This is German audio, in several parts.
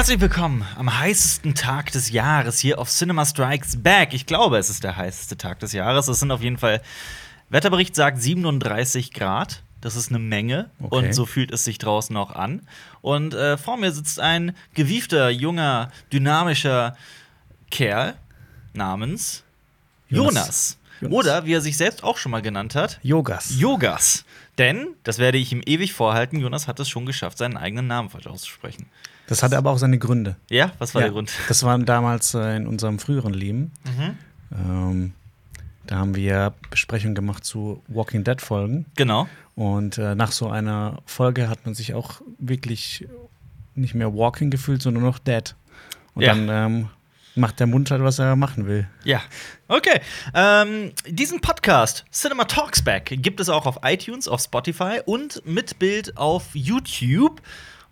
Herzlich willkommen am heißesten Tag des Jahres hier auf Cinema Strikes Back. Ich glaube, es ist der heißeste Tag des Jahres. Es sind auf jeden Fall, Wetterbericht sagt 37 Grad. Das ist eine Menge Okay. und so fühlt es sich draußen auch an. Und äh, vor mir sitzt ein gewiefter, junger, dynamischer Kerl namens Jonas. Jonas. Jonas. Oder wie er sich selbst auch schon mal genannt hat, Yogas. Yogas. Denn, das werde ich ihm ewig vorhalten, Jonas hat es schon geschafft, seinen eigenen Namen falsch auszusprechen. Das hatte aber auch seine Gründe. Ja, was war ja, der Grund? Das war damals äh, in unserem früheren Leben. Mhm. Ähm, da haben wir Besprechungen gemacht zu Walking Dead Folgen. Genau. Und äh, nach so einer Folge hat man sich auch wirklich nicht mehr Walking gefühlt, sondern noch Dead. Und Ja. dann ähm, macht der Mund halt, was er machen will. Ja. Okay. Ähm, diesen Podcast, Cinema Talks Back, gibt es auch auf iTunes, auf Spotify und mit Bild auf YouTube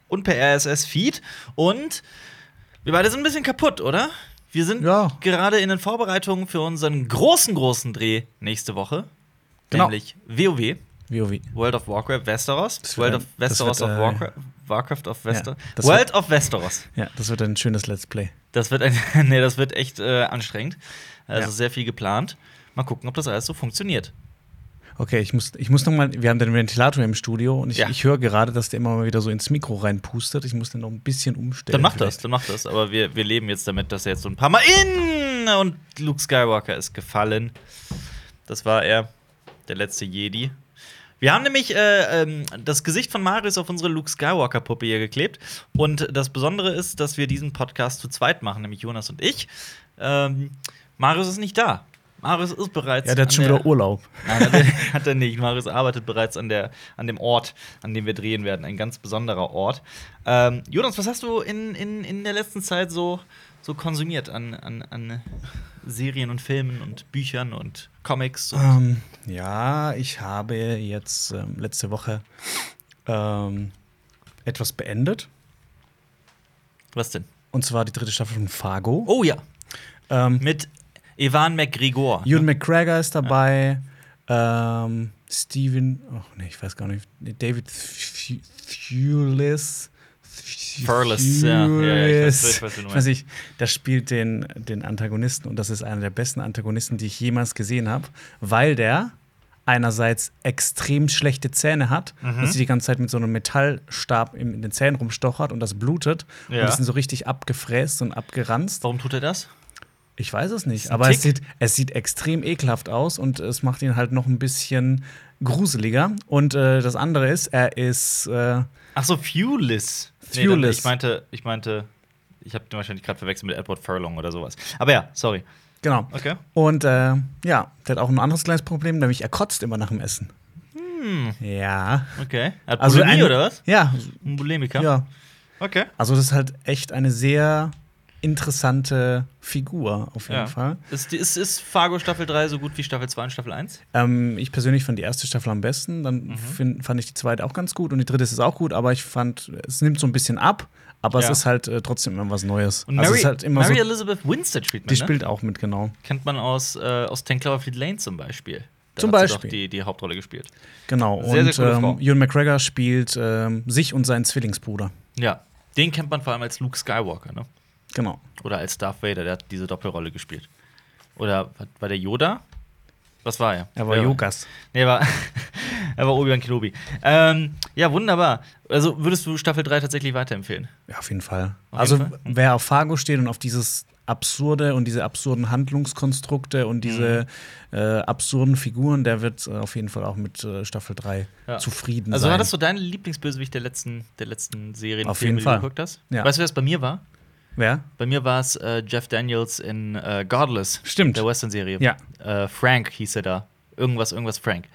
und per RSS-Feed. Und wir beide sind ein bisschen kaputt, oder? Wir sind Ja. gerade in den Vorbereitungen für unseren großen, großen Dreh nächste Woche. Genau. Nämlich WoW. WoW. World of Warcraft Westeros. Das wird World of Westeros wird, of äh, Warcraft. Warcraft of Westeros. das World of Westeros. Ja, das wird ein schönes Let's Play. Das wird, ein, nee, das wird echt äh, anstrengend. Also Ja. sehr viel geplant. Mal gucken, ob das alles so funktioniert. Okay, ich muss, ich muss noch mal, wir haben den Ventilator im Studio und ich, Ja. ich höre gerade, dass der immer mal wieder so ins Mikro reinpustet. Ich muss den noch ein bisschen umstellen. Dann mach das, dann mach das. Aber wir, wir leben jetzt damit, dass er jetzt so ein paar Mal in und Luke Skywalker ist gefallen. Das war er, der letzte Jedi. Wir haben nämlich äh, ähm, das Gesicht von Marius auf unsere Luke Skywalker-Puppe hier geklebt. Und das Besondere ist, dass wir diesen Podcast zu zweit machen, nämlich Jonas und ich. Ähm, Marius ist nicht da. Marius ist bereits. Ja, der hat schon der- wieder Urlaub. Nein, hat er, hat er nicht. Marius arbeitet bereits an, der, an dem Ort, an dem wir drehen werden. Ein ganz besonderer Ort. Ähm, Jonas, was hast du in, in, in der letzten Zeit so, so konsumiert an, an, an Serien und Filmen und Büchern und Comics? Und Ähm, ja, ich habe jetzt ähm, letzte Woche ähm, etwas beendet. was denn? Und zwar die dritte Staffel von Fargo. Oh ja, Ähm, mit Evan McGregor. Ewan McGregor ist dabei. Ähm, Steven, oh nee, ich weiß gar nicht. David Th- Thewlis. Furless, ja. Ja, ja, ich weiß- ich weiß, Ich weiß nicht, der spielt den, den Antagonisten und das ist einer der besten Antagonisten, die ich jemals gesehen habe, weil der einerseits extrem schlechte Zähne hat Mhm. und sich die ganze Zeit mit so einem Metallstab in, in den Zähnen rumstochert und das blutet Ja. und die sind so richtig abgefräst und abgeranzt. Warum tut er das? Ich weiß es nicht, aber es sieht, es sieht extrem ekelhaft aus und es macht ihn halt noch ein bisschen gruseliger. Und äh, das andere ist, er ist äh, Ach so, Fuelis. Thewlis. ich meinte, ich meinte, ich habe den wahrscheinlich gerade verwechselt mit Edward Furlong oder sowas. Aber ja, sorry. genau. Okay. Und äh, ja, der hat auch ein anderes kleines Problem, nämlich er kotzt immer nach dem Essen. Ja. Okay. Hat Also ein- oder was? Ja, Ein Bulimiker? ja. Okay. Also das ist halt echt eine sehr interessante Figur auf jeden Ja. Fall. Ist, ist, ist Fargo Staffel 3 so gut wie Staffel 2 und Staffel 1? Ähm, ich persönlich fand die erste Staffel am besten, dann Mhm. find, fand ich die zweite auch ganz gut und die dritte ist auch gut, aber ich fand, es nimmt so ein bisschen ab, aber Ja. es ist halt äh, trotzdem immer was Neues. Und also Mary, halt Mary so, Elizabeth Winstead spielt die mit, ne? spielt auch mit, genau. Kennt man aus, äh, aus Ten Cloverfield Lane zum Beispiel. Da Zum hat sie Beispiel. Die, die Hauptrolle gespielt. Genau. Sehr, und sehr ähm, Ewan McGregor spielt ähm, sich und seinen Zwillingsbruder. Ja. Den kennt man vor allem als Luke Skywalker, ne? Genau. Oder als Darth Vader, der hat diese Doppelrolle gespielt. Oder war- der Yoda? Was war er? Er war Wer Yogas. Nee, er war, er war Obi-Wan Kenobi. Ähm, ja, wunderbar. Also würdest du Staffel 3 tatsächlich weiterempfehlen? Ja, auf jeden Fall. Auf also, jeden Fall? wer auf Fargo steht und auf dieses absurde und diese absurden Handlungskonstrukte und diese Mhm. äh, absurden Figuren, der wird äh, auf jeden Fall auch mit äh, Staffel 3 Ja. zufrieden Also sein. war das so dein Lieblingsbösewicht der letzten, der letzten Serien, Auf jeden Fall. du geguckt hast? Ja. Weißt du, wer es bei mir war? Wer? Bei mir war es äh, Jeff Daniels in äh, Godless. Stimmt. Der Western-Serie. Ja. Äh, Frank hieß er da. Irgendwas, irgendwas Frank.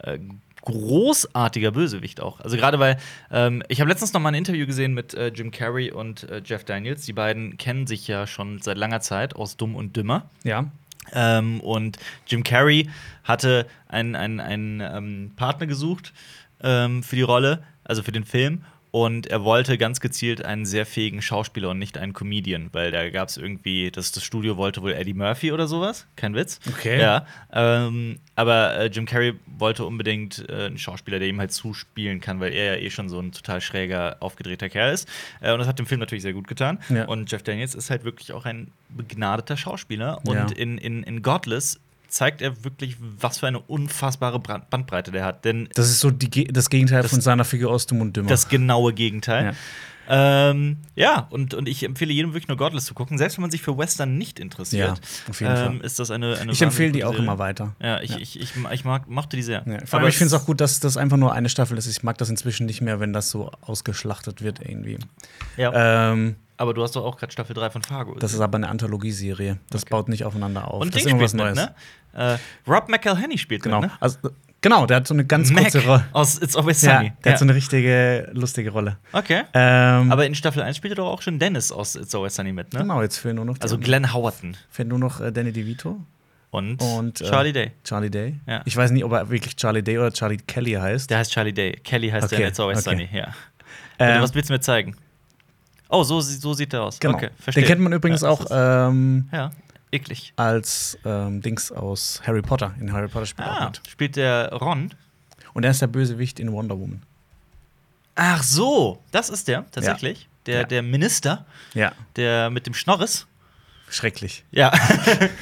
Äh, großartiger Bösewicht auch. Also gerade weil ähm, ich habe letztens noch mal ein Interview gesehen mit äh, Jim Carrey und äh, Jeff Daniels. Die beiden kennen sich ja schon seit langer Zeit aus Dumm und Dümmer. Ja. Ähm, und Jim Carrey hatte einen, einen, einen ähm, Partner gesucht ähm, für die Rolle, also für den Film. Und er wollte ganz gezielt einen sehr fähigen Schauspieler und nicht einen Comedian, weil da gab es irgendwie, das, das Studio wollte wohl Eddie Murphy oder sowas, kein Witz. Okay. Ja, ähm, aber äh, Jim Carrey wollte unbedingt äh, einen Schauspieler, der ihm halt zuspielen kann, weil er ja eh schon so ein total schräger, aufgedrehter Kerl ist. Äh, und das hat dem Film natürlich sehr gut getan. Ja. Und Jeff Daniels ist halt wirklich auch ein begnadeter Schauspieler. Und Ja. in, in, in Godless zeigt er wirklich, was für eine unfassbare Bandbreite der hat. Denn Das ist so die, das Gegenteil Das- von seiner Figur aus Dumm und Dümmer. das genaue Gegenteil. Ja. Ähm, ja und, und ich empfehle jedem wirklich nur Godless zu gucken. Selbst wenn man sich für Western nicht interessiert, Ja, auf jeden ähm, Fall. ist das eine, eine ich empfehle die auch gute immer Serie. weiter. Ja, ich, Ja. Ich, ich, ich mag, mochte die sehr. Ja, Aber ich finde es es- auch gut, dass das einfach nur eine Staffel ist. Ich mag das inzwischen nicht mehr, wenn das so ausgeschlachtet wird irgendwie. Ja, Ähm, aber du hast doch auch gerade Staffel 3 von Fargo. das ist aber eine Anthologieserie. Das baut nicht aufeinander auf. und das Ding ist immer was spielt mit, Neues. ne? Äh, Rob McElhenney spielt Genau. mit, ne? Also, genau, der hat so eine ganz Mac kurze Rolle. aus It's Always Ja, Sunny. der hat so eine richtige lustige Rolle. okay. Ähm, Aber in Staffel 1 spielt doch auch schon Dennis aus It's Always Sunny mit, ne? genau, jetzt fehlen nur noch Also. Glenn Howerton fehlen nur noch äh, Danny DeVito und, und äh, Charlie Day. Charlie Day. Ja. Ich weiß nicht, ob er wirklich Charlie Day oder Charlie Kelly heißt. Der heißt Charlie Day. Kelly heißt der Okay, in It's Always okay. Sunny, ja. Ähm, was willst du mir zeigen? Oh, so, so sieht er aus. genau. Okay, verstehe. Den kennt man übrigens Ja, auch ähm, ja, eklig. als ähm, Dings aus Harry Potter. In Harry Potter spielt er auch Ah, mit. spielt der Ron? Und er ist der Bösewicht in Wonder Woman. Ach so, das ist der, tatsächlich. Der, Ja. der Minister, Ja, der mit dem Schnorris. schrecklich. Ja.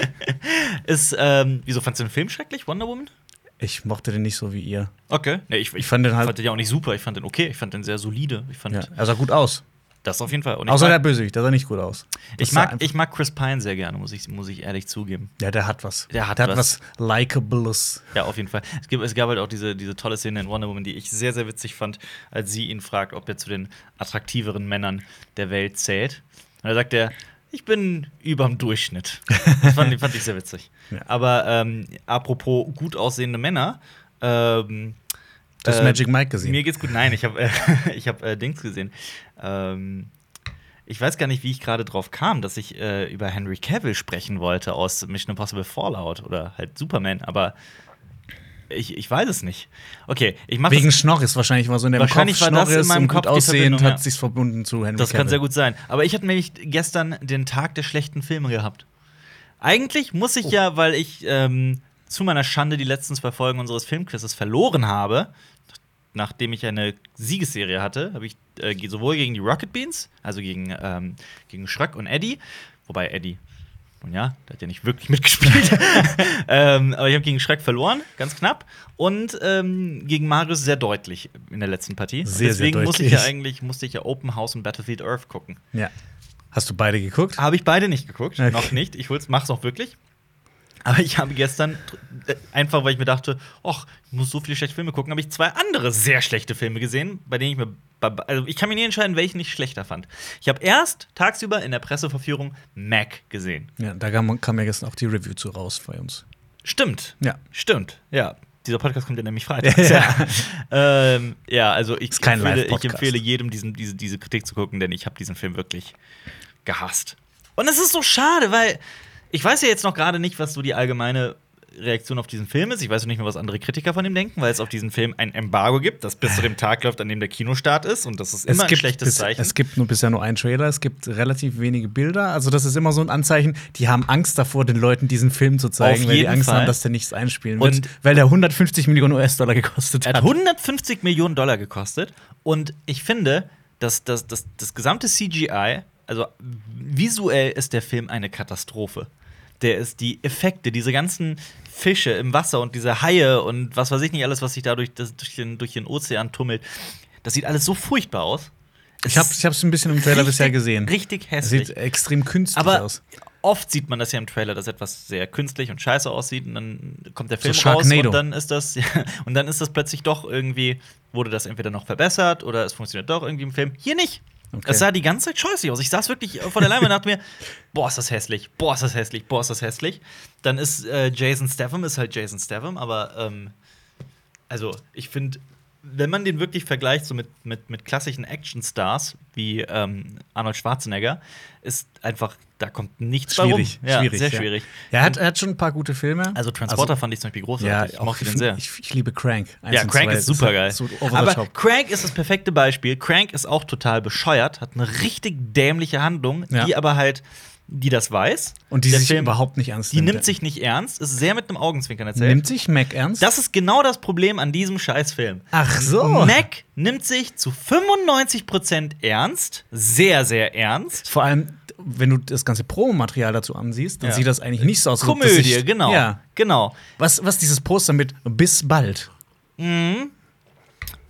ist, ähm, wieso fandst du den Film schrecklich, Wonder Woman? Ich mochte den nicht so wie ihr. Okay. Nee, ich, ich, Ich fand den halt- fand den ja auch nicht super. Ich fand den okay. Ich fand den sehr solide. Ich fand Ja, er sah gut aus. Das auf jeden Fall. Außer der mag, Bösewicht, der sah nicht gut aus. Das ich, mag, ich mag Chris Pine sehr gerne, muss ich, muss ich ehrlich zugeben. Ja, der hat was. Der hat der hat was. was Likeables. Ja, auf jeden Fall. Es, gibt, es gab halt auch diese, diese tolle Szene in Wonder Woman, die ich sehr, sehr witzig fand, als sie ihn fragt, ob er zu den attraktiveren Männern der Welt zählt. Und da sagt er, ich bin überm Durchschnitt. Das fand, fand ich sehr witzig. Ja. Aber ähm, apropos gut aussehende Männer, ähm, Du hast äh, Magic Mike gesehen. Mir geht's gut. Nein, ich habe äh, ich hab, äh, Dings gesehen. Ähm, ich weiß gar nicht, wie ich gerade drauf kam, dass ich äh, über Henry Cavill sprechen wollte aus Mission Impossible Fallout oder halt Superman, aber ich, ich weiß es nicht. Okay, ich mache Wegen. Schnorris wahrscheinlich war so in dem Wahrscheinlich Kopf war das in Schnorris meinem Kopf aussehend ja. hat sich's verbunden zu Henry Das kann Cavill. sehr gut sein. Aber ich hatte nämlich gestern den Tag der schlechten Filme gehabt. Eigentlich muss Oh. ich ja, weil ich ähm, zu meiner Schande die letzten zwei Folgen unseres Filmquizzes verloren habe, nachdem ich eine Siegesserie hatte, habe ich äh, sowohl gegen die Rocket Beans, also gegen, ähm, gegen Schröck und Eddie, wobei Eddie, nun ja, der hat ja nicht wirklich mitgespielt, ähm, aber ich habe gegen Schröck verloren, ganz knapp, und ähm, gegen Marius sehr deutlich in der letzten Partie. Sehr, sehr Deswegen muss ich ja deutlich. eigentlich musste ich ja Open House und Battlefield Earth gucken. Ja. Hast du beide geguckt? Habe ich beide nicht geguckt, Okay. noch nicht. Ich mach's auch wirklich. Aber ich habe gestern, äh, einfach weil ich mir dachte, ach, ich muss so viele schlechte Filme gucken, habe ich zwei andere sehr schlechte Filme gesehen, bei denen ich mir. Also ich kann mir nie entscheiden, welchen ich schlechter fand. Ich habe erst tagsüber in der Presseverführung Mac gesehen. Ja, da kam, kam ja gestern auch die Review zu raus bei uns. Stimmt. Ja. Stimmt, ja. Dieser Podcast kommt ja nämlich Freitag. Ja. ähm, ja, also ich, empfehle, ich empfehle jedem, diesen, diese, diese Kritik zu gucken, denn ich habe diesen Film wirklich gehasst. Und es ist so schade, weil ich weiß ja jetzt noch gerade nicht, was so die allgemeine Reaktion auf diesen Film ist. Ich weiß noch nicht mehr, was andere Kritiker von ihm denken, weil es auf diesen Film ein Embargo gibt, das bis zu dem Tag läuft, an dem der Kinostart ist. Und das ist immer ein schlechtes bis, Zeichen. Es gibt nur bisher nur einen Trailer, es gibt relativ wenige Bilder. Also, das ist immer so ein Anzeichen, die haben Angst davor, den Leuten diesen Film zu zeigen, Auf weil die Angst Fall. haben, dass der nichts einspielen Und- wird. Weil der 150 Millionen US-Dollar gekostet Er hat. hat 150 Millionen Dollar gekostet. Und ich finde, dass das, das, das gesamte CGI, also visuell ist der Film eine Katastrophe. Der ist die Effekte, diese ganzen Fische im Wasser und diese Haie und was weiß ich nicht alles, was sich da durch, das, durch, den, durch den Ozean tummelt. Das sieht alles so furchtbar aus. Ich habe es ein bisschen im Trailer Richtig- bisher gesehen. Richtig Es hässlich. sieht extrem künstlich Aber aus. oft sieht man das ja im Trailer, dass etwas sehr künstlich und scheiße aussieht und dann kommt der Film raus Sharknado. und dann ist das und dann ist das plötzlich doch irgendwie wurde das entweder noch verbessert oder es funktioniert doch irgendwie im Film. Hier nicht. Okay. Es sah die ganze Zeit scheiße aus. Ich saß wirklich vor der Leinwand und dachte mir, boah, ist das hässlich, boah, ist das hässlich, boah, ist das hässlich. Dann ist äh, Jason Statham ist halt Jason Statham, aber ähm, also ich finde wenn man den wirklich vergleicht so mit, mit, mit klassischen Actionstars wie ähm, Arnold Schwarzenegger, ist einfach, da kommt nichts bei rum. Schwierig, Ja, schwierig. sehr ja. schwierig. Ja, er hat, er hat schon ein paar gute Filme. Also Transporter fand ich zum Beispiel großartig. ja, ich mochte den sehr. Ich, ich liebe Crank. Eins Ja, Crank zwei. ist super geil. So over the Aber. Crank ist das perfekte Beispiel. Crank ist auch total bescheuert, hat eine richtig dämliche Handlung, die aber halt, die das weiß. Und die sich Film- überhaupt nicht ernst Die nimmt sich nicht ernst, ist sehr mit einem Augenzwinkern erzählt. Nimmt sich Mac ernst? das ist genau das Problem an diesem Scheißfilm. Ach so. Mac nimmt sich zu 95% ernst, sehr, sehr ernst. Vor allem, wenn du das ganze Promomaterial dazu ansiehst, dann Ja. sieht das eigentlich nicht so aus. Komödie, sich- genau. Ja. Genau. Was, was dieses Poster mit bis bald?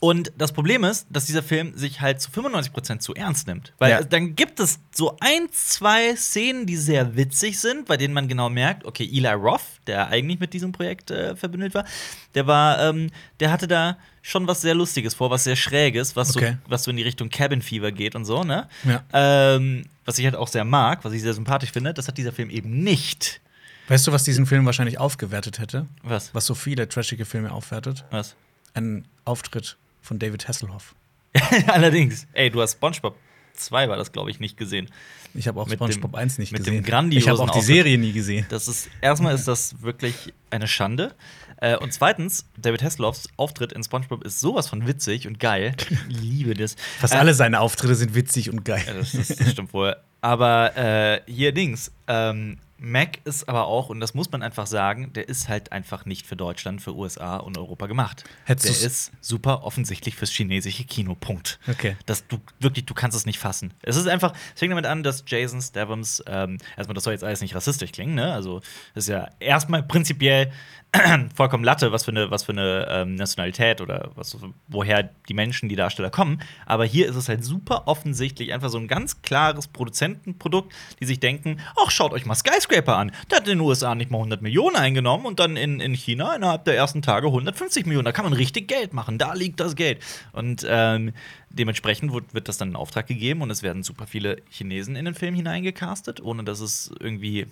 Und das Problem ist, dass dieser Film sich halt zu 95% zu ernst nimmt. Weil Ja. dann gibt es so ein, zwei Szenen, die sehr witzig sind, bei denen man genau merkt, okay, Eli Roth, der eigentlich mit diesem Projekt äh, verbündet war, der war, ähm, der hatte da schon was sehr Lustiges vor, was sehr Schräges, was, Okay. so, was so in die Richtung Cabin Fever geht und so, ne? Ja. Ähm, was ich halt auch sehr mag, was ich sehr sympathisch finde, das hat dieser Film eben nicht. Weißt du, was diesen Film wahrscheinlich aufgewertet hätte? Was? Was so viele trashige Filme aufwertet? Was? Ein Auftritt von David Hasselhoff. Allerdings. Ey, du hast SpongeBob 2 war das, glaube ich, nicht gesehen. Ich habe auch Mit SpongeBob dem- 1 nicht mit dem gesehen. grandiosen ich habe auch die. Serie nie gesehen. Das ist erstmal ist das wirklich eine Schande. Äh, und zweitens, David Hasselhoffs Auftritt in SpongeBob ist sowas von witzig und geil. Ich liebe das. Fast Äh, alle seine Auftritte sind witzig und geil. Ja, das, das, das stimmt wohl. Aber äh, hier Dings, ähm, Mac ist aber auch, und das muss man einfach sagen, der ist halt einfach nicht für Deutschland, für USA und Europa gemacht. Hättest der ist super offensichtlich fürs chinesische Kino. Punkt. Okay. Das, du, wirklich, du kannst es nicht fassen. Es ist einfach, es fängt damit an, dass Jason Stathams, ähm, erstmal, das soll jetzt alles nicht rassistisch klingen, ne? Also, das ist ja erstmal prinzipiell vollkommen Latte, was für eine, was für eine ähm, Nationalität oder was, woher die Menschen, die Darsteller kommen. Aber hier ist es halt super offensichtlich einfach so ein ganz klares Produzentenprodukt, die sich denken: Ach, schaut euch mal Skyscraper an. Der hat in den USA nicht mal 100 Millionen eingenommen und dann in, in China innerhalb der ersten Tage 150 Millionen. Da kann man richtig Geld machen. Da liegt das Geld. Und ähm, dementsprechend wird, wird das dann in Auftrag gegeben und es werden super viele Chinesen in den Film hineingecastet, ohne dass es irgendwie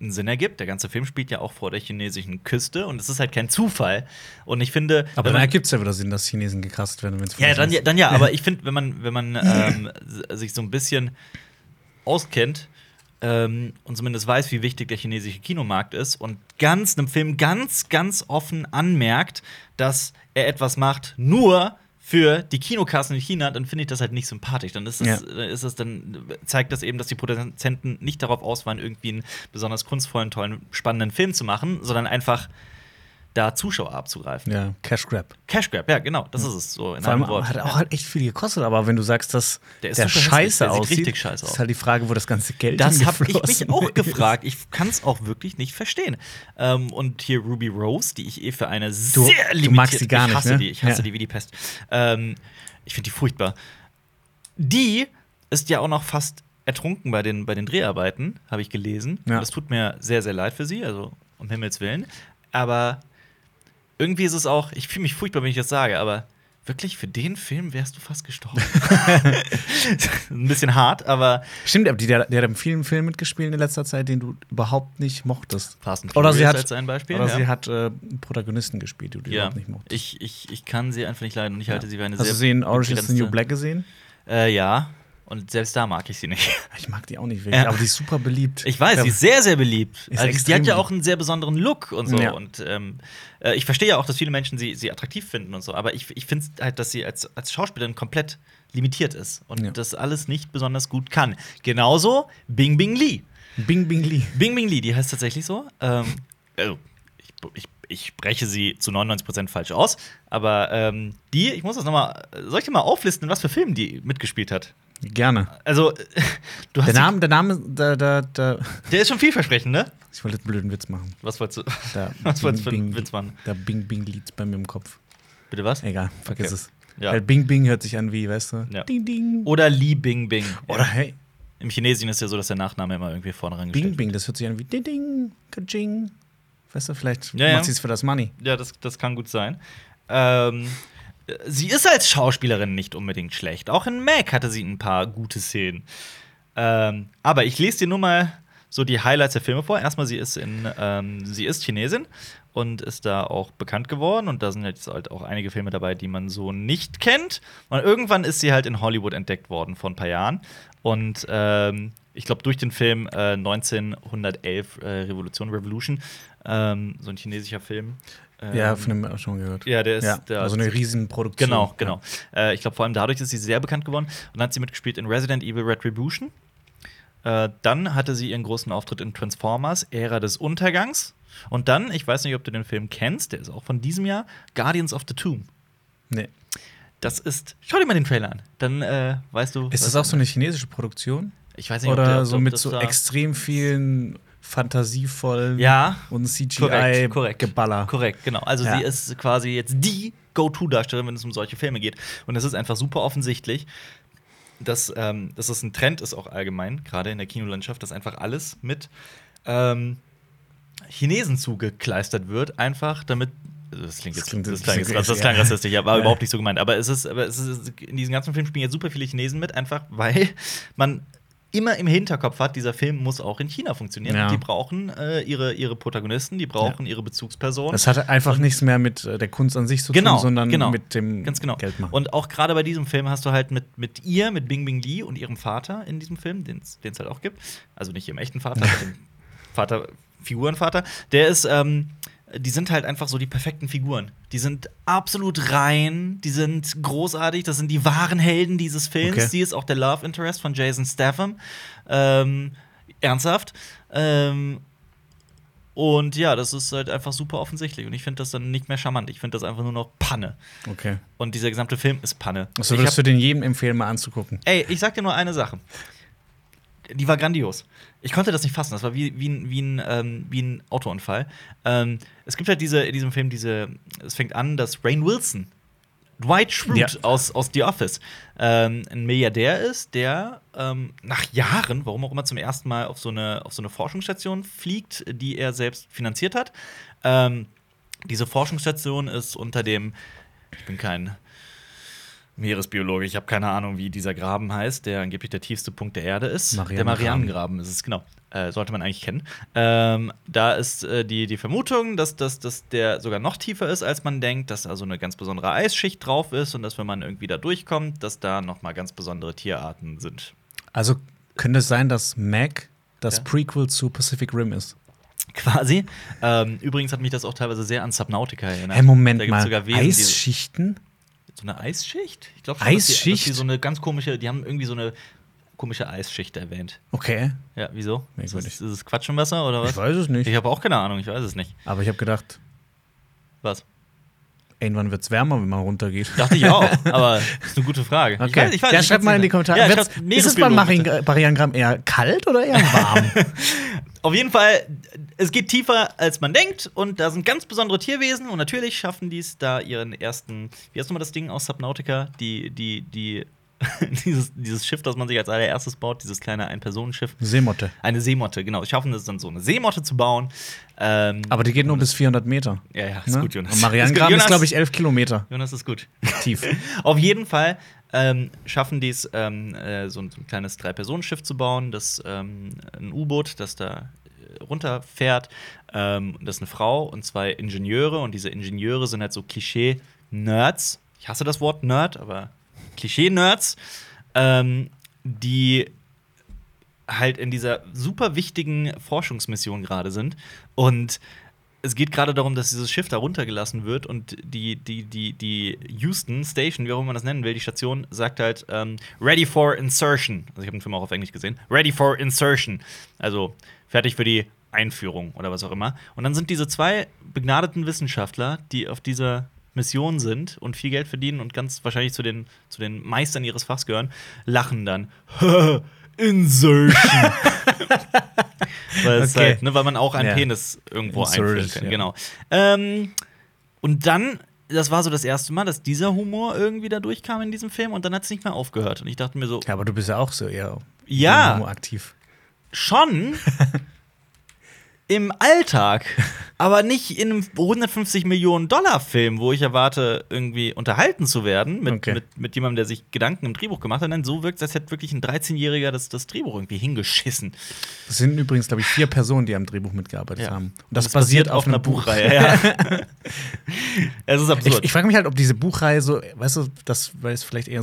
einen Sinn ergibt. Der ganze Film spielt ja auch vor der chinesischen Küste und es ist halt kein Zufall. Und ich finde, Aber dann ergibt es ja wieder Sinn, dass Chinesen gecastet werden, wenn es ja, dann, ja, dann ja, aber ich finde, wenn man, wenn man ähm, sich so ein bisschen auskennt ähm, und zumindest weiß, wie wichtig der chinesische Kinomarkt ist und ganz einem Film ganz, ganz offen anmerkt, dass er etwas macht, nur für die Kinokassen in China, dann finde ich das halt nicht sympathisch. Dann ist es, Ja. dann ist es, dann zeigt das eben, dass die Produzenten nicht darauf aus waren, irgendwie einen besonders kunstvollen, tollen, spannenden Film zu machen, sondern einfach da Zuschauer abzugreifen. Ja, Cash Grab. Cash Grab, ja, genau, das ist es so in Vor allem Wort. hat auch halt echt viel gekostet, aber wenn du sagst, dass Der ist scheiße der sieht aussieht, richtig scheiße aus. ist halt die Frage, wo das ganze Geld Das habe ich mich auch ist. gefragt. Ich kann es auch wirklich nicht verstehen. Ähm, und hier Ruby Rose, die ich eh für eine Du- sehr du limitierte magst sie gar ich nicht, hasse ne? die, ich hasse Ja. die wie die Pest. Ähm, ich finde die furchtbar. Die ist ja auch noch fast ertrunken bei den, bei den Dreharbeiten, habe ich gelesen. Ja. Das tut mir sehr, sehr leid für sie, also um Himmels Willen. Aber irgendwie ist es auch, ich fühle mich furchtbar, wenn ich das sage, aber wirklich für den Film wärst du fast gestorben. Ein bisschen hart, aber Stimmt, aber die, der, der hat in vielen Filmen mitgespielt in letzter Zeit, den du überhaupt nicht mochtest. Fast Oder sie hat, als ein Beispiel. oder ja. sie hat äh, Protagonisten gespielt, die du ja. überhaupt nicht mochtest. Ich, ich, ich kann sie einfach nicht leiden und ich halte sie für eine Hast sehr du sie in Orange is the New Black gesehen? Äh, ja. Und selbst da mag ich sie nicht. Ich mag die auch nicht wirklich, Ja. aber die ist super beliebt. Ich weiß, Ja, sie ist sehr, sehr beliebt. Also, die hat ja auch einen sehr besonderen Look und so. Ja. Und ähm, äh, ich verstehe ja auch, dass viele Menschen sie, sie attraktiv finden und so. Aber ich, ich finde halt, dass sie als, als Schauspielerin komplett limitiert ist und das alles nicht besonders gut kann. Genauso Bing Bing Lee. Bing Bing Lee. Bing Bing Lee, die heißt tatsächlich so. Ähm, also, ich, ich, ich spreche sie zu 99% falsch aus. Aber ähm, die, ich muss das nochmal, soll ich dir mal auflisten, in was für Filmen die mitgespielt hat? Gerne. Also, du hast Der Name, der Name, da, da, da. der ist schon vielversprechend, ne? Ich wollte jetzt einen blöden Witz machen. Was wolltest du? Da Was wolltest du für einen Bing, Witz machen? Da Bing Bing liegt bei mir im Kopf. Bitte was? Egal, vergiss Okay. es. Ja. Weil Bing Bing hört sich an wie, weißt du? Ja. Ding Ding. Oder Li Bing Bing. Oder hey, Im Chinesischen ist ja so, dass der Nachname immer irgendwie vorne Bing rangestellt wird. Bing, das hört sich an wie Ding Ding, Kaching. Weißt du, vielleicht ja. macht sie es für das Money. Ja, das, das kann gut sein. Ähm, sie ist als Schauspielerin nicht unbedingt schlecht. Auch in Mac hatte sie ein paar gute Szenen. Ähm, aber ich lese dir nur mal so die Highlights der Filme vor. Erstmal, sie ist in, ähm, sie ist Chinesin und ist da auch bekannt geworden. Und da sind jetzt halt auch einige Filme dabei, die man so nicht kennt. Und irgendwann ist sie halt in Hollywood entdeckt worden vor ein paar Jahren. Und ähm, ich glaube, durch den Film äh, 1911 äh, Revolution Revolution, ähm, so ein chinesischer Film. Ähm, Ja, von dem auch schon gehört. ja, der ist Ja, der also eine Riesenproduktion. Genau, genau. Äh, ich glaube, vor allem dadurch ist sie sehr bekannt geworden. Und dann hat sie mitgespielt in Resident Evil Retribution. Äh, dann hatte sie ihren großen Auftritt in Transformers, Ära des Untergangs. Und dann, ich weiß nicht, ob du den Film kennst, der ist auch von diesem Jahr, Guardians of the Tomb. Nee. Das ist, schau dir mal den Trailer an. Dann äh, weißt du. Ist das auch so eine chinesische Produktion? Ich weiß nicht, ob Oder der- ob so mit so extrem vielen fantasievollen Ja, und korrekt, korrekt. CGI-Geballer? Korrekt, genau. Also Ja. sie ist quasi jetzt die Go-To-Darstellerin, wenn es um solche Filme geht. Und es ist einfach super offensichtlich, dass, ähm, dass das ein Trend ist, auch allgemein, gerade in der Kinolandschaft, dass einfach alles mit ähm, Chinesen zugekleistert wird, einfach damit. also Das klingt Das jetzt, klingt das klang jetzt, bisschen das klang ja. rassistisch, aber Ja. überhaupt nicht so gemeint. Aber es ist, aber es ist, in diesem ganzen Film spielen jetzt super viele Chinesen mit, einfach weil man immer im Hinterkopf hat, dieser Film muss auch in China funktionieren. Ja. Und die brauchen äh, ihre, ihre Protagonisten, die brauchen ihre Bezugspersonen. Das hat einfach nichts mehr mit äh, der Kunst an sich zu Genau, tun, sondern genau. mit dem Ganz genau. Geld machen. Und auch gerade bei diesem Film hast du halt mit, mit ihr, mit Bing Bing Lee und ihrem Vater in diesem Film, den es halt auch gibt. Also nicht ihrem echten Vater, aber dem Vater, Figurenvater. Der ist, ähm, die sind halt einfach so die perfekten Figuren. Die sind absolut rein, die sind großartig, das sind die wahren Helden dieses Films. Okay. Sie ist auch der Love Interest von Jason Statham. Ähm, ernsthaft. Ähm, und ja, das ist halt einfach super offensichtlich. Und ich finde das dann nicht mehr charmant. Ich finde das einfach nur noch Panne. okay. Und dieser gesamte Film ist Panne. Also würdest du den jedem empfehlen, mal anzugucken? ey, ich sag dir nur eine Sache. Die war grandios. Ich konnte das nicht fassen. Das war wie, wie, ein, wie, ein, ähm, wie ein Autounfall. Ähm, es gibt halt diese, in diesem Film diese. Es fängt an, dass Rain Wilson, Dwight Schrute Ja. aus, aus The Office, ähm, ein Milliardär ist, der ähm, nach Jahren, warum auch immer, zum ersten Mal auf so eine, auf so eine Forschungsstation fliegt, die er selbst finanziert hat. Ähm, diese Forschungsstation ist unter dem. Ich bin kein Meeresbiologe. Ich habe keine Ahnung, wie dieser Graben heißt, der angeblich der tiefste Punkt der Erde ist. Der Marianengraben. Ist es, genau. Äh, sollte man eigentlich kennen. Ähm, da ist äh, die, die Vermutung, dass, dass, dass der sogar noch tiefer ist, als man denkt, dass da so eine ganz besondere Eisschicht drauf ist und dass, wenn man irgendwie da durchkommt, dass da noch mal ganz besondere Tierarten sind. Also könnte es sein, dass Mac das Ja. Prequel zu Pacific Rim ist? Quasi. Ähm, übrigens hat mich das auch teilweise sehr an Subnautica erinnert. Hey, Moment mal. sogar Wesen, Eisschichten? So eine Eisschicht? Ich glaube schon, dass die, Eisschicht? so eine ganz komische, die haben irgendwie so eine komische Eisschicht erwähnt. Okay. Ja, wieso? Ist Merkwürdig. es, ist es Quatsch im Wasser oder was? Ich weiß es nicht. Ich habe auch keine Ahnung, ich weiß es nicht. Aber ich habe gedacht, Was? Irgendwann wird es wärmer, wenn man runtergeht. Dachte ich auch, aber ist eine gute Frage. Ich Okay. weiß, ich weiß, ja, ich schreibt mal in die Kommentare. Ja, ist es beim. Marianengramm eher kalt oder eher warm? Auf jeden Fall, es geht tiefer, als man denkt. Und da sind ganz besondere Tierwesen. Und natürlich schaffen die es da ihren ersten. Wie heißt nochmal das Ding aus Subnautica? Die, die, die. dieses, dieses Schiff, das man sich als allererstes baut, dieses kleine Ein-Personen-Schiff. Seemotte. Eine Seemotte, genau. Sie schaffen es dann so eine Seemotte zu bauen. Ähm, Aber die geht nur bis 400 Meter. ja, ja, ist Ne? gut, Jonas. Und Marianengraben Jonas- ist, glaube ich, 11 Kilometer Jonas ist gut. tief. Auf jeden Fall ähm, schaffen die es, ähm, äh, so, ein, so ein kleines Drei-Personen-Schiff zu bauen, das ähm, ein U-Boot, das da äh, runterfährt. Ähm, das ist eine Frau und zwei Ingenieure. Und diese Ingenieure sind halt so Klischee-Nerds. Ich hasse das Wort Nerd, aber Klischee-Nerds, ähm, die halt in dieser super wichtigen Forschungsmission gerade sind. Und es geht gerade darum, dass dieses Schiff da runtergelassen wird und die, die, die, die Houston Station, wie auch immer man das nennen will, die Station, sagt halt ähm, Ready for Insertion. Also ich habe den Film auch auf Englisch gesehen. Ready for Insertion. Also fertig für die Einführung oder was auch immer. Und dann sind diese zwei begnadeten Wissenschaftler, die auf dieser Mission sind und viel Geld verdienen und ganz wahrscheinlich zu den, zu den Meistern ihres Fachs gehören, lachen dann. Insertion. weil, Okay. halt, ne, weil man auch einen Ja. Penis irgendwo einführen kann. ja. Genau. Ähm, und dann, das war so das erste Mal, dass dieser Humor irgendwie da durchkam in diesem Film und dann hat es nicht mehr aufgehört. Und ich dachte mir so, Ja, aber du bist ja auch so eher Ja. aktiv. schon. im Alltag, aber nicht in einem 150 Millionen Dollar Film, wo ich erwarte, irgendwie unterhalten zu werden mit, Okay. mit, mit jemandem, der sich Gedanken im Drehbuch gemacht hat. Nein, so wirkt es, als hätte wirklich ein 13-Jähriger das, das Drehbuch irgendwie hingeschissen. Es sind übrigens, glaube ich, vier Personen, die am Drehbuch mitgearbeitet Ja. haben. Und Und das es basiert auf einer Buchreihe. Ja. es ist Ich, absurd. ich frage mich halt, ob diese Buchreihe so, weißt du, das, es vielleicht eher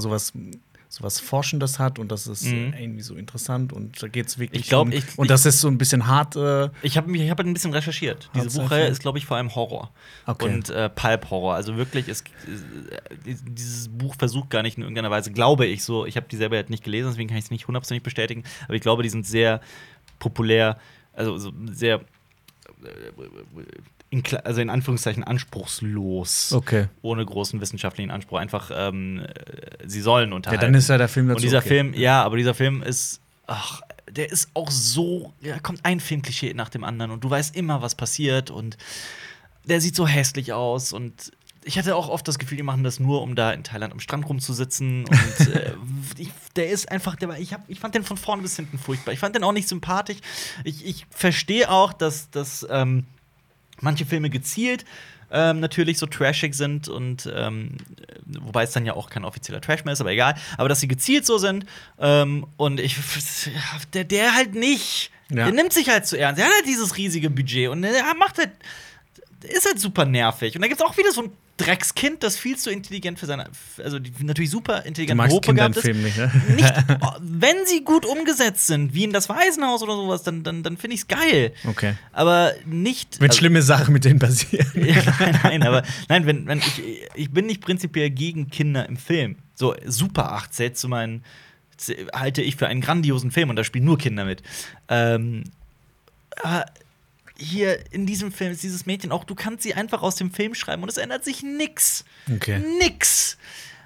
sowas sowas Forschendes hat und das ist Mhm. äh, irgendwie so interessant und da geht es wirklich Ich glaub, um, ich- und das ist so ein bisschen hart äh, Ich habe ich hab ein bisschen recherchiert. Diese Buchreihe ist, glaube ich, vor allem Horror. Okay. Und äh, Pulp-Horror. Also wirklich, es, äh, dieses Buch versucht gar nicht in irgendeiner Weise, glaube ich so, ich habe die selber halt nicht gelesen, deswegen kann ich es nicht hundertprozentig bestätigen, aber ich glaube, die sind sehr populär, also so sehr, äh, in, also in Anführungszeichen anspruchslos. okay. Ohne großen wissenschaftlichen Anspruch. Einfach, ähm, äh, sie sollen Ja, unterhalten. dann ist ja der Film dazu Und dieser okay. Film, ja, aber dieser Film ist, ach, der ist auch so, da kommt ein Filmklischee nach dem anderen und du weißt immer, was passiert und der sieht so hässlich aus und ich hatte auch oft das Gefühl, die machen das nur, um da in Thailand am Strand rumzusitzen und äh, ich, der ist einfach, der war, ich, hab, ich fand den von vorn bis hinten furchtbar. Ich fand den auch nicht sympathisch. Ich, ich verstehe auch, dass, dass ähm, manche Filme gezielt ähm, natürlich so trashig sind und ähm, wobei es dann ja auch kein offizieller Trash mehr ist, aber egal. Aber dass sie gezielt so sind ähm, und ich der, der halt nicht. Ja. Der nimmt sich halt zu ernst. Der hat halt dieses riesige Budget und der macht halt ist halt super nervig. Und da gibt es auch wieder so ein Dreckskind, das viel zu intelligent für seine, also die natürlich super intelligent in hochbegabt ist Filmen nicht, ne? nicht, oh, wenn sie gut umgesetzt sind, wie in das Waisenhaus oder sowas, dann, dann, dann finde ich es geil. Okay. Aber nicht. Wenn also- schlimme Sachen mit denen passieren. ja, nein, nein, aber nein, wenn, wenn ich, ich bin nicht prinzipiell gegen Kinder im Film. So Super 8 zählt zu meinen, halte ich für einen grandiosen Film und da spielen nur Kinder mit. Ähm, aber hier in diesem Film ist dieses Mädchen auch, du kannst sie einfach aus dem Film schreiben und es ändert sich nix. Okay. Nix.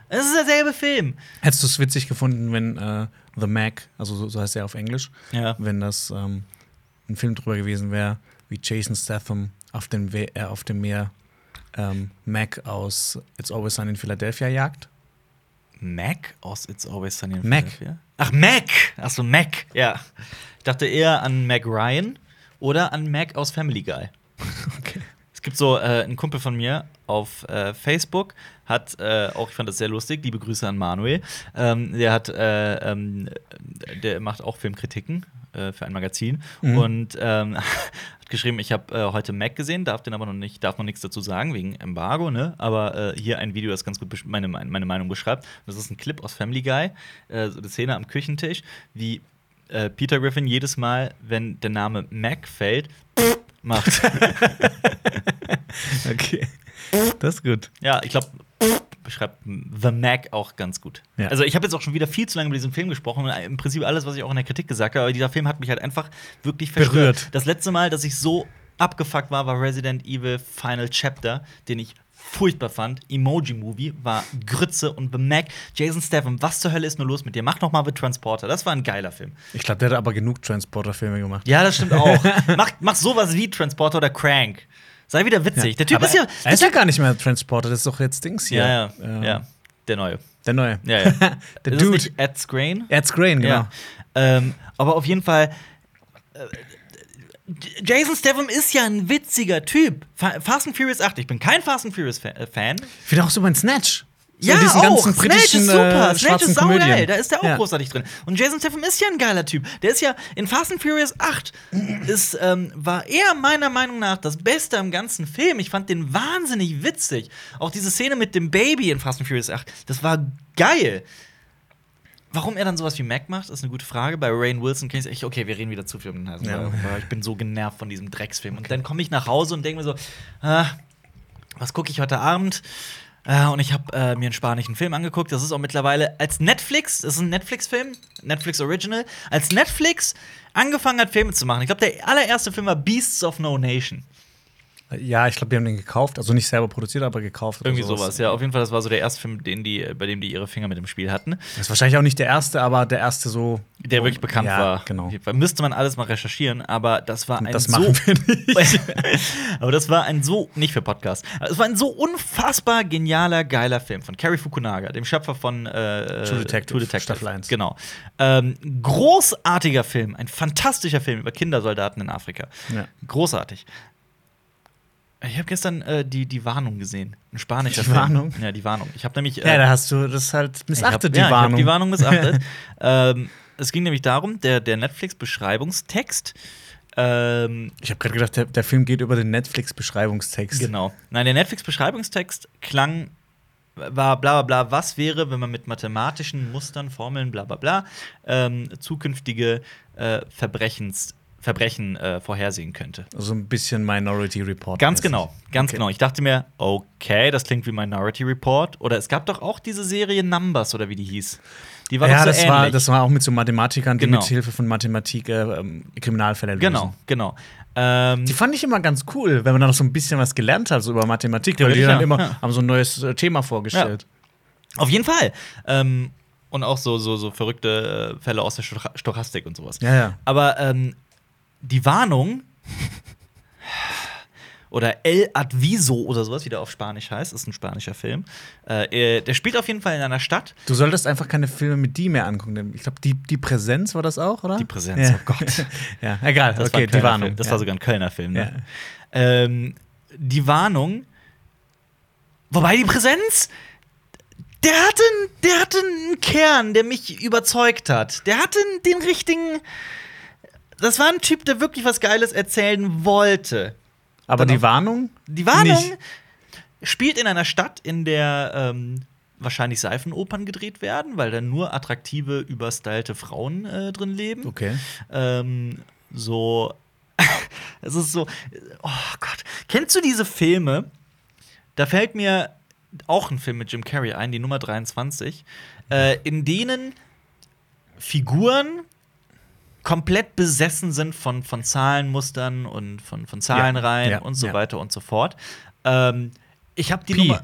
Es ist derselbe Film. Hättest du es witzig gefunden, wenn äh, The Mac, also so, heißt er auf Englisch, Ja. wenn das ähm, ein Film drüber gewesen wäre, wie Jason Statham auf dem, We äh, auf dem Meer ähm, Mac aus It's Always Sunny in Philadelphia jagt? Mac aus It's Always Sunny in Mac. Philadelphia? Ach, Mac! Ach so, Mac, ja. Ich dachte eher an Mac Ryan oder an Mac aus Family Guy. Okay. Es gibt so äh, einen Kumpel von mir auf äh, Facebook, hat äh, auch, ich fand das sehr lustig, liebe Grüße an Manuel. Ähm, der hat, äh, ähm, der macht auch Filmkritiken äh, für ein Magazin Mhm. und ähm, hat geschrieben, ich habe äh, heute Mac gesehen, darf den aber noch nicht, darf noch nichts dazu sagen wegen Embargo, ne? Aber hier ein Video, das ganz gut meine, meine Meinung beschreibt. Das ist ein Clip aus Family Guy, so eine Szene am Küchentisch, wie äh, Peter Griffin jedes Mal, wenn der Name Mac fällt, macht. Okay. Das ist gut. Ja, ich glaube, beschreibt The Mac auch ganz gut. Ja. Also, ich habe jetzt auch schon wieder viel zu lange über diesen Film gesprochen und im Prinzip alles, was ich auch in der Kritik gesagt habe, aber dieser Film hat mich halt einfach wirklich verstört. Berührt. Das letzte Mal, dass ich so abgefuckt war, war Resident Evil Final Chapter, den ich furchtbar fand. Emoji Movie war Grütze und The Mac. Jason Statham, was zur Hölle ist nur los mit dir? Mach noch mal The Transporter. Das war ein geiler Film. Ich glaube, der hat aber genug Transporter-Filme gemacht. Ja, das stimmt auch. mach, mach sowas wie Transporter oder Crank. Sei wieder witzig. Der Typ ist ja. Er ist ja gar nicht mehr Transporter, das ist doch jetzt Dings hier. Ja, ja, Ähm, ja. Der neue. Der neue. Ja, ja. Der Ist Dude. Ed Scrain? Ed Scrain, genau. Ja. Ähm, aber auf jeden Fall. äh, Jason Statham ist ja ein witziger Typ. Fa Fast and Furious 8. Ich bin kein Fast and Furious äh, Fan. Ich finde auch so mein Snatch. So Ja, in diesen auch. ganzen Snatch ist super. äh, Snatch ist saugeil. Komödien. Da ist der auch Ja. großartig drin. Und Jason Statham ist ja ein geiler Typ. Der ist ja in Fast and Furious 8 ist, ähm, war er meiner Meinung nach das Beste am ganzen Film. Ich fand den wahnsinnig witzig. Auch diese Szene mit dem Baby in Fast and Furious 8, das war geil. Warum er dann sowas wie Mac macht, ist eine gute Frage. Bei Rain Wilson kann ich echt, okay, wir reden wieder zu viel um den Hals. Ja. Ich bin so genervt von diesem Drecksfilm. Und dann komme ich nach Hause und denke mir so, ah, was gucke ich heute Abend? Äh, und ich habe äh, mir einen spanischen Film angeguckt. Das ist auch mittlerweile als Netflix, das ist ein Netflix-Film, Netflix Original, als Netflix angefangen hat, Filme zu machen. Ich glaube, der allererste Film war Beasts of No Nation. Ja, ich glaube, die haben den gekauft. Also nicht selber produziert, aber gekauft. Irgendwie sowas. Ja, auf jeden Fall, das war so der erste Film, den die, bei dem die ihre Finger mit dem Spiel hatten. Das ist wahrscheinlich auch nicht der erste, aber der erste so. Der wirklich bekannt ja, war. Genau. Müsste man alles mal recherchieren, aber das war ein Das so machen wir nicht. aber das war ein so, nicht für Podcast, es war ein so unfassbar genialer, geiler Film von Cary Fukunaga, dem Schöpfer von äh, True Detective, True Detective. Staffel 1. Genau. Ähm, großartiger Film, ein fantastischer Film über Kindersoldaten in Afrika. Ja. Großartig. Ich habe gestern äh, die, die Warnung gesehen. Ein spanischer Die Film. Warnung? Ja, die Warnung. Ich habe nämlich. Ja, da hast du das halt ich hab, missachtet, ja, die Warnung. Ich hab die Warnung missachtet. ähm, es ging nämlich darum, der, der Netflix-Beschreibungstext. Ähm, Ich habe gerade gedacht, der, der Film geht über den Netflix-Beschreibungstext. Genau. Nein, der Netflix-Beschreibungstext klang, war bla bla bla, was wäre, wenn man mit mathematischen Mustern, Formeln, bla bla bla, ähm, zukünftige äh, Verbrechens, Verbrechen äh, vorhersehen könnte. So ein bisschen Minority Report. Ganz genau, ganz Okay. genau. Ich dachte mir, okay, das klingt wie Minority Report. Oder es gab doch auch diese Serie Numbers oder wie die hieß. Die war ja, so das, ähnlich. war, das war auch mit so Mathematikern, die Genau. mit Hilfe von Mathematik äh, ähm, Kriminalfälle lösen. genau, genau. Ähm, Die fand ich immer ganz cool, wenn man dann noch so ein bisschen was gelernt hat, so über Mathematik, weil die dann ja. immer Ja. haben so ein neues äh, Thema vorgestellt. Auf jeden Fall. Ähm, und auch so, so, so verrückte äh, Fälle aus der Stoch- Stochastik und sowas. Ja, ja. Aber ähm, die Warnung oder El Adviso oder sowas, wie der auf Spanisch heißt, ist ein spanischer Film. Äh, äh, der spielt auf jeden Fall in einer Stadt. Du solltest einfach keine Filme mit die mehr angucken. denn Ich glaube, die, die Präsenz war das auch, oder? Die Präsenz, ja. oh Gott. ja, egal. Das okay, die Warnung. Film. Das ja. war sogar ein Kölner Film. Ne? Ja. Ähm, die Warnung. Wobei die Präsenz. Der hatte, der hatte einen Kern, der mich überzeugt hat. Der hatte den richtigen. Das war ein Typ, der wirklich was Geiles erzählen wollte. Aber Dann die Warnung? Die Warnung Nicht. spielt in einer Stadt, in der ähm, wahrscheinlich Seifenopern gedreht werden, weil da nur attraktive, überstylte Frauen äh, drin leben. Okay. Ähm, so. es ist so. Oh Gott. Kennst du diese Filme? Da fällt mir auch ein Film mit Jim Carrey ein, die Nummer 23, äh, in denen Figuren komplett besessen sind von, von Zahlenmustern und von, von Zahlenreihen Ja, und so ja. weiter und so fort. Ähm, ich habe die Pi. Nummer.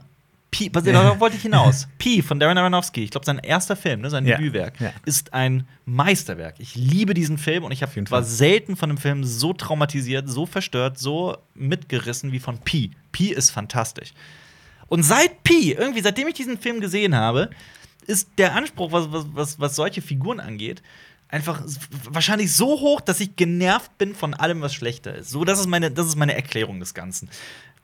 Pi, was, darauf wollte ich hinaus. Pi von Darren Aronofsky, ich glaube, sein erster Film, ne, sein Ja, Debütwerk, ja. ist ein Meisterwerk. Ich liebe diesen Film und ich hab, war selten von einem Film so traumatisiert, so verstört, so mitgerissen wie von Pi. Pi ist fantastisch. Und seit Pi, irgendwie seitdem ich diesen Film gesehen habe, ist der Anspruch, was, was, was, was solche Figuren angeht, einfach wahrscheinlich so hoch, dass ich genervt bin von allem, was schlechter ist. So, das ist meine, das ist meine Erklärung des Ganzen.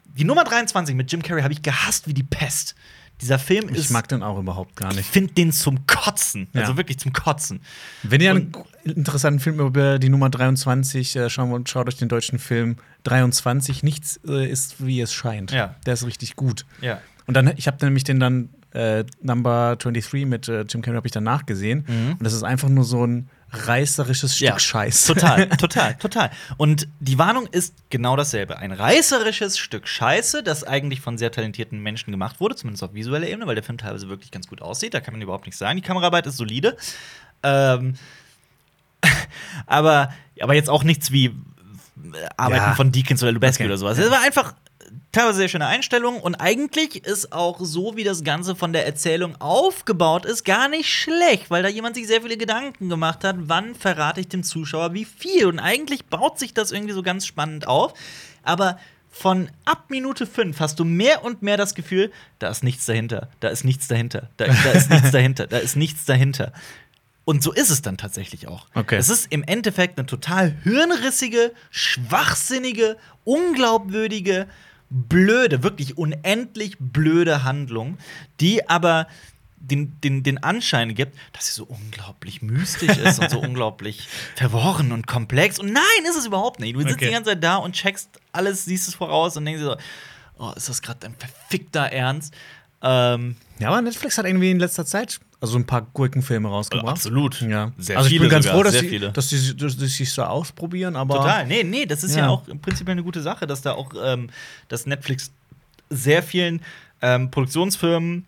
Die Nummer 23 mit Jim Carrey habe ich gehasst wie die Pest. Dieser Film Ich ist. mag den auch überhaupt gar ich nicht. finde den zum Kotzen. Ja. Also wirklich zum Kotzen. Wenn ihr einen Und- interessanten Film über die Nummer 23 äh, schauen wollt, schaut euch den deutschen Film 23. Nichts äh, ist, wie es scheint. Ja. Der ist richtig gut. Ja. Und dann, ich habe nämlich den dann äh, Number 23 mit äh, Jim Carrey habe ich danach gesehen. Mhm. Und das ist einfach nur so ein reißerisches Stück Scheiß. Total, total, total. Und die Warnung ist genau dasselbe. Ein reißerisches Stück Scheiße, das eigentlich von sehr talentierten Menschen gemacht wurde, zumindest auf visueller Ebene, weil der Film teilweise wirklich ganz gut aussieht. Da kann man überhaupt nichts sagen. Die Kameraarbeit ist solide. Ähm, aber, aber jetzt auch nichts wie Arbeiten Ja. von Deakins oder Lubeski Okay. oder sowas. Es war einfach teilweise sehr schöne Einstellung und eigentlich ist auch so, wie das Ganze von der Erzählung aufgebaut ist, gar nicht schlecht, weil da jemand sich sehr viele Gedanken gemacht hat, wann verrate ich dem Zuschauer wie viel. Und eigentlich baut sich das irgendwie so ganz spannend auf. Aber von ab Minute 5 hast du mehr und mehr das Gefühl, da ist nichts dahinter, da ist nichts dahinter, da, da ist nichts dahinter, da ist nichts dahinter. Und so ist es dann tatsächlich auch. Okay. Es ist im Endeffekt eine total hirnrissige, schwachsinnige, unglaubwürdige, blöde, wirklich unendlich blöde Handlung, die aber den, den, den Anschein gibt, dass sie so unglaublich mystisch ist und so unglaublich verworren und komplex. Und nein, ist es überhaupt nicht. Du sitzt Okay. die ganze Zeit da und checkst alles, siehst es voraus und denkst dir so, oh, ist das gerade ein verfickter Ernst? Ähm, Ja, aber Netflix hat irgendwie in letzter Zeit also ein paar Gurkenfilme rausgebracht. Absolut. Ja. Sehr also ich bin ganz sogar, froh, dass sie, dass sie dass sie sich so ausprobieren, aber Total. Nee, nee, das ist ja, Ja. auch im Prinzip eine gute Sache, dass da auch ähm, dass Netflix sehr vielen ähm, Produktionsfirmen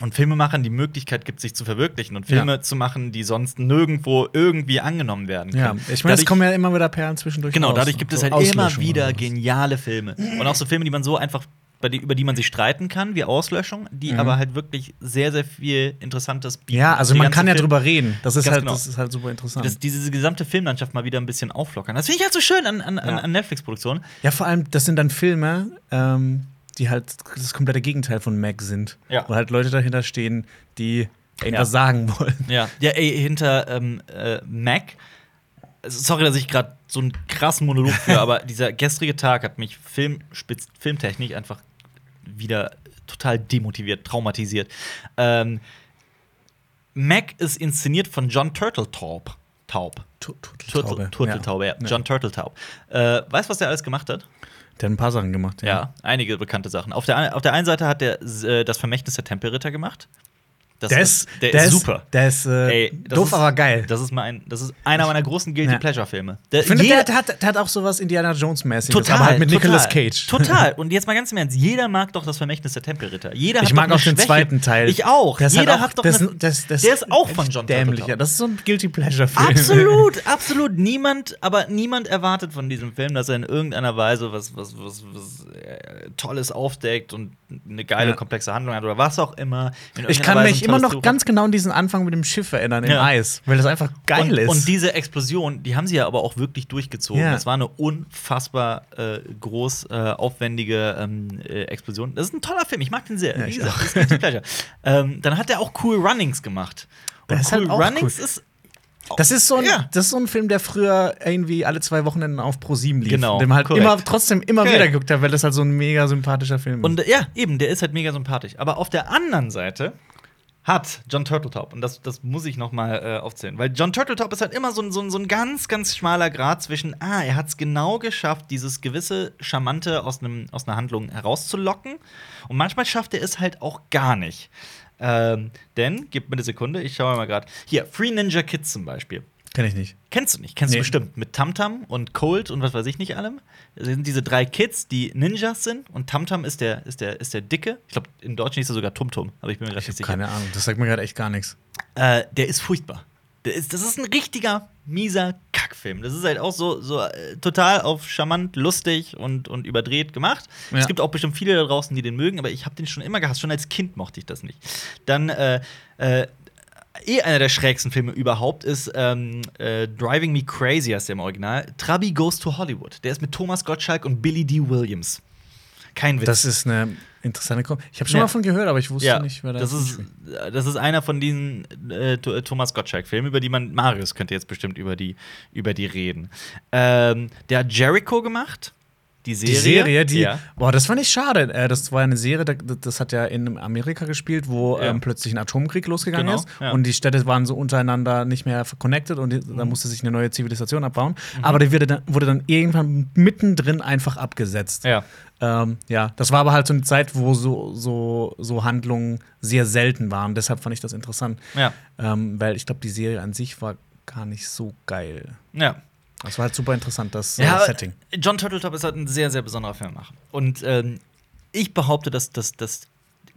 und Filmemachern die Möglichkeit gibt, sich zu verwirklichen und Filme Ja. zu machen, die sonst nirgendwo irgendwie angenommen werden können. Ja, ich meine, es kommen ja immer wieder Perlen zwischendurch. Genau, raus. dadurch gibt es So halt immer wieder geniale Filme. Und auch so Filme, die man so einfach, die, über die man sich streiten kann, wie Auslöschung, die Mhm. aber halt wirklich sehr, sehr viel Interessantes bieten. Ja, also Die man kann ja Film- drüber reden. Das ist, halt, genau. das ist halt super interessant. Das, diese gesamte Filmlandschaft mal wieder ein bisschen auflockern. Das finde ich halt so schön an, an, an, Ja. an Netflix-Produktionen. ja, vor allem, das sind dann Filme, ähm, die halt das komplette Gegenteil von Mac sind. Ja. Wo halt Leute dahinter stehen, die irgendwas Ja. sagen wollen. Ja, ja ey, hinter ähm, äh, Mac. Sorry, dass ich gerade so einen krassen Monolog führe, aber dieser gestrige Tag hat mich Filmspitz, filmtechnisch einfach wieder total demotiviert, traumatisiert. Ähm, Mac ist inszeniert von John Turteltaub. Taub. Tu- Turtel, Turteltaube. Turteltaube, ja. Ja. John Turteltaub. Äh, weißt du, was der alles gemacht hat? Der hat ein paar Sachen gemacht, ja. Ja, einige bekannte Sachen. Auf der, auf der einen Seite hat er äh, das Vermächtnis der Tempelritter gemacht. Das Der ist, der, ist super. Der ist äh, Ey, das doof, ist- aber geil. Das ist, mein, das ist einer meiner großen Guilty Ja. Pleasure-Filme. Der- Ich finde, jeder- der, hat, der hat auch sowas Indiana Jones-mäßiges, total, aber halt mit total, Nicolas Cage. Total. Und jetzt mal ganz im Ernst, jeder mag doch das Vermächtnis der Tempelritter. Jeder Ich hat mag doch auch eine den Schwäche. zweiten Teil. Ich auch. Der ist jeder halt auch, hat doch das, eine, das, das, Der ist auch von John dämlicher. Das ist so ein Guilty Pleasure-Film. Absolut, absolut. Niemand, aber niemand erwartet von diesem Film, dass er in irgendeiner Weise was, was, was, was äh, Tolles aufdeckt und eine geile, Ja. komplexe Handlung hat oder was auch immer. Ich kann Weise mich immer noch ganz genau an diesen Anfang mit dem Schiff erinnern, im Ja. Eis, weil das einfach geil und, ist. Und diese Explosion, die haben sie ja aber auch wirklich durchgezogen. Ja. Das war eine unfassbar äh, groß, äh, aufwendige ähm, äh, Explosion. Das ist ein toller Film, ich mag den sehr. Ja, Wie gesagt, das ist ähm, dann hat er auch Cool Runnings gemacht. Und ist cool halt Runnings cool. ist. das ist, so ein, Ja. das ist so ein Film, der früher irgendwie alle zwei Wochenenden auf Pro 7 lief. Genau, man halt korrekt. immer, trotzdem immer Korrekt. wieder geguckt hat, weil das halt so ein mega sympathischer Film ist. Und äh, ja, eben, der ist halt mega sympathisch. Aber auf der anderen Seite hat John Turteltaub, und das, das muss ich noch mal äh, aufzählen, weil John Turteltaub ist halt immer so ein, so ein, so ein ganz, ganz schmaler Grad zwischen, ah, er hat es genau geschafft, dieses gewisse Charmante aus, einem, aus einer Handlung herauszulocken, und manchmal schafft er es halt auch gar nicht. Ähm, denn, gib mir eine Sekunde, ich schaue mal gerade. Hier, Free Ninja Kids zum Beispiel. Kenn ich nicht. Kennst du nicht? Kennst Nee. du bestimmt. Mit Tamtam und Colt und was weiß ich nicht allem. Das sind diese drei Kids, die Ninjas sind. Und Tamtam ist der, ist der, ist der Dicke. Ich glaube, im Deutschen hieß er sogar Tumtum. Aber ich bin mir gerade Ich nicht sicher. keine Ahnung. Das sagt mir gerade echt gar nichts. Äh, der ist furchtbar. Der ist, das ist ein richtiger, mieser Kackfilm. Das ist halt auch so, so äh, total auf charmant, lustig und, und überdreht gemacht. Ja. Es gibt auch bestimmt viele da draußen, die den mögen, aber ich habe den schon immer gehasst. Schon als Kind mochte ich das nicht. Dann, äh, äh, eh einer der schrägsten Filme überhaupt ist ähm, äh, Driving Me Crazy, heißt der im Original. Trabi Goes to Hollywood. Der ist mit Thomas Gottschalk und Billy D. Williams. Kein Witz. Das ist eine interessante Kom Ich habe schon Ja. mal von gehört, aber ich wusste nicht, wer da das ist, das ist einer von diesen äh, Th- Thomas Gottschalk-Filmen, über die man. Marius könnte jetzt bestimmt über die, über die reden. Ähm, der hat Jericho gemacht. Die Serie. Die Serie, die. Ja. Boah, das fand ich schade. Äh, das war eine Serie, da- das hat ja in Amerika gespielt, wo Ja. ähm, plötzlich ein Atomkrieg losgegangen Genau, ist. ja. Und die Städte waren so untereinander nicht mehr connected und Mhm. da musste sich eine neue Zivilisation abbauen. Aber die wurde dann, wurde dann irgendwann mittendrin einfach abgesetzt. Ja. Ähm, ja, das war aber halt so eine Zeit, wo so, so, so Handlungen sehr selten waren. Deshalb fand ich das interessant. Ja. Ähm, weil ich glaube, die Serie an sich war gar nicht so geil. Ja. Das war halt super interessant, das ja äh, Setting. John Turteltaub ist halt ein sehr, sehr besonderer Filmemacher. Und ähm, ich behaupte, dass das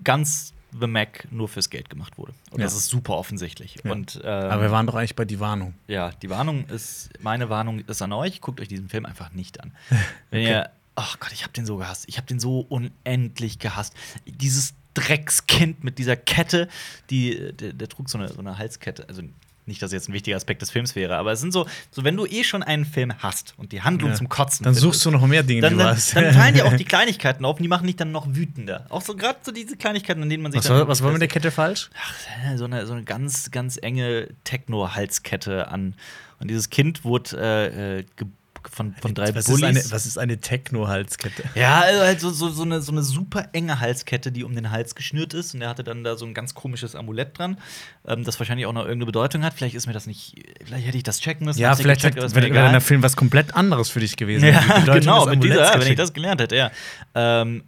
ganz The Mac nur fürs Geld gemacht wurde. Und Ja. das ist super offensichtlich. Ja. Und, ähm, Aber wir waren doch eigentlich bei die Warnung. Ja, die Warnung ist, meine Warnung ist an euch, guckt euch diesen Film einfach nicht an. Wenn ihr, ach Gott, ich hab den so gehasst. Ich hab den so unendlich gehasst. Dieses Dreckskind mit dieser Kette, die, der, der trug so eine, so eine Halskette. Also nicht, dass jetzt ein wichtiger Aspekt des Films wäre, aber es sind so, so wenn du eh schon einen Film hast und die Handlung Ja. zum Kotzen Dann suchst du noch mehr Dinge, dann, die du dann, hast. dann fallen dir auch die Kleinigkeiten auf und die machen dich dann noch wütender. Auch so gerade so diese Kleinigkeiten, an denen man sich was dann war, was war mit der Kette falsch? Ach, so eine, so eine ganz, ganz enge Techno-Halskette an. Und dieses Kind wurde äh, äh, ge- von, von drei was Bullies. Ist eine, was ist eine Techno-Halskette? ja, also halt so, so, so, eine, so eine super enge Halskette, die um den Hals geschnürt ist. Und er hatte dann da so ein ganz komisches Amulett dran, ähm, das wahrscheinlich auch noch irgendeine Bedeutung hat. Vielleicht ist mir das nicht, vielleicht hätte ich das checken müssen. Ja, vielleicht wäre der Film was komplett anderes für dich gewesen. Ja, genau, mit dieser, Amuletts wenn ich das gelernt hätte, ja. Ähm,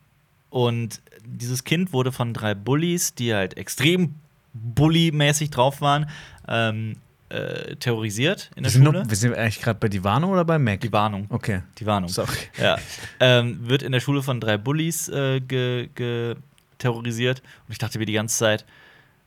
und dieses Kind wurde von drei Bullies, die halt extrem bully-mäßig drauf waren, ähm, äh, terrorisiert in wir der sind, Schule. noch, wir sind eigentlich gerade bei die Warnung oder bei Mac? Die Warnung. Okay. Die Warnung. Sorry. Ja. Ähm, wird in der Schule von drei Bullies äh, ge, ge, terrorisiert. Und ich dachte mir die ganze Zeit,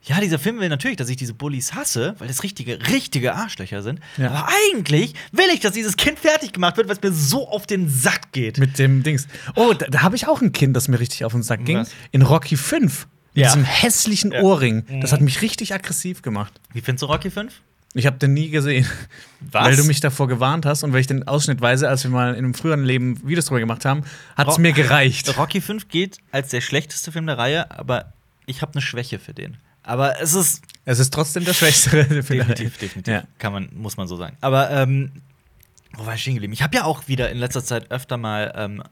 ja, dieser Film will natürlich, dass ich diese Bullies hasse, weil das richtige, richtige Arschlöcher sind. Ja. Aber eigentlich will ich, dass dieses Kind fertig gemacht wird, weil es mir so auf den Sack geht. Mit dem Dings. Oh, da, da habe ich auch ein Kind, das mir richtig auf den Sack ging. Was? In Rocky 5. Mit Ja. diesem hässlichen Ja. Ohrring. Mhm. Das hat mich richtig aggressiv gemacht. Wie findest du Rocky 5? Ich habe den nie gesehen. Was? Weil du mich davor gewarnt hast und weil ich den ausschnittweise, als wir mal in einem früheren Leben Videos drüber gemacht haben, hat es mir gereicht. Rocky 5 geht als der schlechteste Film der Reihe, aber ich habe eine Schwäche für den. Aber es ist Es ist trotzdem der schwächste Film. definitiv, definitiv. Ja. Kann man, muss man so sagen. Aber ähm, wo war ich stehen geblieben? Ich habe ja auch wieder in letzter Zeit öfter mal. Ähm,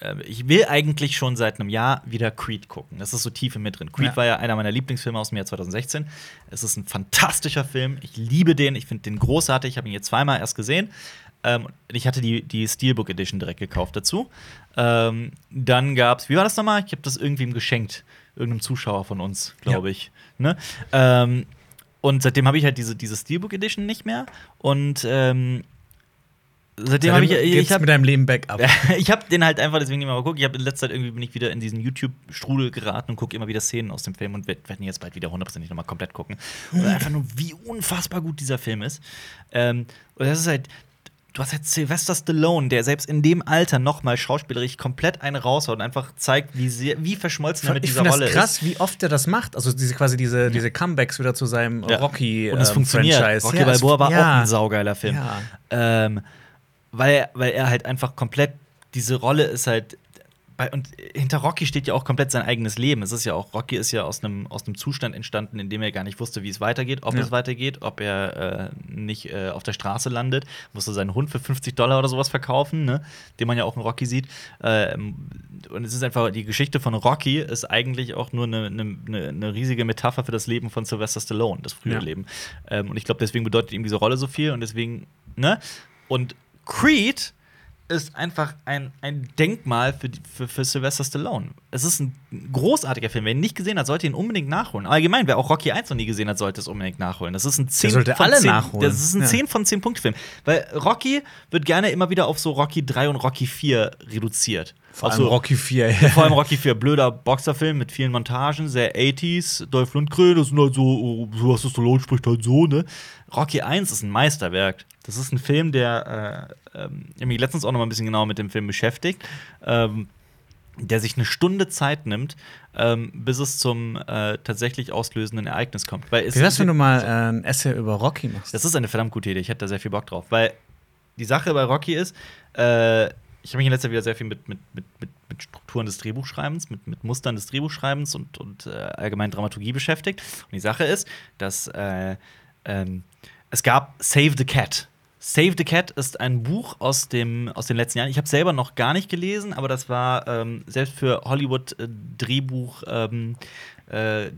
äh, ich will eigentlich schon seit einem Jahr wieder Creed gucken. Das ist so tief in mir drin. Creed Ja. war ja einer meiner Lieblingsfilme aus dem Jahr 2016. Es ist ein fantastischer Film. Ich liebe den. Ich finde den großartig. Ich habe ihn jetzt zweimal erst gesehen. Ähm, ich hatte die, die Steelbook Edition direkt gekauft dazu. Ähm, dann gab's, wie war das nochmal? Ich habe das irgendwem geschenkt. Irgendeinem Zuschauer von uns, glaube Ja. ich. Ne? Ähm, und seitdem habe ich halt diese, diese Steelbook Edition nicht mehr. Und ähm, seitdem habe ich, ich hab, mit deinem Leben bergab. ich habe den halt einfach deswegen nicht mehr mal geguckt. Ich habe in letzter Zeit irgendwie bin ich wieder in diesen YouTube-Strudel geraten und gucke immer wieder Szenen aus dem Film und werde werd jetzt bald wieder hundertprozentig nochmal komplett gucken. Und einfach nur, wie unfassbar gut dieser Film ist. Ähm, und das ist halt. Du hast halt Sylvester Stallone, der selbst in dem Alter nochmal schauspielerisch komplett eine raushaut und einfach zeigt, wie, sehr, wie verschmolzen er mit ich dieser finde Rolle das krass, ist. wie oft er das macht. Also diese quasi diese, diese Comebacks wieder zu seinem Ja. Rocky Und es ähm, funktioniert. Rocky Ja, Balboa war ja. auch ein saugeiler Film. Ja. Ähm, weil, er, weil er halt einfach komplett, diese Rolle ist halt. Bei, und hinter Rocky steht ja auch komplett sein eigenes Leben. Es ist ja auch, Rocky ist ja aus einem aus einem Zustand entstanden, in dem er gar nicht wusste, wie es weitergeht, ob Ja. es weitergeht, ob er äh, nicht äh, auf der Straße landet, musste seinen Hund für 50 Dollar oder sowas verkaufen, ne? den man ja auch in Rocky sieht. Ähm, und es ist einfach, die Geschichte von Rocky ist eigentlich auch nur eine, eine, eine- eine riesige Metapher für das Leben von Sylvester Stallone, das frühe Ja. Leben. Ähm, und ich glaube, deswegen bedeutet ihm diese Rolle so viel und deswegen, ne? Und Creed ist einfach ein, ein Denkmal für, für, für Sylvester Stallone. Es ist ein großartiger Film. Wer ihn nicht gesehen hat, sollte ihn unbedingt nachholen. Allgemein, wer auch Rocky 1 noch nie gesehen hat, sollte es unbedingt nachholen. Das ist ein 10 sollte von alle 10, nachholen. Das ist ein Ja. 10 von 10 Punkt Film. Weil Rocky wird gerne immer wieder auf so Rocky 3 und Rocky 4 reduziert. Vor allem so- Rocky 4. vor allem Rocky 4, blöder Boxerfilm mit vielen Montagen, sehr 80s. Dolph Lundgren, das sind halt so, oh, so was das Stallone spricht halt so, ne? Rocky 1 ist ein Meisterwerk. Das ist ein Film, der, äh, ähm, ich mich letztens auch noch mal ein bisschen genauer mit dem Film beschäftigt, ähm, der sich eine Stunde Zeit nimmt, ähm, bis es zum äh, tatsächlich auslösenden Ereignis kommt. Weil es Wie wär's, wenn du mal äh, ein Essay über Rocky machst? das ist eine verdammt gute Idee. Ich hätte da sehr viel Bock drauf. Weil die Sache bei Rocky ist, äh, ich habe mich in letzter Zeit wieder sehr viel mit, mit, mit, mit, Strukturen des Drehbuchschreibens, mit, mit Mustern des Drehbuchschreibens und, und äh, allgemein Dramaturgie beschäftigt. Und die Sache ist, dass äh, ähm, es gab Save the Cat. Save the Cat ist ein Buch aus, dem, aus den letzten Jahren. Ich habe selber noch gar nicht gelesen, aber das war ähm, selbst für Hollywood-Drehbuch ähm, äh,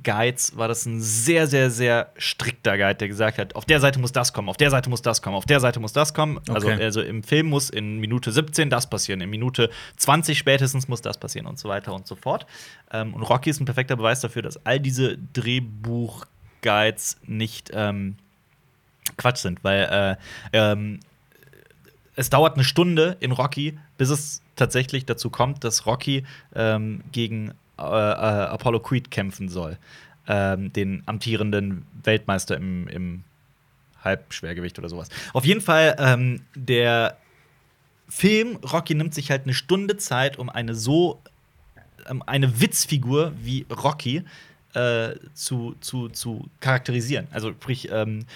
war das ein sehr, sehr, sehr strikter Guide, der gesagt hat, auf der Seite muss das kommen, auf der Seite muss das kommen, auf der Seite muss das kommen. Also, Okay. also im Film muss in Minute 17 das passieren, in Minute 20 spätestens muss das passieren und so weiter und so fort. Ähm, und Rocky ist ein perfekter Beweis dafür, dass all diese Drehbuch-Guides nicht ähm, Quatsch sind, weil äh, ähm, es dauert eine Stunde in Rocky, bis es tatsächlich dazu kommt, dass Rocky ähm, gegen äh, äh, Apollo Creed kämpfen soll. Ähm, den amtierenden Weltmeister im, im Halbschwergewicht oder sowas. Auf jeden Fall, ähm, der Film Rocky nimmt sich halt eine Stunde Zeit, um eine so ähm, eine Witzfigur wie Rocky äh, zu, zu, zu charakterisieren. Also sprich, ähm,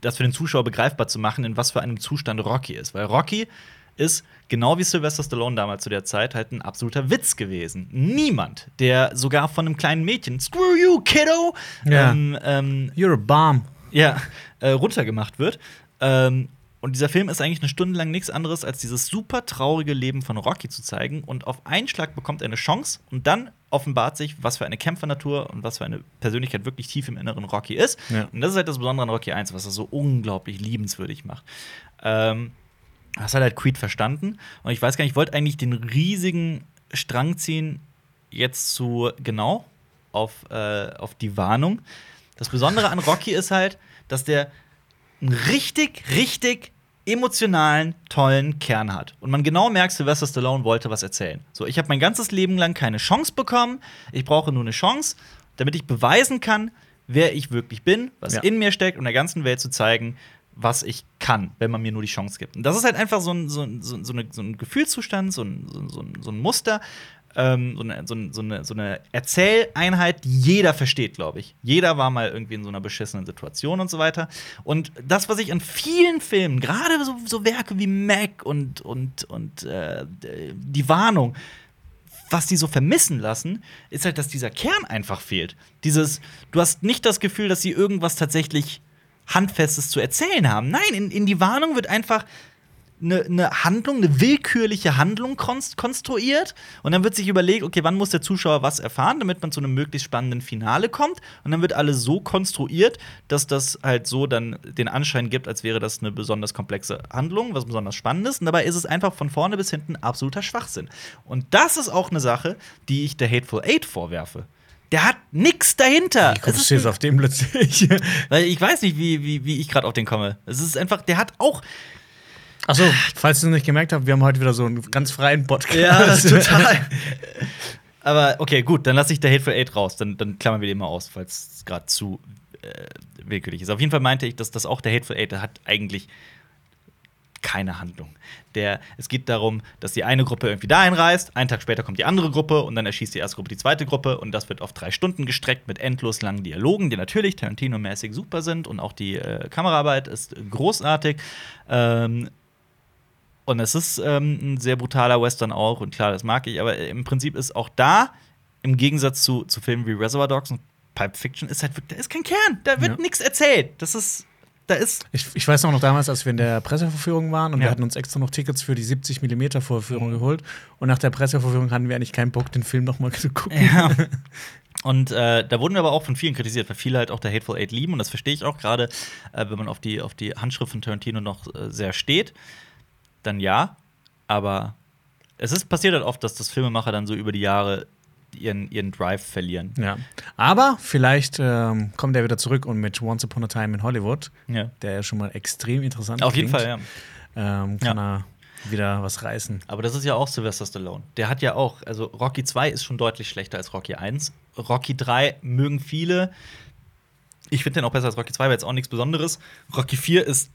das für den Zuschauer begreifbar zu machen, in was für einem Zustand Rocky ist. Weil Rocky ist, genau wie Sylvester Stallone damals zu der Zeit, halt ein absoluter Witz gewesen. Niemand, der sogar von einem kleinen Mädchen, Screw you, Kiddo, Ja. ähm, ähm, You're a bomb. ja, äh, runtergemacht wird. Ähm, und dieser Film ist eigentlich eine Stunde lang nichts anderes, als dieses super traurige Leben von Rocky zu zeigen. Und auf einen Schlag bekommt er eine Chance und dann offenbart sich, was für eine Kämpfernatur und was für eine Persönlichkeit wirklich tief im Inneren Rocky ist. Ja. Und das ist halt das Besondere an Rocky 1, was er so unglaublich liebenswürdig macht. Ähm, das hat halt Creed verstanden. Und ich weiß gar nicht, ich wollte eigentlich den riesigen Strang ziehen, jetzt zu genau auf, äh, auf die Warnung. Das Besondere an Rocky ist halt, dass der ein richtig, richtig emotionalen, tollen Kern hat. Und man genau merkt, Sylvester Stallone wollte was erzählen. So, ich habe mein ganzes Leben lang keine Chance bekommen. Ich brauche nur eine Chance, damit ich beweisen kann, wer ich wirklich bin, was Ja. in mir steckt und der ganzen Welt zu zeigen, was ich kann, wenn man mir nur die Chance gibt. Und das ist halt einfach so ein, so, ein- so, ein Gefühlszustand, so ein, ein- so, ein, so ein Muster, ähm, so, eine, so, ein- so, eine, so eine Erzähleinheit, die jeder versteht, glaube ich. Jeder war mal irgendwie in so einer beschissenen Situation und so weiter. Und das, was ich an vielen Filmen, gerade so, so Werke wie Mac und, und, und äh, die Warnung, was die so vermissen lassen, ist halt, dass dieser Kern einfach fehlt. Dieses, du hast nicht das Gefühl, dass sie irgendwas tatsächlich Handfestes zu erzählen haben. Nein, in, in die Warnung wird einfach eine, eine Handlung, eine willkürliche Handlung konst konstruiert und dann wird sich überlegt, okay, wann muss der Zuschauer was erfahren, damit man zu einem möglichst spannenden Finale kommt und dann wird alles so konstruiert, dass das halt so dann den Anschein gibt, als wäre das eine besonders komplexe Handlung, was besonders spannend ist und dabei ist es einfach von vorne bis hinten absoluter Schwachsinn. Und das ist auch eine Sache, die ich der Hateful Eight vorwerfe. Der hat nix dahinter. Wie kommst du jetzt auf den plötzlich? weil ich weiß nicht, wie, wie, wie ich gerade auf den komme. Es ist einfach, der hat auch Achso, falls ihr es nicht gemerkt habt, wir haben heute wieder so einen ganz freien Podcast. Ja, das ist total. Aber okay, gut, dann lasse ich der Hateful Eight raus. Dann, dann klammern wir den mal aus, falls es gerade zu äh, willkürlich ist. Auf jeden Fall meinte ich, dass das auch der Hateful Eight der hat eigentlich keine Handlung. Der, es geht darum, dass die eine Gruppe irgendwie dahin reist, einen Tag später kommt die andere Gruppe und dann erschießt die erste Gruppe die zweite Gruppe und das wird auf drei Stunden gestreckt mit endlos langen Dialogen, die natürlich Tarantino-mäßig super sind und auch die äh, Kameraarbeit ist großartig. Ähm, und es ist ähm, ein sehr brutaler Western auch und klar, das mag ich, aber im Prinzip ist auch da, im Gegensatz zu, zu Filmen wie Reservoir Dogs und Pipe Fiction, ist halt da ist kein Kern, da wird Ja. nichts erzählt. Das ist, da ist Ich, ich weiß auch noch damals, als wir in der Presseverführung waren und Ja. wir hatten uns extra noch Tickets für die 70 mm Vorführung geholt. Und nach der Presseverführung hatten wir eigentlich keinen Bock, den Film noch mal zu gucken. Ja. Und äh, da wurden wir aber auch von vielen kritisiert, weil viele halt auch der Hateful Eight lieben. Und das verstehe ich auch gerade, äh, wenn man auf die, auf die Handschrift von Tarantino noch äh, sehr steht. Dann ja. Aber es ist passiert halt oft, dass das Filmemacher dann so über die Jahre ihren, ihren Drive verlieren. Ja. Aber vielleicht ähm, kommt er wieder zurück und mit Once Upon a Time in Hollywood, Ja. der ja schon mal extrem interessant Auf jeden klingt, Fall, ja. ähm, kann er wieder was reißen. Aber das ist ja auch Sylvester Stallone. Der hat ja auch, also Rocky 2 ist schon deutlich schlechter als Rocky 1. Rocky 3 mögen viele. Ich finde den auch besser als Rocky 2, weil jetzt auch nichts Besonderes. Rocky 4 ist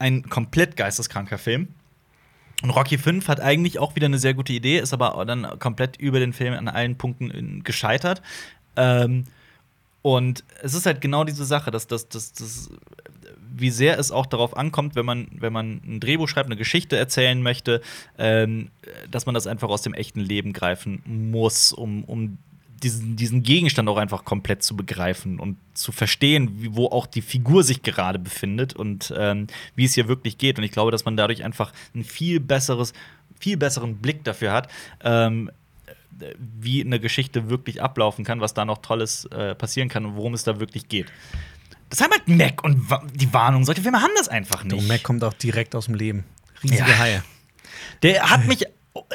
ein komplett geisteskranker Film. Und Rocky 5 hat eigentlich auch wieder eine sehr gute Idee, ist aber dann komplett über den Film an allen Punkten äh, gescheitert. Ähm, und es ist halt genau diese Sache, dass das, das, das, wie sehr es auch darauf ankommt, wenn man, wenn man ein Drehbuch schreibt, eine Geschichte erzählen möchte, ähm, dass man das einfach aus dem echten Leben greifen muss, um, um diesen, diesen Gegenstand auch einfach komplett zu begreifen und zu verstehen, wie, wo auch die Figur sich gerade befindet und ähm, wie es hier wirklich geht. Und ich glaube, dass man dadurch einfach ein viel besseres, viel besseren Blick dafür hat, ähm, wie eine Geschichte wirklich ablaufen kann, was da noch Tolles äh, passieren kann und worum es da wirklich geht. Das haben halt Mac und Wa- die Warnung. Solche Filme haben das einfach nicht. Und Mac kommt auch direkt aus dem Leben. Riesige Ja. Haie. Der hat mich.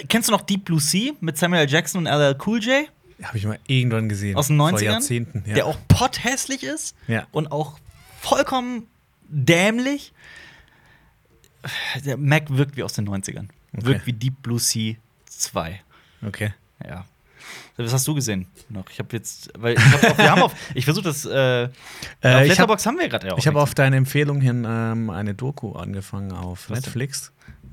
Kennst du noch Deep Blue Sea mit Samuel L. Jackson und LL Cool J Habe ich mal irgendwann gesehen. aus den 90ern? Vor Jahrzehnten. Ja. Der auch potthässlich ist Ja. und auch vollkommen dämlich. Der Mac wirkt wie aus den 90ern. Okay. Wirkt wie Deep Blue Sea 2. Okay. Ja. Was hast du gesehen noch? Ich habe jetzt, weil ich hab auf, wir haben auf, ich versuche das. Äh, auf ich habe Letterboxd haben wir gerade ja auch. ich hab nichts. auf deine Empfehlung hin ähm, eine Doku angefangen auf Was denn?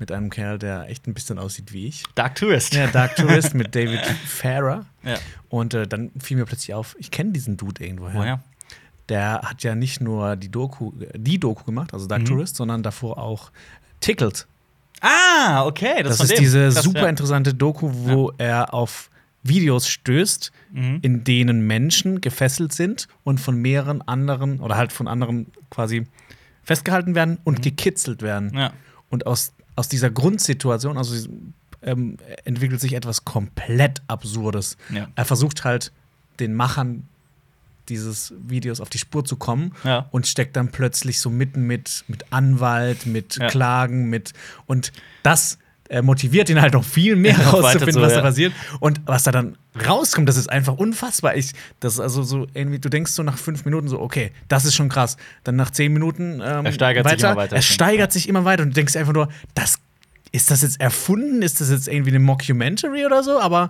Mit einem Kerl, der echt ein bisschen aussieht wie ich. Dark Tourist. Ja, Dark Tourist mit David Farrer. Ja. Und äh, dann fiel mir plötzlich auf, ich kenne diesen Dude irgendwoher. Woher? Der hat ja nicht nur die Doku, die Doku gemacht, also Dark Mhm. Tourist, sondern davor auch Tickled. Ah, okay. Das, Das, ist dem. diese Krass, super ja. interessante Doku, wo er auf Videos stößt, Mhm. in denen Menschen gefesselt sind und von mehreren anderen oder halt von anderen quasi festgehalten werden und gekitzelt werden. Mhm. Ja. Und aus, aus dieser Grundsituation, also ähm, entwickelt sich etwas komplett Absurdes. Ja. Er versucht halt den Machern dieses Videos auf die Spur zu kommen Ja. und steckt dann plötzlich so mitten mit, mit Anwalt, mit Ja. Klagen, mit und das äh, motiviert ihn halt noch viel mehr weiter rauszufinden, zu, was da ja. passiert. Und was da dann rauskommt, das ist einfach unfassbar. Ich, das also so irgendwie, du denkst so nach fünf Minuten so, okay, das ist schon krass. Dann nach zehn Minuten ähm, Er steigert sich immer weiter. Er steigert sich immer weiter und du denkst einfach nur, das ist das jetzt erfunden? Ist das jetzt irgendwie eine Mockumentary oder so? Aber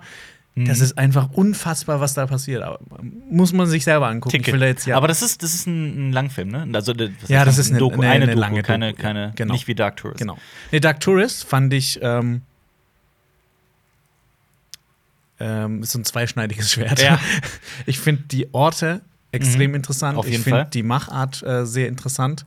Mhm. das ist einfach unfassbar, was da passiert. Aber muss man sich selber angucken. Da jetzt ja. Aber das ist, das ist ein, ein Langfilm, ne? Also, das Ja, das ist eine- Doku, eine- eine, eine Doku, lange keine, Doku, ja. keine Genau. nicht wie Dark Tourist. Genau. Nee, Dark Tourist fand ich ähm, ähm, ist so ein zweischneidiges Schwert. Ja. Ich finde die Orte extrem interessant. Mhm. Auf jeden ich finde die Machart äh, sehr interessant.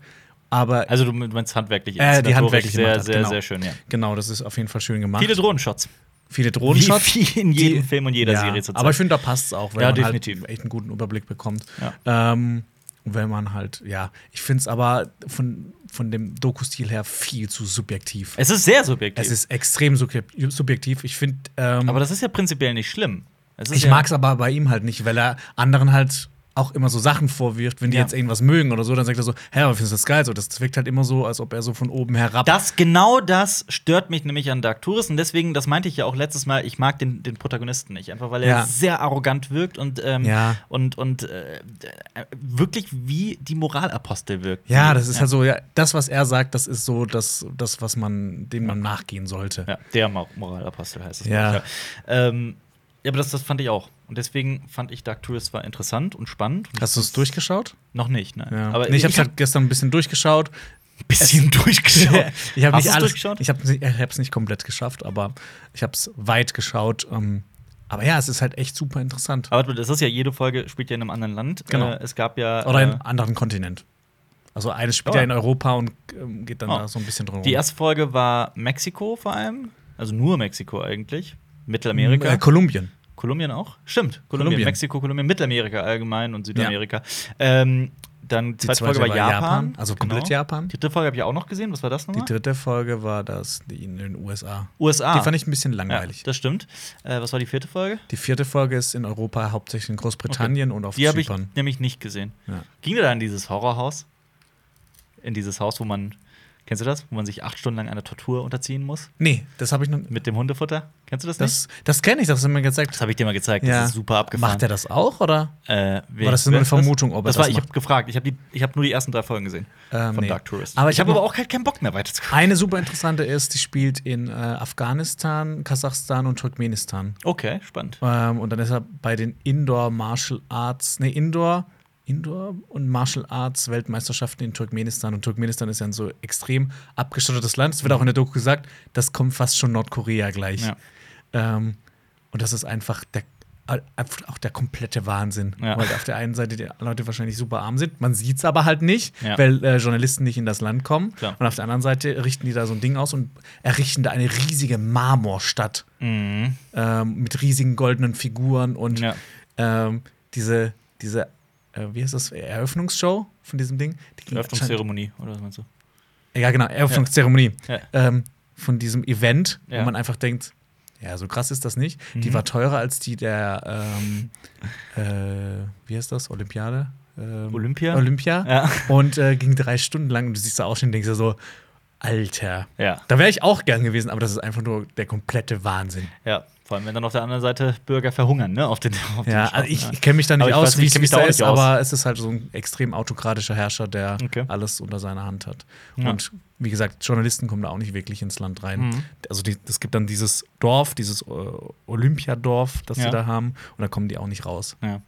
Aber Also du meinst handwerklich, Äh, die handwerkliche sehr, sehr, genau. sehr schön, ja. genau, das ist auf jeden Fall schön gemacht. Viele Drohnenshots. Viele Drohnenshots. Wie, wie in jedem Die- Film und jeder ja, Serie zurzeit. Aber ich finde, da passt es auch, weil Ja, man definitiv. halt echt einen guten Überblick bekommt. Ja. Ähm, wenn man halt, ja, ich finde es aber von, von dem Doku-Stil her viel zu subjektiv. es ist sehr subjektiv. Es ist extrem subjek- subjektiv. Ich finde, ähm, aber das ist ja prinzipiell nicht schlimm. Ich ja, mag es aber bei ihm halt nicht, weil er anderen halt auch immer so Sachen vorwirft, wenn die Ja. jetzt irgendwas mögen oder so, dann sagt er so, hä, aber findest du das geil? So, das wirkt halt immer so, als ob er so von oben herab. Das, genau das stört mich nämlich an Dark Tourist und deswegen, das meinte ich ja auch letztes Mal, ich mag den, den Protagonisten nicht. Einfach weil er Ja. sehr arrogant wirkt und, ähm, Ja. und, und äh, äh, wirklich wie die Moralapostel wirkt. ja, das ist halt so, ja, das, was er sagt, das ist so das, das was man, dem man nachgehen sollte. Ja, der Mor- Moralapostel heißt es. Ja. Ähm, ja, aber das, das fand ich auch. Und deswegen fand ich Dark Tourist war interessant und spannend. Und Hast du es durchgeschaut? Noch nicht, nein. Ja. Aber nee, ich habe halt gestern ein bisschen durchgeschaut. ein bisschen durchgeschaut. ich habe nicht alles. durchgeschaut? Ich habe es nicht komplett geschafft, aber ich habe es weit geschaut. Ähm, aber ja, es ist halt echt super interessant. Aber das ist ja, jede Folge spielt ja in einem anderen Land. Genau. Äh, es gab ja. Oder in äh, einem anderen Kontinent. Also eines spielt Oh. ja in Europa und ähm, geht dann Oh. da so ein bisschen drum. Die erste Folge war Mexiko vor allem. Also nur Mexiko eigentlich. Mittelamerika. Äh, Kolumbien. Kolumbien auch? Stimmt. Kolumbien, Kolumbien. Mexiko, Kolumbien, Mittelamerika allgemein und Südamerika. Ähm, dann die Die zweite Folge war Japan. Also komplett Genau. Japan. Die dritte Folge habe ich auch noch gesehen. Was war das Die nochmal? dritte Folge war das die in den USA. USA. Die fand ich ein bisschen ja, langweilig. das stimmt. Äh, was war die vierte Folge? die vierte Folge ist in Europa, hauptsächlich in Großbritannien und auf Die habe ich Zypern. nämlich nicht gesehen. Ja. Ging der da in dieses Horrorhaus? In dieses Haus, wo man, kennst du das? Wo man sich acht Stunden lang einer Tortur unterziehen muss? Nee, das habe ich noch. Mit dem Hundefutter? Kennst du das, nicht? Das, das kenne ich, das hast du mir gezeigt. Das habe ich dir mal gezeigt. Ja. Das ist super abgefahren. Macht er das auch, oder? Äh, wer- War das nur eine Vermutung, ob er das das war, Ich habe gefragt. Ich habe hab nur die ersten drei Folgen gesehen Ähm, von nee. Dark Tourist. Aber ich ich habe hab aber auch halt keinen Bock mehr weiterzugucken. Eine super interessante ist, die spielt in äh, Afghanistan, Kasachstan und Turkmenistan. Okay, spannend. Ähm, und dann ist er bei den Indoor Martial Arts, nee, Indoor, Indoor und Martial Arts Weltmeisterschaften in Turkmenistan. Und Turkmenistan ist ja ein so extrem abgeschottetes Land. Es wird auch in der Doku gesagt, das kommt fast schon Nordkorea gleich. Ja. Ähm, und das ist einfach der, äh, auch der komplette Wahnsinn. Ja. Weil auf der einen Seite die Leute wahrscheinlich super arm sind, man sieht es aber halt nicht, Ja. weil äh, Journalisten nicht in das Land kommen. Klar. Und auf der anderen Seite richten die da so ein Ding aus und errichten da eine riesige Marmorstadt Mhm. ähm, mit riesigen goldenen Figuren und ähm, diese, diese äh, wie heißt das, Eröffnungsshow von diesem Ding? Die Eröffnungszeremonie, oder was meinst du? Ja, genau, Eröffnungszeremonie Ja. ähm, von diesem Event, Ja. wo man einfach denkt, ja, so krass ist das nicht. Die Mhm. war teurer als die der, ähm, äh, wie heißt das, Olympiade? Ähm, Olympia? Olympia. Ja. Und äh, ging drei Stunden lang und du siehst da auch schon und denkst dir so, Alter. Ja. Da wäre ich auch gern gewesen, aber das ist einfach nur der komplette Wahnsinn. Ja. Vor allem, wenn dann auf der anderen Seite Bürger verhungern, ne? Auf den, auf Ja, also ich, ich kenne mich da nicht Aber aus, wie es da ist, aus. aber es ist halt so ein extrem autokratischer Herrscher, der Okay. alles unter seiner Hand hat. Ja. Und wie gesagt, Journalisten kommen da auch nicht wirklich ins Land rein. Mhm. Also es gibt dann dieses Dorf, dieses äh, Olympiadorf, das Ja. sie da haben, und da kommen die auch nicht raus. Ja.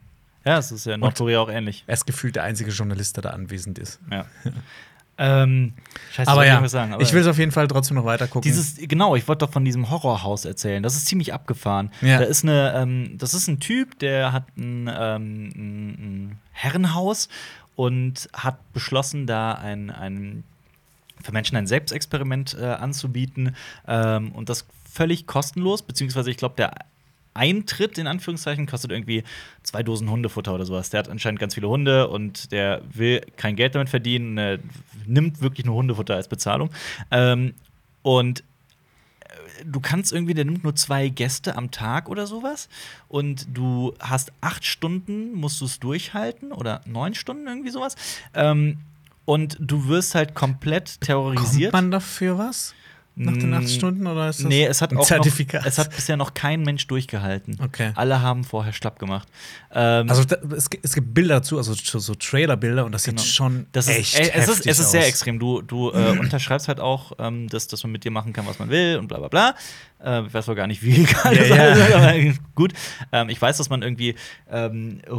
Ja, es ist ja in Nordkorea auch ähnlich. Er ist gefühlt der einzige Journalist, der da anwesend ist. Ja. ähm, scheiße, aber ja, was sagen, aber ich will es auf jeden Fall trotzdem noch weiter gucken. Dieses, genau, ich wollte doch von diesem Horrorhaus erzählen. Das ist ziemlich abgefahren. Ja. Da ist eine, ähm, das ist ein Typ, der hat ein, ähm, ein Herrenhaus und hat beschlossen, da ein, ein für Menschen ein Selbstexperiment äh, anzubieten ähm, und das völlig kostenlos, beziehungsweise ich glaube, der Eintritt in Anführungszeichen kostet irgendwie zwei Dosen Hundefutter oder sowas. Der hat anscheinend ganz viele Hunde und der will kein Geld damit verdienen, äh, nimmt wirklich nur Hundefutter als Bezahlung. Ähm, und äh, du kannst irgendwie, der nimmt nur zwei Gäste am Tag oder sowas. Und du hast acht Stunden, musst du es durchhalten oder neun Stunden, irgendwie sowas. Ähm, und du wirst halt komplett terrorisiert. Kommt man dafür was? Nach den Mm, acht Stunden oder ist das Nee, es hat ein auch Zertifikat? Noch, es hat bisher noch kein Mensch durchgehalten. Okay. Alle haben vorher schlapp gemacht. Ähm, also da, es, gibt- es gibt Bilder dazu, also so, Trailer-Bilder und das sieht Genau. schon das ist, echt ey, es ist, es ist sehr aus. extrem. Du, du äh, unterschreibst halt auch, ähm, dass, dass man mit dir machen kann, was man will und bla bla bla. Äh, ich weiß wohl gar nicht, wie legal Ja, das alles ist, aber gut. Ähm, ich weiß, dass man irgendwie ähm, äh,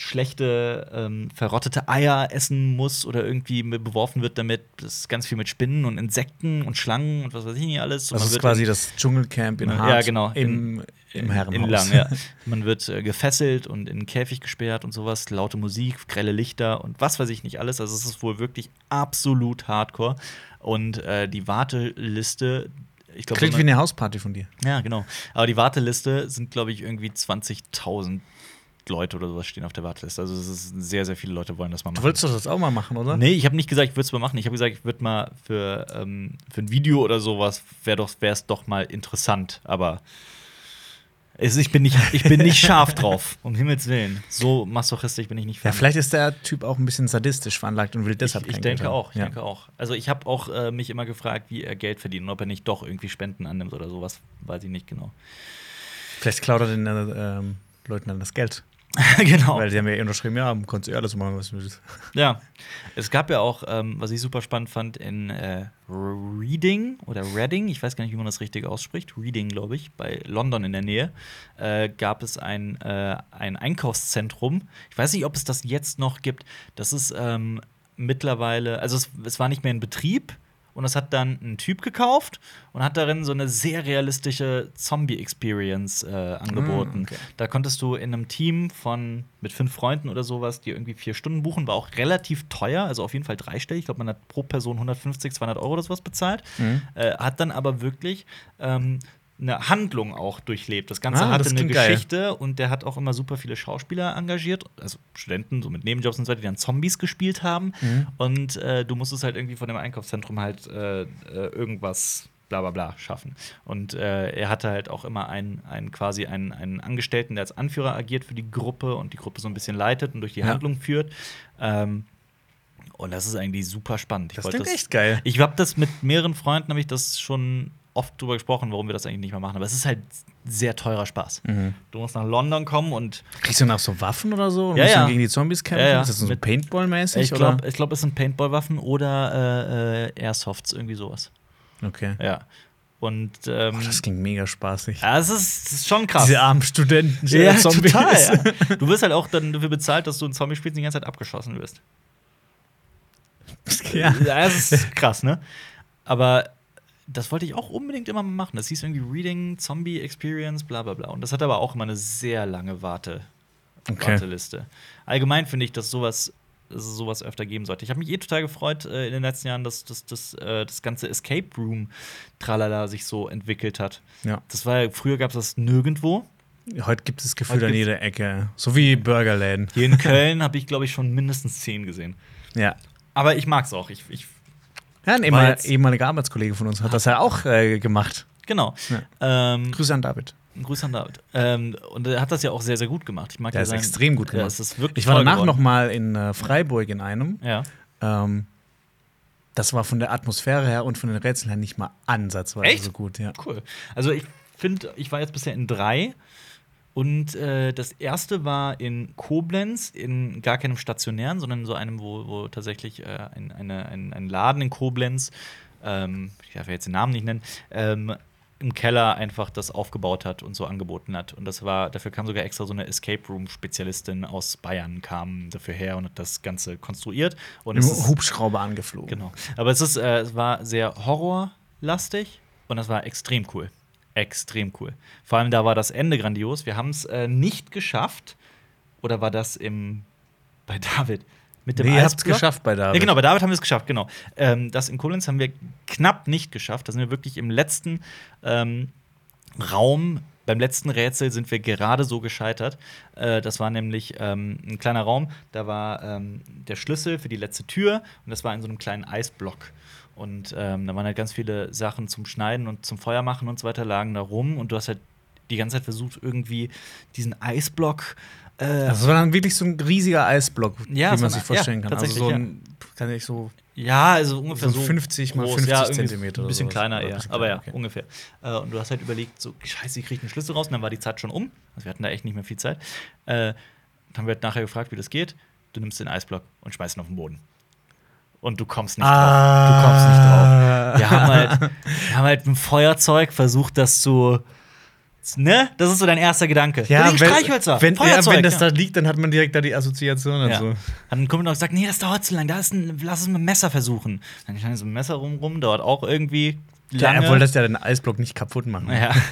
schlechte, ähm, verrottete Eier essen muss oder irgendwie beworfen wird damit. Das ist ganz viel mit Spinnen und Insekten und Schlangen und was weiß ich nicht alles. Und Das ist quasi das Dschungelcamp in Ja, Hart genau. im, im Herrenhaus. In Lang, ja. Man wird äh, gefesselt und in einen Käfig gesperrt und sowas, laute Musik, grelle Lichter und was weiß ich nicht alles. Also es ist wohl wirklich absolut hardcore. Und äh, die Warteliste, ich glaube, Klingt wie eine Hausparty von dir. ja, genau. Aber die Warteliste sind, glaube ich, irgendwie 20.000 Leute oder sowas stehen auf der Warteliste. Also es ist sehr, sehr viele Leute wollen das mal Du machen. wolltest doch das auch mal machen, oder? Nee, ich habe nicht gesagt, ich würde es mal machen. Ich habe gesagt, ich würde mal für, ähm, für ein Video oder sowas, wäre es doch mal interessant. Aber es, ich, bin nicht, ich bin nicht scharf drauf, um Himmels Willen. So masochistisch bin ich nicht. Ja, vielleicht ist der Typ auch ein bisschen sadistisch veranlagt und will Ich, deshalb ich kein denke Geld auch, ich ja. denke auch. Also ich habe auch äh, mich immer gefragt, wie er Geld verdient und ob er nicht doch irgendwie Spenden annimmt oder sowas, weiß ich nicht genau. Vielleicht klaut er den äh, ähm, Leuten dann das Geld. genau. Weil die haben ja eh unterschrieben, ja, kannst du eh alles machen, was du willst. Ja, es gab ja auch, ähm, was ich super spannend fand, in äh, Reading oder Reading, ich weiß gar nicht, wie man das richtig ausspricht, Reading, glaube ich, bei London in der Nähe, äh, gab es ein, äh, ein Einkaufszentrum. Ich weiß nicht, ob es das jetzt noch gibt. Das ist ähm, mittlerweile, also es, es war nicht mehr in Betrieb. Und das hat dann ein Typ gekauft und hat darin so eine sehr realistische Zombie-Experience äh, angeboten. Mm, okay. Da konntest du in einem Team von mit fünf Freunden oder sowas, die irgendwie vier Stunden buchen, war auch relativ teuer, also auf jeden Fall dreistellig. Ich glaube, man hat pro Person 150, 200 Euro oder sowas bezahlt. Mhm. Äh, hat dann aber wirklich ähm, eine Handlung auch durchlebt. Das Ganze Ah, hatte das eine klingt geil. Geschichte und der hat auch immer super viele Schauspieler engagiert, also Studenten, so mit Nebenjobs und so weiter, die dann Zombies gespielt haben. Mhm. Und äh, du musstest halt irgendwie von dem Einkaufszentrum halt äh, äh, irgendwas bla bla bla schaffen. Und äh, er hatte halt auch immer einen, einen quasi einen, einen Angestellten, der als Anführer agiert für die Gruppe und die Gruppe so ein bisschen leitet und durch die Ja. Handlung führt. Ähm, und das ist eigentlich super spannend. Ich Das klingt echt geil. Ich habe das mit mehreren Freunden, habe ich das schon oft drüber gesprochen, warum wir das eigentlich nicht mehr machen. Aber es ist halt sehr teurer Spaß. Mhm. Du musst nach London kommen und Kriegst du dann auch so Waffen oder so? Und Ja, musst ja. dann gegen die Zombies kämpfen? Ja, ja. Ist das so Mit- Paintball-mäßig? ich glaube, glaub, es sind Paintball-Waffen oder äh, äh, Airsofts, irgendwie sowas. Okay. Ja. Und ähm, Oh, das klingt mega spaßig. ja, es ist, ist schon krass. Diese armen Studenten, die ja, Zombies. total, ja. Du wirst halt auch dann dafür bezahlt, dass du ein Zombie spielst und die ganze Zeit abgeschossen wirst. ja. Ja, das ist krass, ne? Aber das wollte ich auch unbedingt immer mal machen. Das hieß irgendwie Reading, Zombie Experience, bla bla bla. Und das hat aber auch immer eine sehr lange Warte Okay. Warteliste. Allgemein finde ich, dass sowas, dass es sowas öfter geben sollte. Ich habe mich eh total gefreut äh, in den letzten Jahren, dass, dass, dass äh, das ganze Escape Room Tralala sich so entwickelt hat. ja. Das war ja, früher gab es das nirgendwo. Heute gibt es das Gefühl an jeder Ecke. So wie Burgerläden. Hier in Köln habe ich, glaube ich, schon mindestens zehn gesehen. Ja. Aber ich mag es auch. Ich, ich, Ja, ein ehemal ehemaliger Arbeitskollege von uns hat das ja auch äh, gemacht. genau. Ja. Ähm, Grüße an David. Grüße an David. Ähm, und er hat das ja auch sehr, sehr gut gemacht. Ich mag Der ja ist sein- extrem gut Ja, gemacht. wirklich Ich war danach geworden. noch mal in äh, Freiburg in einem. Ja. Ähm, das war von der Atmosphäre her und von den Rätseln her nicht mal ansatzweise Echt? so gut. Ja. Cool. Also ich finde, ich war jetzt bisher in drei. Und äh, das erste war in Koblenz, in gar keinem stationären, sondern so einem, wo, wo tatsächlich äh, ein, eine, ein, ein Laden in Koblenz, ähm, ich darf ja jetzt den Namen nicht nennen, ähm, im Keller einfach das aufgebaut hat und so angeboten hat. Und das war, dafür kam sogar extra so eine Escape Room-Spezialistin aus Bayern, kam dafür her und hat das Ganze konstruiert. Und Im Hubschrauber angeflogen. Genau. Aber es ist, äh, es war sehr horrorlastig und das war extrem cool. Extrem cool. Vor allem da war das Ende grandios. Wir haben es äh, nicht geschafft. Oder war das im bei David? Mit dem Nee, ihr habt's Eisblock? geschafft bei David. Ja, genau, bei David haben wir es geschafft, genau. Ähm, das in Koblenz haben wir knapp nicht geschafft. Da sind wir wirklich im letzten ähm, Raum, beim letzten Rätsel sind wir gerade so gescheitert. Äh, das war nämlich ähm, ein kleiner Raum, da war ähm, der Schlüssel für die letzte Tür und das war in so einem kleinen Eisblock. Und ähm, da waren halt ganz viele Sachen zum Schneiden und zum Feuer machen und so weiter lagen da rum und du hast halt die ganze Zeit versucht, irgendwie diesen Eisblock äh, Also, es war dann wirklich so ein riesiger Eisblock, Ja, wie man sich vorstellen ja, kann. Also so ein, kann ich so Ja, also ungefähr So so, 50 mal groß. 50 ja, Zentimeter Ein bisschen kleiner eher, bisschen aber ja, kleiner, okay. ungefähr. Äh, und du hast halt überlegt, so, scheiße, ich kriege einen Schlüssel raus und dann war die Zeit schon um. Also wir hatten da echt nicht mehr viel Zeit. Äh, dann haben wir halt nachher gefragt, wie das geht. Du nimmst den Eisblock und schmeißt ihn auf den Boden. Und du kommst nicht drauf. Du kommst nicht drauf. Wir haben halt, wir haben halt dem Feuerzeug versucht, das zu. Ne? Das ist so dein erster Gedanke. Ja, wenn, Streichhölzer. wenn, ja, Feuerzeug, wenn das ja. da liegt, dann hat man direkt da die Assoziation. Ja. Also. Hat ein Kumpel noch gesagt, nee, das dauert zu lang, da ist ein, lass es mit dem Messer versuchen. Dann kann ich so ein Messer rum, rum, dauert auch irgendwie Ja, lange. er wollte das ja den Eisblock nicht kaputt machen. ja.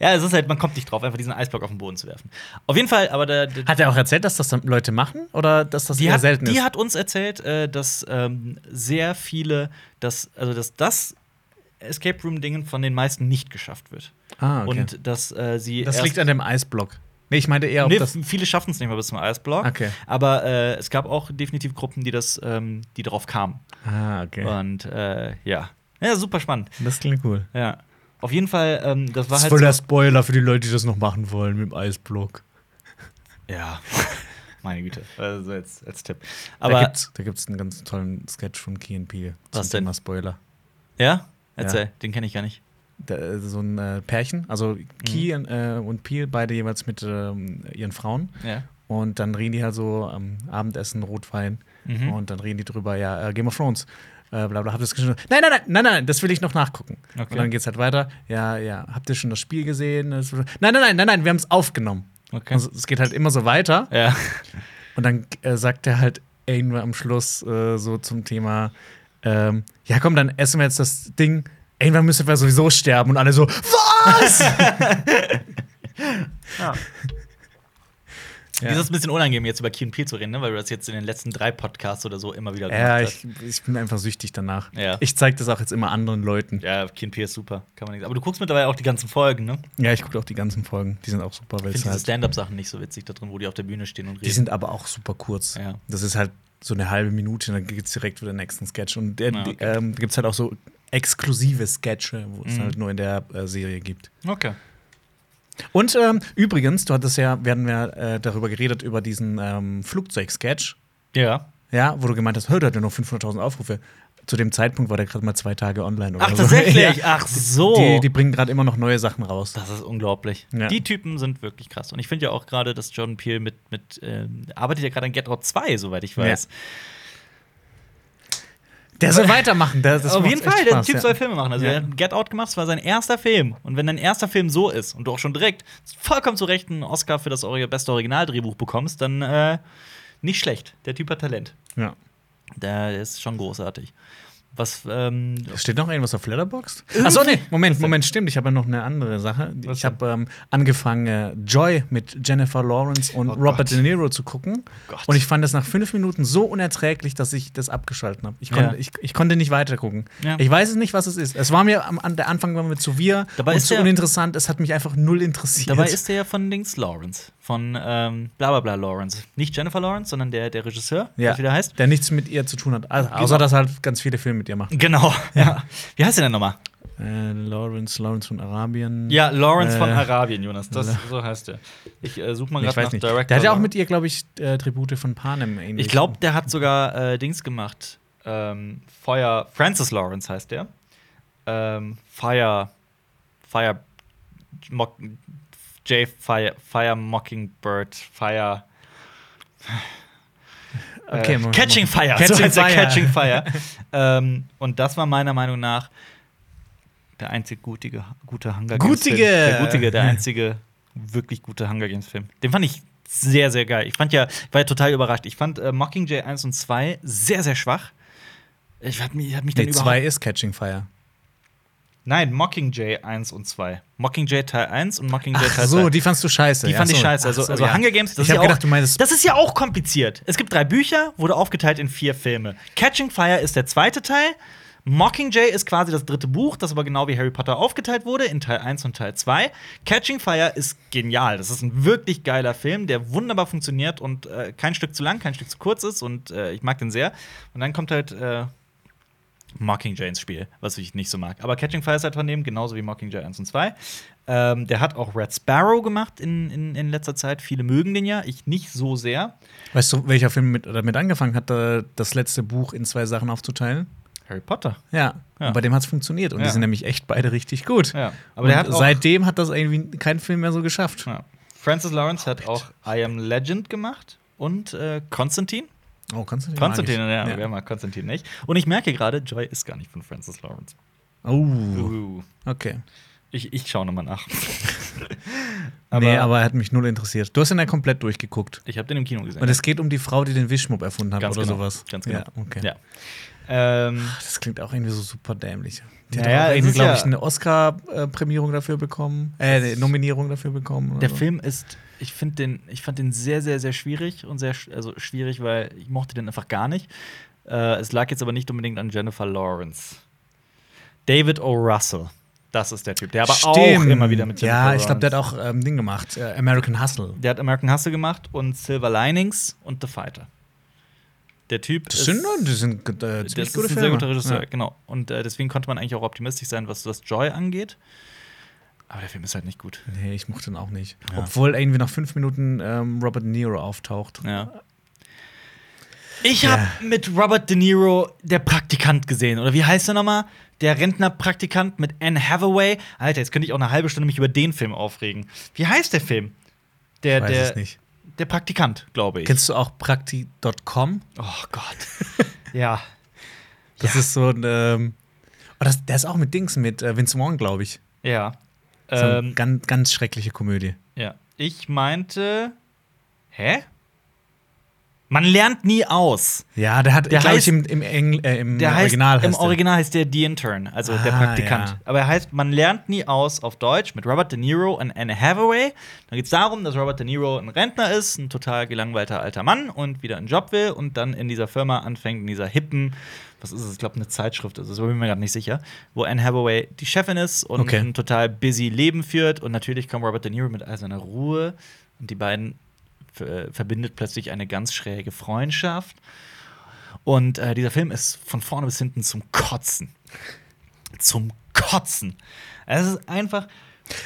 ja, es ist halt, man kommt nicht drauf, einfach diesen Eisblock auf den Boden zu werfen. Auf jeden Fall, aber der, der Hat er auch erzählt, dass das dann Leute machen oder dass das die, eher hat, selten die ist? hat uns erzählt, äh, dass ähm, sehr viele, dass, also dass das Escape Room-Dingen von den meisten nicht geschafft wird. ah, okay. Und dass äh, sie. das liegt an dem Eisblock. Nee, ich meinte eher, Nee, das. viele schaffen es nicht mal bis zum Eisblock. Okay. Aber äh, es gab auch definitiv Gruppen, die das, ähm, die darauf kamen. Ah, okay. Und äh, ja. Ja, super spannend. Das klingt cool. Ja. Auf jeden Fall, ähm, das war Das halt. voll so- der Spoiler für die Leute, die das noch machen wollen mit dem Eisblock. ja. Meine Güte. Also als, als Tipp. Aber da gibt's, da gibt's einen ganz tollen Sketch von Key Peele zum Was denn? Thema Spoiler. ja? Erzähl, den kenne ich gar nicht. Da, äh, so ein äh, Pärchen, also Key und, äh, und Peel, beide jeweils mit ähm, ihren Frauen. Ja. Und dann reden die halt so am Abendessen, Rotwein. Mhm. Und dann reden die drüber, ja, äh, Game of Thrones. Äh, bla bla, habt ihr das gesehen? Nein, nein, nein, nein, nein, das will ich noch nachgucken. Okay. Und dann geht's halt weiter. Ja, ja, habt ihr schon das Spiel gesehen? Das- Nein, nein, nein, nein, nein, wir haben es aufgenommen. Okay. Also, es geht halt immer so weiter. ja. Und dann äh, sagt er halt irgendwann am Schluss äh, so zum Thema: ähm, Ja, komm, dann essen wir jetzt das Ding. Irgendwann müssen wir sowieso sterben. Und alle so: Was? ja. Ja. Das ist ein bisschen unangenehm, jetzt über Peele zu reden, ne? weil du das jetzt in den letzten drei Podcasts oder so immer wieder ja, gemacht ich, ich bin einfach süchtig danach. Ja. Ich zeige das auch jetzt immer anderen Leuten. hast. Ja, Peele ist super. Kann man nichts. Aber du guckst mittlerweile auch die ganzen Folgen, ne? Ja, ich gucke auch die ganzen Folgen. Die sind auch super, weil Ich es finde diese halt, Stand-Up-Sachen nicht so witzig da drin, wo die auf der Bühne stehen und reden. die sind aber auch super kurz. Ja. Das ist halt so eine halbe Minute, dann geht's direkt wieder den nächsten Sketch. Und der, Ah, okay. ähm, da gibt's halt auch so exklusive Sketche, wo es Mhm. halt nur in der äh, Serie gibt. okay. Und ähm, übrigens, du hattest ja, wir hatten ja äh, darüber geredet, über diesen ähm, Flugzeug-Sketch, Ja. ja, wo du gemeint hast, hör, der hat ja nur 500.000 Aufrufe. Zu dem Zeitpunkt war der gerade mal zwei Tage online. Oder Ach, so. tatsächlich? Ja. Ach so. Die, die bringen gerade immer noch neue Sachen raus. Das ist unglaublich. Ja. Die Typen sind wirklich krass. Und ich finde ja auch gerade, dass Jordan Peele mit, mit ähm, arbeitet ja gerade an Get Out 2, soweit ich weiß. Der soll weitermachen. Der, das Auf jeden Fall, der Spaß, Typ ja. soll Filme machen. Also Ja. er hat Get Out gemacht, das war sein erster Film. Und wenn dein erster Film so ist und du auch schon direkt vollkommen zu Recht einen Oscar für das beste Originaldrehbuch bekommst, dann äh, nicht schlecht. Der Typ hat Talent. Ja. Der ist schon großartig. Was, ähm, Steht noch irgendwas auf Letterboxd? Achso, nee, Moment, Moment, stimmt. Ich habe ja noch eine andere Sache. Was ich habe ähm, angefangen, äh, Joy mit Jennifer Lawrence und Oh Robert Gott. De Niro zu gucken. Gott. Und ich fand es nach fünf Minuten so unerträglich, dass ich das abgeschalten habe. Ich, Ja. konnte- ich, ich konnte nicht weitergucken. Ja. Ich weiß es nicht, was es ist. Es war mir am Anfang war mir zu wir Dabei und ist zu uninteressant. Es hat mich einfach null interessiert. dabei ist der ja von Dings Lawrence. Von ähm, Blablabla Lawrence. Nicht Jennifer Lawrence, sondern der, der Regisseur, ja, was wieder heißt. der nichts mit ihr zu tun hat. Also, Genau. Außer, dass er halt ganz viele Filme mit ihr macht. Genau, ja. Wie heißt der denn nochmal? Äh, Lawrence, Lawrence von Arabien. Ja, Lawrence von Äh, Arabien, Jonas. Das, so heißt der. Ich äh, suche mal gerade nach nicht. Director. Der hat ja auch mit ihr, glaube ich, äh, Tribute von Panem ähnlich. Ich glaube, der hat sogar äh, Dings gemacht. Ähm, Fire. Francis Lawrence heißt der. Ähm, Fire. Fire. Mock, J. Fire, Fire Mockingbird. Fire. Okay, äh, Catching. Fire. Catching so heißt Fire. Catching Fire. ähm, und das war meiner Meinung nach der einzig gutige, gute Hunger Games. Gutige! Film. Der gutige, der einzige wirklich gute Hunger Games Film. Den fand ich sehr, sehr geil. Ich fand ja, ich war ja total überrascht. Ich fand äh, Mockingjay 1 und 2 sehr, sehr schwach. Ich hab mich, hab mich dann Nee, überhaupt. zwei ist Catching Fire. Nein, Mockingjay 1 und 2. Mockingjay Teil 1 und Mockingjay Ach Teil so, 2. die fandst du scheiße. Die ja, fand ich so. scheiße. Also, so, also ja. Hunger Games, das Ich ist ja gedacht, auch, du meinst. das ist ja auch kompliziert. Es gibt drei Bücher, wurde aufgeteilt in vier Filme. Catching Fire ist der zweite Teil. Mockingjay ist quasi das dritte Buch, das aber genau wie Harry Potter aufgeteilt wurde in Teil 1 und Teil 2. Catching Fire ist genial. Das ist ein wirklich geiler Film, der wunderbar funktioniert und äh, kein Stück zu lang, kein Stück zu kurz ist und äh, ich mag den sehr. Und dann kommt halt äh, Mockingjay ins Spiel, was ich nicht so mag. Aber Catching Fire ist halt von dem, genauso wie Mockingjay 1 und 2. Ähm, der hat auch Red Sparrow gemacht in, in, in letzter Zeit. Viele mögen den ja, ich nicht so sehr. Weißt du, welcher Film mit, damit angefangen hat, das letzte Buch in zwei Sachen aufzuteilen? Harry Potter. Ja. Ja. Und bei dem hat es funktioniert. Und Ja. die sind nämlich echt beide richtig gut. Ja. Aber hat seitdem hat das irgendwie kein Film mehr so geschafft. ja. Francis Lawrence hat auch I Am Legend gemacht und äh, Konstantin. Oh, den Konstantin, mag ja, ich. wer mag Konstantin nicht? Und ich merke gerade, Joy ist gar nicht von Francis Lawrence. Oh, Uh. okay. Ich, ich schaue nochmal nach. aber nee, aber er hat mich null interessiert. Du hast ihn ja komplett durchgeguckt. ich habe den im Kino gesehen. Und es geht um die Frau, die den Wischmopp erfunden hat Ganz oder genau. sowas. Ganz genau. Ja, okay. Ja. Ähm, Das klingt auch irgendwie so super dämlich. Die Naja, hat auch irgendwie, glaube ich, eine Oscar-Prämierung dafür bekommen. Äh, eine Nominierung dafür bekommen. der so. Film ist, ich finde den, ich fand den sehr, sehr, sehr schwierig und sehr, also schwierig, weil ich mochte den einfach gar nicht. Äh, es lag jetzt aber nicht unbedingt an Jennifer Lawrence. David O. Russell, das ist der Typ, der aber auch Stimmt. immer wieder mit Jennifer Ja, ich glaube, der hat auch ähm, Ding gemacht. Äh, American Hustle. Der hat American Hustle gemacht und Silver Linings und The Fighter. Der Typ Das ist, sind, das sind äh, das ist ein Filme. sehr guter Regisseur, Ja. genau. Und äh, deswegen konnte man eigentlich auch optimistisch sein, was das Joy angeht. Aber der Film ist halt nicht gut. Nee, ich mochte ihn auch nicht. Ja. Obwohl irgendwie nach fünf Minuten ähm, Robert De Niro auftaucht. Ja. Ich habe mit Robert De Niro der Praktikant gesehen. Oder wie heißt er nochmal? Der Rentnerpraktikant mit Anne Hathaway. Alter, jetzt könnte ich auch eine halbe Stunde mich über den Film aufregen. Wie heißt der Film? Der, Ich weiß der, es nicht. Der Praktikant, glaube ich. Kennst du auch Prakti.com? oh Gott. ja. Das Ja. ist so ein. Ähm, oh, das, der ist auch mit Dings, mit äh, Vince Vaughn, glaube ich. Ja. So eine Ähm, ganz, ganz schreckliche Komödie. ja. Ich meinte. Hä? Man lernt nie aus. Ja, der hat, Der glaube ich, im, im, Engl äh, im Der Original heißt, Im der. Original heißt der The Intern, also der Ah, Praktikant. ja. Aber er heißt, man lernt nie aus auf Deutsch mit Robert De Niro und Anne Hathaway. Da geht es darum, dass Robert De Niro ein Rentner ist, ein total gelangweilter alter Mann und wieder einen Job will und dann in dieser Firma anfängt, in dieser hippen, was ist es, ich glaube, eine Zeitschrift, also so bin ich mir gerade nicht sicher, wo Anne Hathaway die Chefin ist und Okay. ein total busy Leben führt. Und natürlich kommt Robert De Niro mit all seiner Ruhe und die beiden äh, verbindet plötzlich eine ganz schräge Freundschaft. Und äh, dieser Film ist von vorne bis hinten zum Kotzen. Zum Kotzen. Es ist einfach.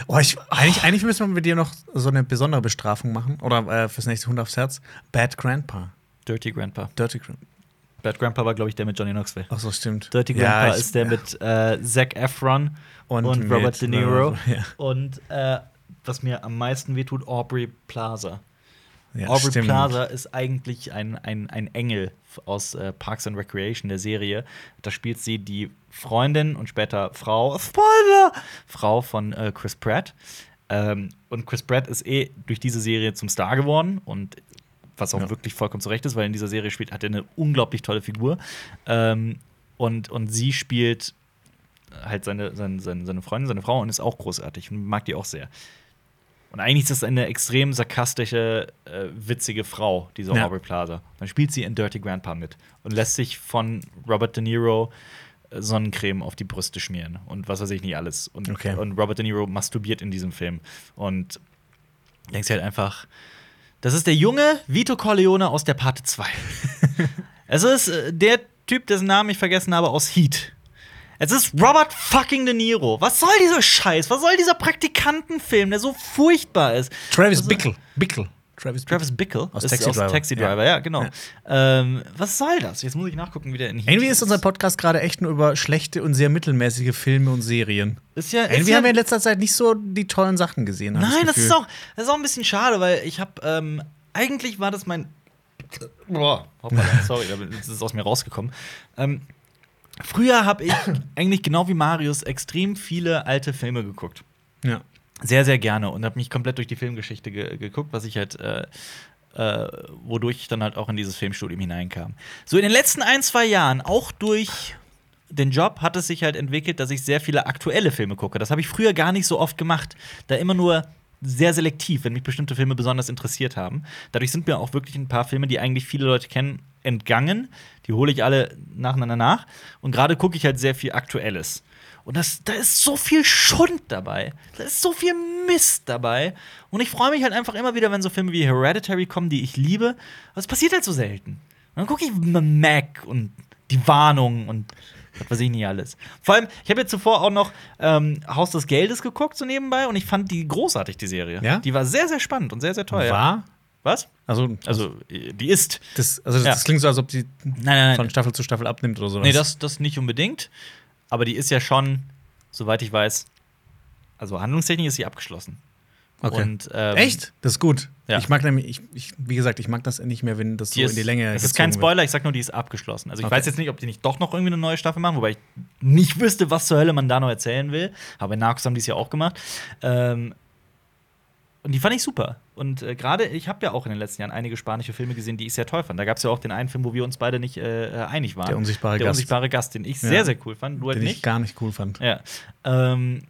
Oh, ich, eigentlich, eigentlich müssen wir mit dir noch so eine besondere Bestrafung machen. Oder äh, fürs nächste Hund aufs Herz. Bad Grandpa. Dirty Grandpa. Dirty Grandpa. Bad Grandpa war, glaube ich, der mit Johnny Knoxville. Ach so, stimmt. Dirty Ja, Grandpa ich- ist der mit äh, Zac Efron und, Und Robert De Niro. Ja. Und äh, was mir am meisten wehtut, Aubrey Plaza. Ja, Aubrey stimmt. Plaza ist eigentlich ein, ein, ein Engel aus äh, Parks and Recreation, der Serie. Da spielt sie die Freundin und später Frau, Spoiler, Frau von äh, Chris Pratt. Ähm, und Chris Pratt ist eh durch diese Serie zum Star geworden und was auch Ja. wirklich vollkommen zurecht ist, weil in dieser Serie spielt, hat er eine unglaublich tolle Figur. Ähm, und, und sie spielt halt seine, seine, seine, seine Freundin, seine Frau und ist auch großartig und mag die auch sehr. Und eigentlich ist das eine extrem sarkastische, äh, witzige Frau, diese Ja. Aubrey Plaza. Dann spielt sie in Dirty Grandpa mit und lässt sich von Robert De Niro äh, Sonnencreme auf die Brüste schmieren und was weiß ich nicht alles. Und, Okay. und Robert De Niro masturbiert in diesem Film. Und denkst halt einfach, das ist der junge Vito Corleone aus der Parte 2. es ist äh, der Typ, dessen Namen ich vergessen habe, aus Heat. Es ist Robert fucking De Niro. Was soll dieser Scheiß? Was soll dieser Praktikantenfilm, der so furchtbar ist? Travis Bickle. Bickle. Travis, Travis Bickle Aus ist Taxi aus Driver. Taxi Driver, ja, genau. Ja. Ähm, was soll das? Jetzt muss ich nachgucken, wie der in Heat Irgendwie ist unser Podcast gerade echt nur über schlechte und sehr mittelmäßige Filme und Serien. Ist ja, ist Irgendwie ja haben wir in letzter Zeit nicht so die tollen Sachen gesehen. Nein, das Gefühl. ist, auch, das ist auch ein bisschen schade, weil ich habe ähm, eigentlich war das mein Boah, hoppala, sorry, das ist aus mir rausgekommen. Ähm, früher habe ich eigentlich genau wie Marius extrem viele alte Filme geguckt. Ja. Sehr, sehr gerne und habe mich komplett durch die Filmgeschichte ge geguckt, was ich halt, äh, äh, wodurch ich dann halt auch in dieses Filmstudium hineinkam. So in den letzten ein, zwei Jahren, auch durch den Job, hat es sich halt entwickelt, dass ich sehr viele aktuelle Filme gucke. Das habe ich früher gar nicht so oft gemacht. Da immer nur sehr selektiv, wenn mich bestimmte Filme besonders interessiert haben. Dadurch sind mir auch wirklich ein paar Filme, die eigentlich viele Leute kennen, entgangen. Die hole ich alle nacheinander nach. Und gerade gucke ich halt sehr viel Aktuelles. Und das, da ist so viel Schund dabei. Da ist so viel Mist dabei. Und ich freue mich halt einfach immer wieder, wenn so Filme wie Hereditary kommen, die ich liebe. Aber es passiert halt so selten. Und dann gucke ich Mac und die Warnung und Was weiß ich nicht alles. Vor allem, ich habe jetzt zuvor auch noch ähm, Haus des Geldes geguckt, so nebenbei, und ich fand die großartig, die Serie. Ja? Die war sehr, sehr spannend und sehr, sehr toll. ja. War? Was? Also, Also, die ist. das, also das, Ja. das klingt so, als ob die Nein, nein, von nein. Staffel zu Staffel abnimmt oder sowas. Nee, das, das nicht unbedingt. Aber die ist ja schon, soweit ich weiß, also handlungstechnisch ist sie abgeschlossen. Okay. Und, ähm, Echt? Das ist gut. Ja. Ich mag nämlich, ich, ich, wie gesagt, ich mag das nicht mehr, wenn das so Die ist, in die Länge Es ist kein gezogen wird. Spoiler, ich sag nur, die ist abgeschlossen. Also ich Okay. weiß jetzt nicht, ob die nicht doch noch irgendwie eine neue Staffel machen, wobei ich nicht wüsste, was zur Hölle man da noch erzählen will. Aber in Narcos haben die es ja auch gemacht. Ähm, und die fand ich super. Und äh, gerade, ich habe ja auch in den letzten Jahren einige spanische Filme gesehen, die ich sehr toll fand. Da gab es ja auch den einen Film, wo wir uns beide nicht äh, einig waren. Der unsichtbare Der Gast. unsichtbare Gast, den ich Ja. sehr, sehr cool fand. Du halt Den ich nicht. gar nicht cool fand. Ja. Ähm,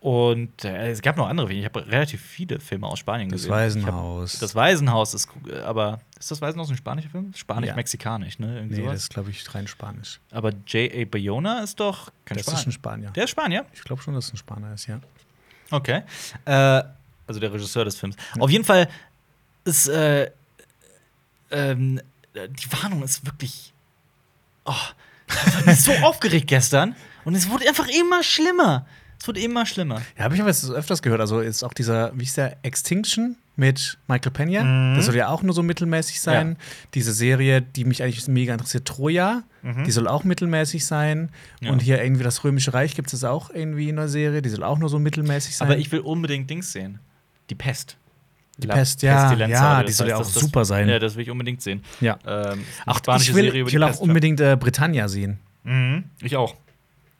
und äh, es gab noch andere Filme. Ich habe relativ viele Filme aus Spanien Das gesehen. Ich Waisenhaus. hab, das Waisenhaus ist, äh, aber ist das Waisenhaus ein spanischer Film? Ja. Spanisch-mexikanisch, ne? Irgendwie Nee, das sowas. ist, glaube ich, rein Spanisch. Aber J.A. Bayona ist doch kein das Spanier. ist ein Spanier. Der ist Spanier? Ich glaube schon, dass es ein Spanier ist, ja. Okay. Äh, also der Regisseur des Films. Auf jeden Fall ist äh, ähm, die Warnung ist wirklich. Oh, ich war so aufgeregt gestern und es wurde einfach immer schlimmer. Es wurde immer schlimmer. Ja, habe ich aber jetzt öfters gehört. Also ist auch dieser, wie ist der, Extinction mit Michael Pena. Mhm. Das soll ja auch nur so mittelmäßig sein. Diese Serie, die mich eigentlich mega interessiert, Troja, Mhm. die soll auch mittelmäßig sein. Ja. Und hier irgendwie das Römische Reich gibt es auch irgendwie in einer Serie, die soll auch nur so mittelmäßig sein. Aber ich will unbedingt Dings sehen. Die Pest. Die La Pest, ja, Pestilenza, ja, die soll ja auch das- super sein. Ja, das will ich unbedingt sehen. ja. Ähm, Ach, ich will, Serie über ich will auch Pest, ja. unbedingt äh, Britannia sehen. Mhm, ich auch.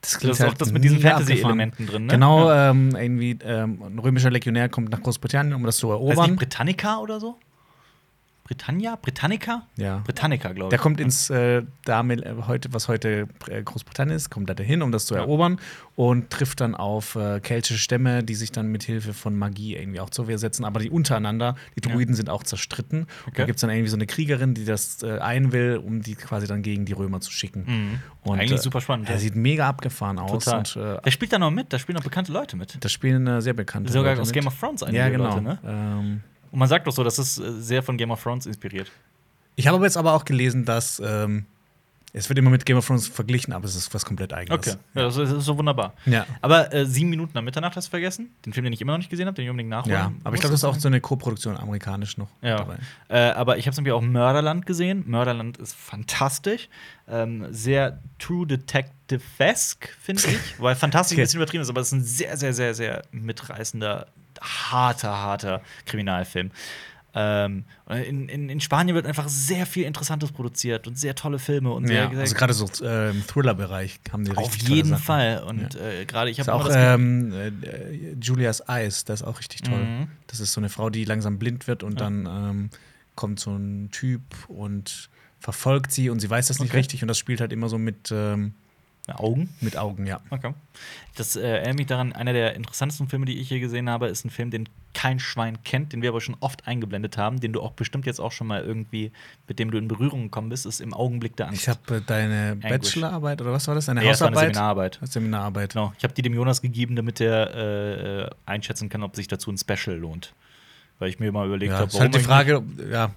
Das Das ist auch das mit diesen Fantasy-Elementen drin, ne? Genau, Ja. ähm, irgendwie ähm, ein römischer Legionär kommt nach Großbritannien, um das zu Heißt nicht erobern. Britannica oder so? Britannia? Britannica? Ja. Britannica, glaube ich. Der kommt ins äh, damit, äh, heute, was heute äh, Großbritannien ist, kommt da dahin, um das zu Ja. erobern und trifft dann auf äh, keltische Stämme, die sich dann mit Hilfe von Magie irgendwie auch zur Wehr setzen, aber die untereinander, die Ja. Druiden sind auch zerstritten. Okay. da gibt es dann irgendwie so eine Kriegerin, die das äh, ein will, um die quasi dann gegen die Römer zu schicken. Mhm. Und, Eigentlich äh, super spannend. Er ja. sieht mega abgefahren aus. Total. Und, Wer spielt da noch mit? Da spielen noch bekannte Leute mit. da spielen sehr bekannte Sogar Leute aus mit. Game of Thrones einige Ja, genau. Leute, ne? ähm, Und man sagt doch so, das ist äh, sehr von Game of Thrones inspiriert. ich habe aber jetzt aber auch gelesen, dass ähm, es wird immer mit Game of Thrones verglichen, aber es ist was komplett eigenes. Okay. Ja, das ist, so wunderbar. Ja. Aber äh, sieben Minuten nach Mitternacht hast du vergessen. Den Film, den ich immer noch nicht gesehen habe, den ich unbedingt nachholen Ja, aber ich glaube, das ist auch so eine Co-Produktion amerikanisch noch Ja. dabei. Äh, aber ich habe zum Beispiel auch Mörderland gesehen. Mörderland ist fantastisch. Ähm, sehr True Detective-esque, finde ich. Weil fantastisch Okay. ein bisschen übertrieben ist, aber es ist ein sehr, sehr, sehr, sehr mitreißender, harter, harter Kriminalfilm. Ähm, in, in, in Spanien wird einfach sehr viel Interessantes produziert und sehr tolle Filme und sehr, Ja, sehr also gerade so äh, im Thriller-Bereich haben die auf richtig tolle jeden. Fall. Und äh, gerade ich habe auch ähm, äh, Julias Eyes, das ist auch richtig toll. Mhm. Das ist so eine Frau, die langsam blind wird und Ja. dann ähm, kommt so ein Typ und verfolgt sie und sie weiß das nicht Okay. richtig und das spielt halt immer so mit, ähm, Augen. mit Augen, ja. Okay. Das äh, erinnert mich daran, einer der interessantesten Filme, die ich hier gesehen habe, ist ein Film, den kein Schwein kennt, den wir aber schon oft eingeblendet haben, den du auch bestimmt jetzt auch schon mal irgendwie, mit dem du in Berührung gekommen bist, ist im Augenblick der Angst. Ich habe äh, deine Anguish. Bachelorarbeit oder was war das? Deine Nee, das war eine Hausarbeit? Seminararbeit. Seminararbeit. Genau. Ich habe die dem Jonas gegeben, damit er äh, einschätzen kann, ob sich dazu ein Special lohnt. Weil ich mir mal überlegt Ja, habe, ist halt die ich- Frage, ja,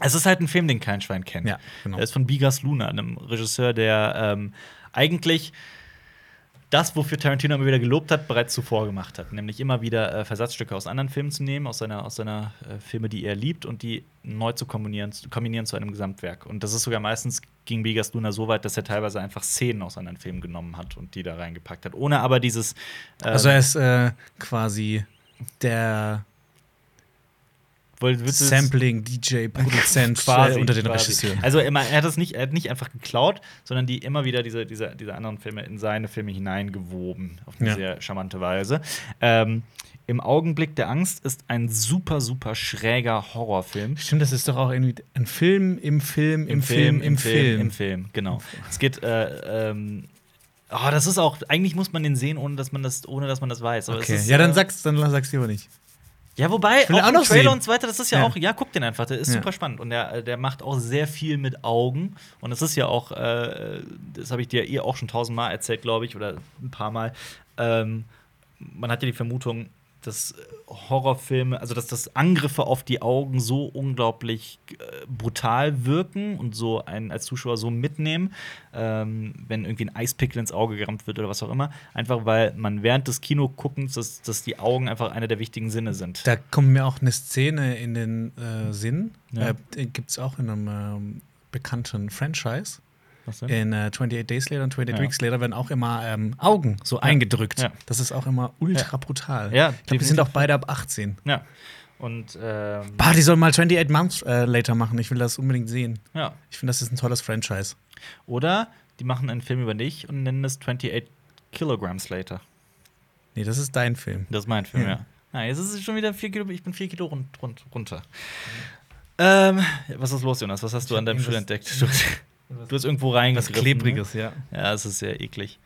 Es ist halt ein Film, den kein Schwein kennt. ja, genau. Er ist von Bigas Luna, einem Regisseur, der ähm, eigentlich das, wofür Tarantino immer wieder gelobt hat, bereits zuvor gemacht hat. Nämlich immer wieder äh, Versatzstücke aus anderen Filmen zu nehmen, aus seiner, aus seiner äh, Filme, die er liebt, und die neu zu kombinieren, zu kombinieren zu einem Gesamtwerk. Und das ist sogar meistens ging Bigas Luna so weit, dass er teilweise einfach Szenen aus anderen Filmen genommen hat und die da reingepackt hat. Ohne aber dieses. äh, Also er ist äh, quasi der woll- willst du es- Sampling, DJ, Produzent quasi, unter den quasi. Regisseuren. Also immer, er hat das nicht, er hat nicht einfach geklaut, sondern die immer wieder diese, diese, diese anderen Filme in seine Filme hineingewoben, auf eine Ja. sehr charmante Weise. Ähm, Im Augenblick der Angst ist ein super, super schräger Horrorfilm. Stimmt, das ist doch auch irgendwie ein Film im Film, im, Film, im Film. Im Film, genau. Es geht, äh, ähm, oh, das ist auch, eigentlich muss man den sehen, ohne dass man das, ohne dass man das weiß. Aber es Okay, ist, ja, dann äh, sag's, dann sag's lieber nicht. Ja, wobei, auch auch noch Trailer sehen. und so weiter, das ist ja, Ja. auch, ja, guck den einfach, der ist Ja. super spannend. Und der, der macht auch sehr viel mit Augen. Und es ist ja auch, äh, das habe ich dir eh auch schon tausendmal erzählt, glaube ich, oder ein paar Mal. Ähm, man hat ja die Vermutung, dass Horrorfilme, also dass das Angriffe auf die Augen so unglaublich äh, brutal wirken und so einen als Zuschauer so mitnehmen, ähm, wenn irgendwie ein Eispickel ins Auge gerammt wird oder was auch immer. Einfach weil man während des Kinoguckens, dass, dass die Augen einfach einer der wichtigen Sinne sind. Da kommt mir auch eine Szene in den äh, Sinn. Ja. Äh, Gibt es auch in einem ähm, bekannten Franchise. In äh, 28 Days Later und 28 Ja. Weeks Later werden auch immer ähm, Augen so eingedrückt. Ja. Das ist auch immer ultra brutal. Ja, ich glaube, die sind auch beide ab 18. Ja. Und ähm, Bah, die sollen mal 28 Months äh, Later machen. Ich will das unbedingt sehen. ja. Ich finde, das ist ein tolles Franchise. Oder die machen einen Film über dich und nennen es 28 Kilograms Later. Nee, das ist dein Film. Das ist mein Film, Ja. ja. Na, jetzt ist es schon wieder vier Kilo, ich bin vier Kilo run run runter. Ähm, was ist los, Jonas? Was hast du an deinem Schuh irgendwas- entdeckt? Du, hast irgendwo reingegriffen. Ne? ja. Ja, es ist sehr eklig.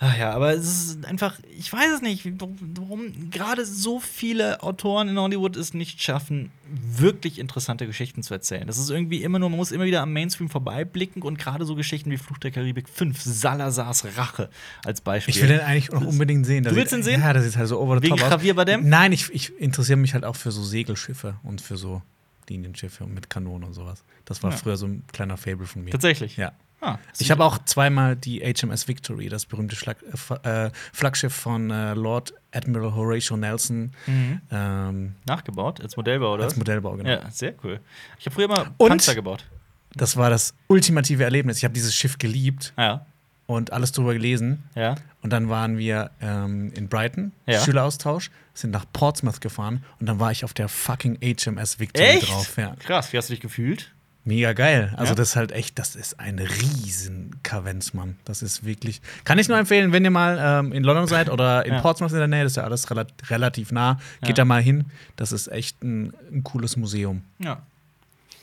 Ach ja, aber es ist einfach, ich weiß es nicht, warum, gerade so viele Autoren in Hollywood es nicht schaffen, wirklich interessante Geschichten zu erzählen. Das ist irgendwie immer nur, man muss immer wieder am Mainstream vorbeiblicken und gerade so Geschichten wie Fluch der Karibik 5, Salazars Rache als Beispiel. Ich will den eigentlich noch unbedingt sehen. Du willst ihn sehen? Ja, das ist halt so over the Wegen top. aus. Javier Bardem? Nein, ich, ich interessiere mich halt auch für so Segelschiffe und für so Linienschiffe mit Kanonen und sowas. Das war Ja. früher so ein kleiner Fable von mir. Tatsächlich. Ja. Ah, Ich habe auch zweimal die HMS Victory, das berühmte Schlag, äh, äh, Flaggschiff von äh, Lord Admiral Horatio Nelson, Mhm. ähm, nachgebaut als Modellbau, oder? als? Modellbau, genau. Ja, sehr cool. Ich habe früher mal Panzer gebaut. Das war das ultimative Erlebnis. Ich habe dieses Schiff geliebt Ah, Ja, und alles drüber gelesen. ja. Und dann waren wir ähm, in Brighton, Ja. Schüleraustausch, sind nach Portsmouth gefahren und dann war ich auf der fucking HMS Victory Echt? drauf. Ja. Krass, wie hast du dich gefühlt? Mega geil. Also, Ja? das ist halt echt, das ist ein riesen Kavenz, Mann. Das ist wirklich. Kann ich nur empfehlen, wenn ihr mal ähm, in London seid oder in Ja. Portsmouth in der Nähe, das ist ja alles rela relativ nah. Geht Ja. da mal hin. Das ist echt ein, ein cooles Museum. Ja.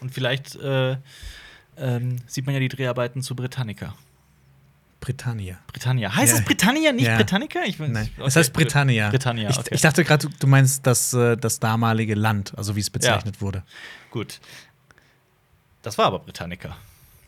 Und vielleicht äh, ähm, sieht man ja die Dreharbeiten zu Britannica. Britannia. Britannia. Heißt Ja. es Britannia, nicht Ja. Britannica? Ich, Nein, okay, es heißt. Britannia. Britannia, Ich, okay. ich dachte gerade, du, meinst das, äh, das damalige Land, also wie es bezeichnet wurde. Gut. Das war aber Britannica.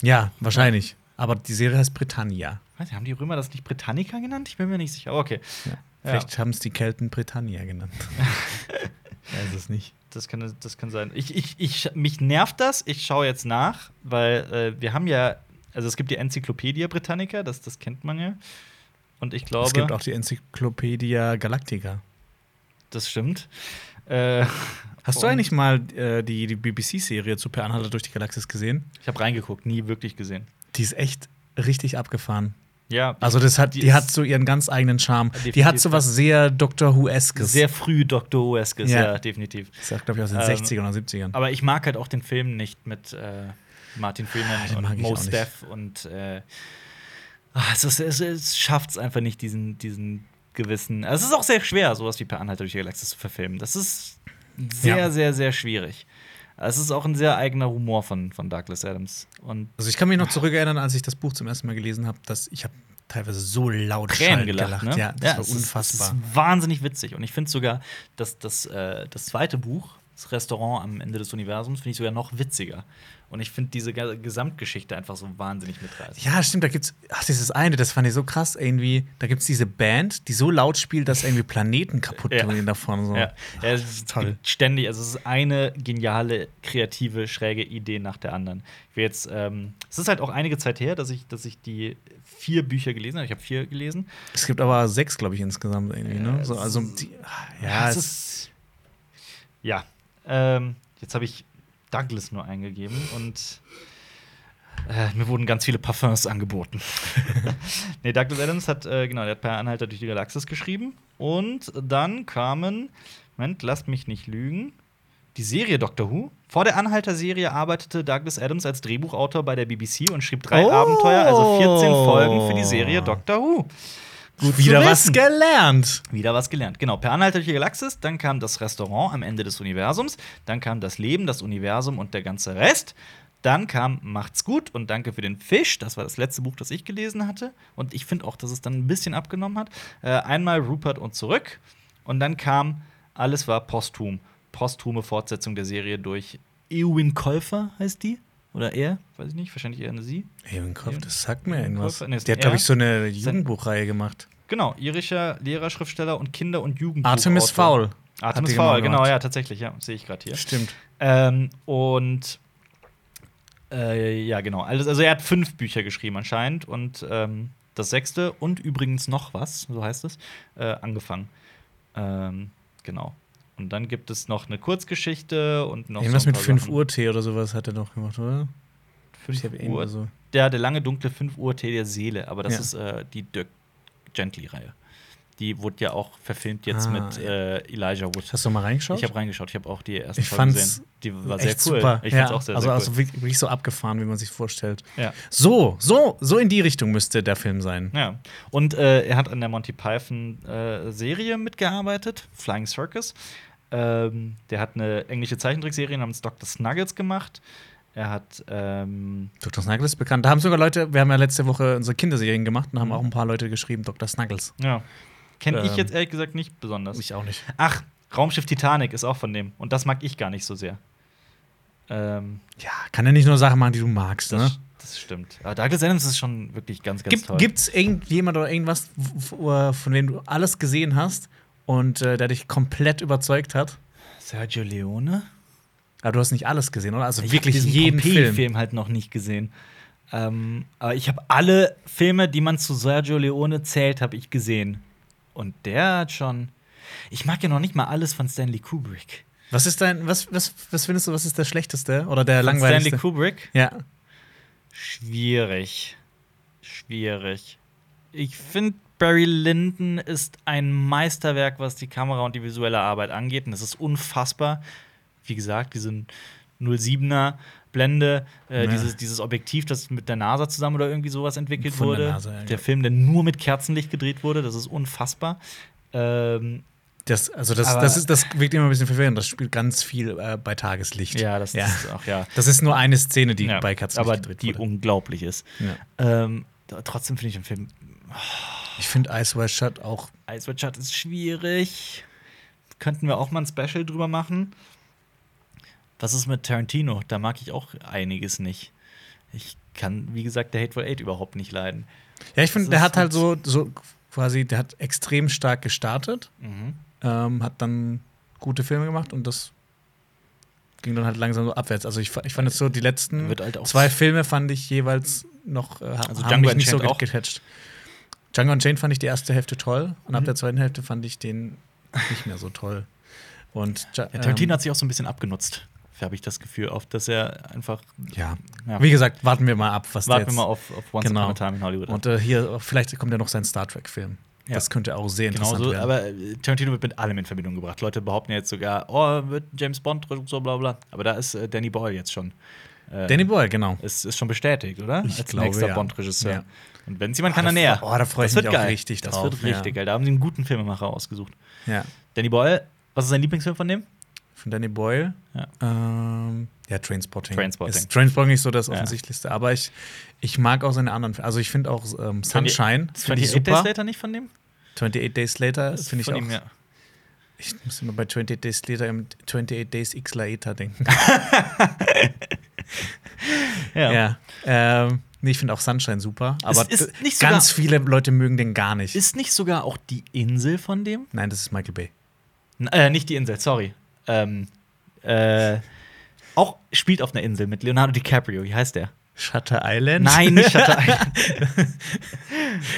Ja, wahrscheinlich. Aber die Serie heißt Britannia. Nicht, haben die Römer das nicht Britannica genannt? Ich bin mir nicht sicher. Okay. Ja. Vielleicht haben es die Kelten Britannia genannt. Weiß es nicht. Das kann, das kann sein. Ich, ich, ich, mich nervt das. Ich schaue jetzt nach, weil äh, wir haben ja, also es gibt die Enzyklopädie Britannica, das, das kennt man ja. Und ich glaube, Es gibt auch die Enzyklopädie Galactica. das stimmt. Äh, Hast du eigentlich mal äh, die, die BBC-Serie zu Per Anhalter durch die Galaxis gesehen? Ich habe reingeguckt, nie wirklich gesehen. Die ist echt richtig abgefahren. Ja, Also das hat, Die die, hat so ihren ganz eigenen Charme. Definitiv, Die hat so was sehr Doctor Who-eskes. sehr früh Dr. Who-eskes, ja. Ja. definitiv. Das ist, glaube ich, aus den Ähm, 60ern oder 70ern. Aber ich mag halt auch den Film nicht mit äh, Martin Freeman Ah, und Mo. Steff und äh, ah, es, es, es schafft es einfach nicht, diesen, diesen gewissen. Also es ist auch sehr schwer, sowas wie Per Anhalter durch die Galaxis zu verfilmen. Das ist sehr, Ja. sehr, sehr schwierig. Es ist auch ein sehr eigener Humor von, von Douglas Adams. Und Also ich kann mich noch zurückerinnern, als ich das Buch zum ersten Mal gelesen habe, dass ich habe teilweise so laut Tränen schallend gelacht, ne? Ja, das war es ist- unfassbar. Es ist wahnsinnig witzig. Und ich finde sogar, dass das, äh, das zweite Buch, das Restaurant am Ende des Universums, finde ich sogar noch witziger. Und ich finde diese Gesamtgeschichte einfach so wahnsinnig mitreißend. Ja, stimmt, da gibt's, ach, dieses eine, das fand ich so krass, irgendwie, da gibt's diese Band, die so laut spielt, dass irgendwie Planeten kaputt Ja. gehen davon. So. Ja, ja, es ist Toll. ständig, also es ist eine geniale, kreative, schräge Idee nach der anderen. Ich will jetzt, ähm, es ist halt auch einige Zeit her, dass ich, dass ich die vier Bücher gelesen habe. Ich habe vier gelesen. Es gibt aber sechs, glaube ich, insgesamt irgendwie, Ja, ne? So, also, die, ja, es es ist. Ja. Ähm, jetzt habe ich Douglas nur eingegeben und äh, mir wurden ganz viele Parfums angeboten. nee, Douglas Adams hat, äh, genau, der hat Per Anhalter durch die Galaxis geschrieben. Und dann kamen, Moment, lasst mich nicht lügen, die Serie Doctor Who. Vor der Anhalter-Serie arbeitete Douglas Adams als Drehbuchautor bei der BBC und schrieb drei Oh. Abenteuer, also 14 Folgen für die Serie Doctor Who. Gut wieder was gelernt. Wieder was gelernt. Genau, per Anhalter durch die Galaxis, dann kam das Restaurant am Ende des Universums, dann kam das Leben, das Universum und der ganze Rest. Dann kam Macht's gut und Danke für den Fisch. Das war das letzte Buch, das ich gelesen hatte. Und ich finde auch, dass es dann ein bisschen abgenommen hat. Äh, einmal Rupert und zurück. Und dann kam Alles war posthum. Posthume Fortsetzung der Serie durch Eowyn Käufer, heißt die? Oder er? Weiß ich nicht, wahrscheinlich eher eine sie. Kopf, Ewan- das sagt mir irgendwas. Nee, Der hat, glaube ich, so eine Jugendbuchreihe gemacht. Genau, irischer Lehrer, Schriftsteller und Kinder- und Jugendbuchautor. Artemis Fowl. Artemis Fowl, genau ja, tatsächlich, ja, sehe ich gerade hier. Stimmt. Ähm, und äh, ja, genau. Also, also er hat fünf Bücher geschrieben anscheinend und ähm, das sechste und übrigens noch was, so heißt es, äh, angefangen. Ähm, genau. Und dann gibt es noch eine Kurzgeschichte und noch Irgendwas so mit paar 5 Sachen. Uhr Tee oder sowas hat er noch gemacht, oder? 5 Ich habe Uhr. irgendwo so. Der, der lange dunkle 5 Uhr Tee der Seele, aber das Ja. ist äh, die Dirk Gently-Reihe. Die wurde ja auch verfilmt jetzt Ah, mit äh, Elijah Wood. Hast du mal reingeschaut? Ich habe reingeschaut, ich habe auch die erste Ich Folge gesehen. Die war sehr cool. super. Ich ja. fand's auch sehr, also, sehr cool. also wirklich, so abgefahren, wie man sich vorstellt. ja. So, so, so in die Richtung müsste der Film sein. Ja, und äh, er hat an der Monty Python-Serie mitgearbeitet, Flying Circus. Ähm, der hat eine englische Zeichentrickserie namens Dr. Snuggles gemacht. Er hat, ähm, Dr. Snuggles ist bekannt. Da haben sogar Leute, wir haben ja letzte Woche unsere Kinderserien gemacht und haben Mhm. auch ein paar Leute geschrieben, Dr. Snuggles. ja, kenne ich Ähm, jetzt ehrlich gesagt nicht besonders. Ich auch nicht. Ach, Raumschiff Titanic ist auch von dem. Und das mag ich gar nicht so sehr. Ähm, Ja, kann ja nicht nur Sachen machen, die du magst, ne? das, das stimmt. Aber Douglas Adams ist schon wirklich ganz, ganz Gibt, toll. Gibt's irgendjemand oder irgendwas, von dem du alles gesehen hast und äh, der dich komplett überzeugt hat? Sergio Leone? Aber du hast nicht alles gesehen, oder? Also Ich wirklich jeden Film. Pompeii-Film halt noch nicht gesehen. Ähm, aber ich habe alle Filme, die man zu Sergio Leone zählt, habe ich gesehen. Und der hat schon. Ich mag ja noch nicht mal alles von Stanley Kubrick. Was ist dein, was, was, was findest du, was ist der schlechteste oder der Von langweiligste? Stanley Kubrick? Ja. Schwierig. Schwierig. Ich finde, Barry Lyndon ist ein Meisterwerk, was die Kamera und die visuelle Arbeit angeht. Und das ist unfassbar. Wie gesagt, diese 07er Blende, äh, Ja. dieses, dieses Objektiv, das mit der NASA zusammen oder irgendwie sowas entwickelt Von der wurde. NASA, ja, der. Film, der nur mit Kerzenlicht gedreht wurde, das ist unfassbar. Ähm, Das, also das, das, ist, das wirkt immer ein bisschen verwirrend. Das spielt ganz viel äh, bei Tageslicht. ja, das Ja. ist auch, ja. Das ist nur eine Szene, die ja. bei Katzen aber gedreht die wurde. unglaublich ist. Ja. Ähm, trotzdem finde ich den Film Ich finde Ice White Shut auch. Ice White Shut ist schwierig. Könnten wir auch mal ein Special drüber machen. Was ist mit Tarantino? Da mag ich auch einiges nicht. Ich kann, wie gesagt, der Hateful Eight überhaupt nicht leiden. Ja, ich finde, der hat halt so, so quasi, der hat extrem stark gestartet, Mhm. ähm, hat dann gute Filme gemacht und das ging dann halt langsam so abwärts. Also ich, ich fand jetzt so, die letzten halt zwei Filme fand ich jeweils noch, äh, Also haben Django mich nicht so auch? gecatcht. Django Unchained fand ich die erste Hälfte toll und ab Mhm. der zweiten Hälfte fand ich den nicht mehr so toll. Und Ja, Tarantino ähm, hat sich auch so ein bisschen abgenutzt, habe ich das Gefühl, oft, dass er einfach. ja. Ja, Wie gesagt, warten wir mal ab, was warten wir mal auf, auf Once Genau. Upon a Time in Hollywood. Und äh, hier, vielleicht kommt ja noch sein Star Trek-Film. Ja. Das könnte auch sehr Genau interessant so, werden. aber äh, Tarantino wird mit allem in Verbindung gebracht. Leute behaupten ja jetzt sogar, oh, wird James Bond, so bla bla. Aber da ist äh, Danny Boyle jetzt schon. Äh, Danny Boyle, genau. ist, ist schon bestätigt, oder? Ich Als glaube, nächster ja. Bond-Regisseur. Und wenn es jemand Oh, kann, da dann er. fre- oh, da freu ich das mich wird auch geil. richtig Das drauf, wird ja. richtig geil. Da haben sie einen guten Filmemacher ausgesucht. Ja. Danny Boyle, was ist sein Lieblingsfilm von dem? Von Danny Boyle. Ja. Ähm, ja, Trainspotting. Trainspotting. Ist Trainspotting nicht so das Ja. offensichtlichste, aber ich, ich mag auch seine anderen Filme. Also ich finde auch ähm, Sunshine, Ist finde ich 28 Days super. Later nicht von dem? 28 Days Later ist finde ich auch. ihm, ja. Ich muss immer bei 28 Days Later im 28 Days X Later denken. Ja. ja. Ähm, nee, ich finde auch Sunshine super, aber ist ganz viele Leute mögen den gar nicht. Ist nicht sogar auch die Insel von dem? Nein, das ist Michael Bay. N äh, nicht die Insel, sorry. Ähm, äh, auch spielt auf einer Insel mit Leonardo DiCaprio. Wie heißt der? Shutter Island? Nein, nicht Shutter Island.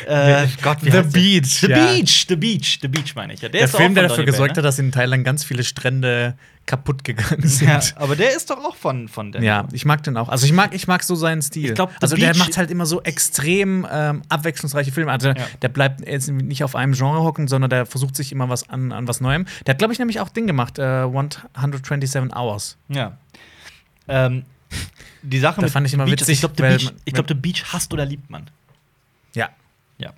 äh, Gott, wie The der? Beach. The ja. Beach, The Beach, The Beach meine ich. Ja, Der, doch Film, der dafür Donny gesorgt Bay, hat, dass in Thailand ganz viele Strände kaputt gegangen sind. ne? Ja, aber der ist doch auch von, von Danny. Ja, ich mag den auch. Also ich mag, ich mag so seinen Stil. Ich glaub, The also der Beach- macht halt immer so extrem ähm, abwechslungsreiche Filme. Also Ja. der bleibt jetzt nicht auf einem Genre hocken, sondern der versucht sich immer was an, an was Neuem. Der hat, glaube ich, nämlich auch Ding gemacht, äh, 127 Hours. Ja. Ähm, die Sache Das fand ich immer Beach ist, witzig, Ich glaube, weil Beach, ich glaub, The Beach hasst oder liebt man. Ja, Ja.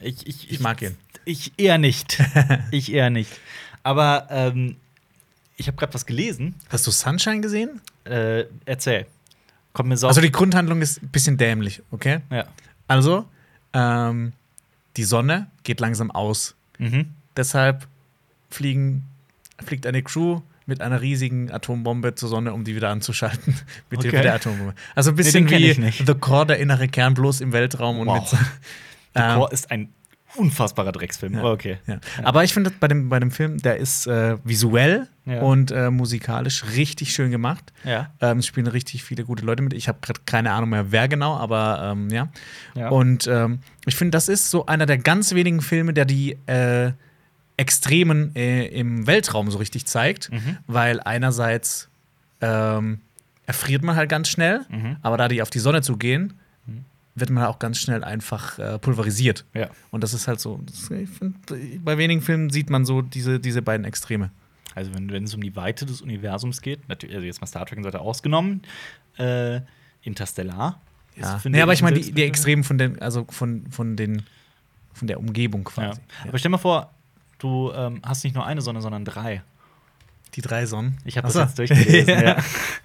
Ich, ich, ich mag ihn. Ich eher nicht. ich eher nicht. Aber ähm, ich habe gerade was gelesen. Hast du Sunshine gesehen? Äh, erzähl. Kommt mir sau. Also die Grundhandlung ist ein bisschen dämlich, okay? ja. Also, ähm, die Sonne geht langsam aus. Mhm. Deshalb fliegen, fliegt eine Crew mit einer riesigen Atombombe zur Sonne, um die wieder anzuschalten. mit Okay. Hilfe der Atombombe. Also ein bisschen kenn wie. The Core, der innere Kern, bloß im Weltraum und Wow. mit. The Ähm, Core ist ein unfassbarer Drecksfilm. Ja. Aber okay. Ja. Aber ich finde, bei dem, bei dem Film, der ist äh, visuell Ja. und äh, musikalisch richtig schön gemacht. Ja. Ähm, es spielen richtig viele gute Leute mit. Ich habe gerade keine Ahnung mehr, wer genau, aber ähm, ja. Ja. Und ähm, ich finde, das ist so einer der ganz wenigen Filme, der die äh, Extremen äh, im Weltraum so richtig zeigt, Mhm. weil einerseits ähm, erfriert man halt ganz schnell, Mhm. aber da die auf die Sonne zugehen, wird man auch ganz schnell einfach äh, pulverisiert. Ja. Und das ist halt so, das, ich find, bei wenigen Filmen sieht man so diese, diese beiden Extreme. Also wenn, es um die Weite des Universums geht, natürlich, also jetzt mal Star Trek und so weiter ausgenommen, äh, Interstellar. Ja. ist, Nee, aber ich meine, die, die Extremen von den, also von, von den, von der Umgebung quasi. Ja. Aber stell mal vor, du ähm, hast nicht nur eine Sonne, sondern drei. Die drei Sonnen. Ich habe das so. jetzt durchgelesen. ja.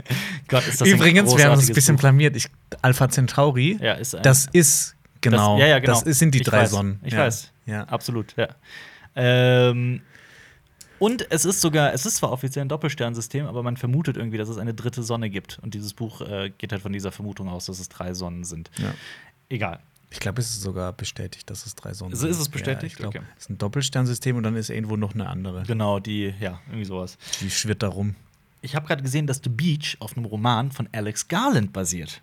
Gott, ist das ein Übrigens, wir haben uns ein bisschen Buch. blamiert. Ich, Alpha Centauri, Ja, ist ein, das ist genau, Das, ja, ja, genau. das sind die Ich drei weiß, Sonnen. Ich ja. weiß. Ja. Absolut, ja. Ähm, und es ist sogar, es ist zwar offiziell ein Doppelsternsystem, aber man vermutet irgendwie, dass es eine dritte Sonne gibt. Und dieses Buch äh, geht halt von dieser Vermutung aus, dass es drei Sonnen sind. Ja. Egal. Ich glaube, es ist sogar bestätigt, dass es drei Sonnen So sind. ist es bestätigt? Ja, ich glaube, Okay. es ist ein Doppelsternsystem und dann ist irgendwo noch eine andere. Genau, die, ja, irgendwie sowas. Die schwirrt da rum. Ich habe gerade gesehen, dass The Beach auf einem Roman von Alex Garland basiert.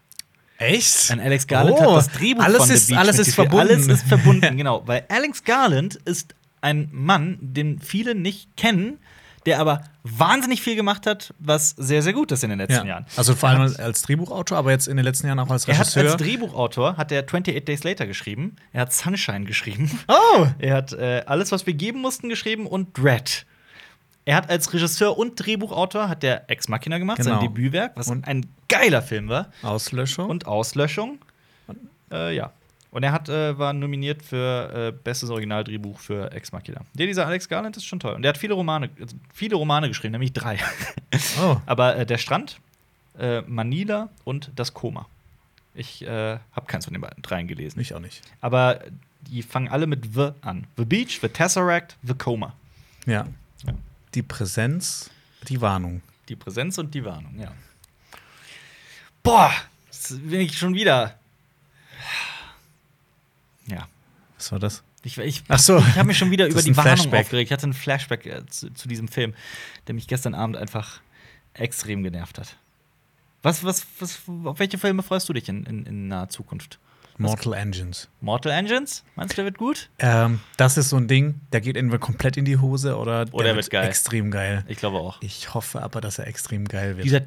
Echt? An Alex Garland Oh, hat das Drehbuch alles von ist- The Beach alles ist verbunden. Alles ist verbunden, genau. Weil Alex Garland ist ein Mann, den viele nicht kennen, der aber wahnsinnig viel gemacht hat, was sehr, sehr gut ist in den letzten Ja. Jahren. Also vor allem hat- als Drehbuchautor, aber jetzt in den letzten Jahren auch als Er hat Regisseur. als Drehbuchautor hat er 28 Days Later geschrieben. Er hat Sunshine geschrieben. oh! Er hat äh, alles, was wir geben mussten, geschrieben und Dread. Er hat als Regisseur und Drehbuchautor hat der Ex Machina gemacht, Genau. sein Debütwerk, was Und- ein geiler Film war. Auslöschung. Und Auslöschung. Äh, ja. Und er hat, äh, war nominiert für äh, bestes Originaldrehbuch für Ex Machina. Der, dieser Alex Garland ist schon toll. Und der hat viele Romane, also viele Romane geschrieben, nämlich drei. oh. Aber äh, der Strand, äh, Manila und das Koma. Ich äh, habe keins von den beiden dreien gelesen. Ich auch nicht. Aber die fangen alle mit The an. The Beach, The Tesseract, The Coma. Ja. Ja. Die Präsenz, die Warnung. Die Präsenz und die Warnung, ja. Boah, bin ich schon wieder. Ja. Was war das? Ich, ich, Ach so. ich habe mich schon wieder über die Warnung Flashback. aufgeregt. Ich hatte einen Flashback äh, zu, zu diesem Film, der mich gestern Abend einfach extrem genervt hat. Was, was, was, auf welche Filme freust du dich in, in, in naher Zukunft? Mortal Engines. Mortal Engines? Meinst du, der wird gut? Ähm, das ist so ein Ding, der geht entweder komplett in die Hose oder der Oder er wird geil. extrem geil. Ich glaube auch. Ich hoffe aber, dass er extrem geil wird. Dieser,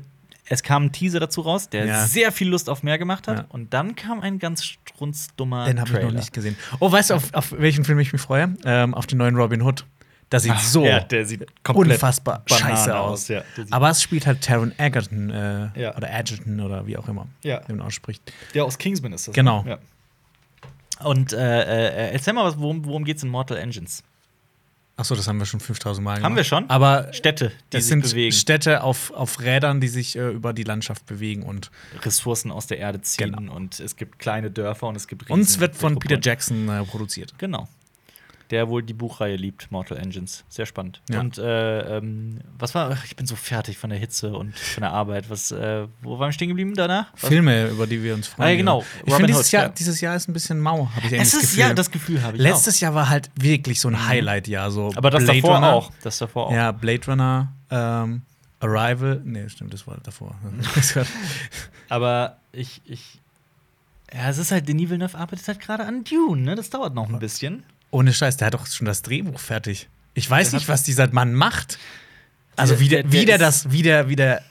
es kam ein Teaser dazu raus, der Ja. sehr viel Lust auf mehr gemacht hat. Ja. Und dann kam ein ganz strunzdummer Den habe ich noch nicht gesehen. Oh, weißt du, auf, auf welchen Film ich mich freue? Ähm, auf den neuen Robin Hood. Das sieht so Ja, der sieht unfassbar scheiße aus. Der, sieht- Aber es spielt halt Taron Egerton äh, oder Edgerton oder wie auch immer Ja. den ausspricht. der aus Kingsman ist das. Genau. Ja. Und äh, äh, erzähl mal, was, worum, worum geht's in Mortal Engines? Achso, das haben wir schon 5000 Mal gemacht. Haben wir schon? Aber Städte, die es sich sind bewegen, Städte auf, auf Rädern, die sich äh, über die Landschaft bewegen und Ressourcen aus der Erde ziehen Genau. und es gibt kleine Dörfer und es gibt uns riesen wird von Peter. Jackson äh, produziert. Genau. Der wohl die Buchreihe liebt, Mortal Engines. Sehr spannend. Ja. Und äh, ähm, was war, ich bin so fertig von der Hitze und von der Arbeit. Was, äh, wo waren wir stehen geblieben danach? Was? Filme, über die wir uns freuen. Ah, ja, genau. Ich finde, dieses, Jahr, ja. dieses Jahr ist ein bisschen mau, habe ich Es das ist, Gefühl. ja, das Gefühl habe ich Letztes Jahr war halt wirklich so ein Highlight-Jahr. So auch. Aber das Blade davor Runner. auch. Das davor auch. Ja, Blade Runner, ähm, Arrival. Nee, stimmt, das war davor. Aber ich, ich. Ja, es ist halt, Denis Villeneuve arbeitet halt gerade an Dune, ne? Das dauert noch ein bisschen. Ohne Scheiß, der hat doch schon das Drehbuch fertig. Ich weiß Der nicht, was dieser Mann macht. Also, Der- wie der, wie der das, wie der, wie der,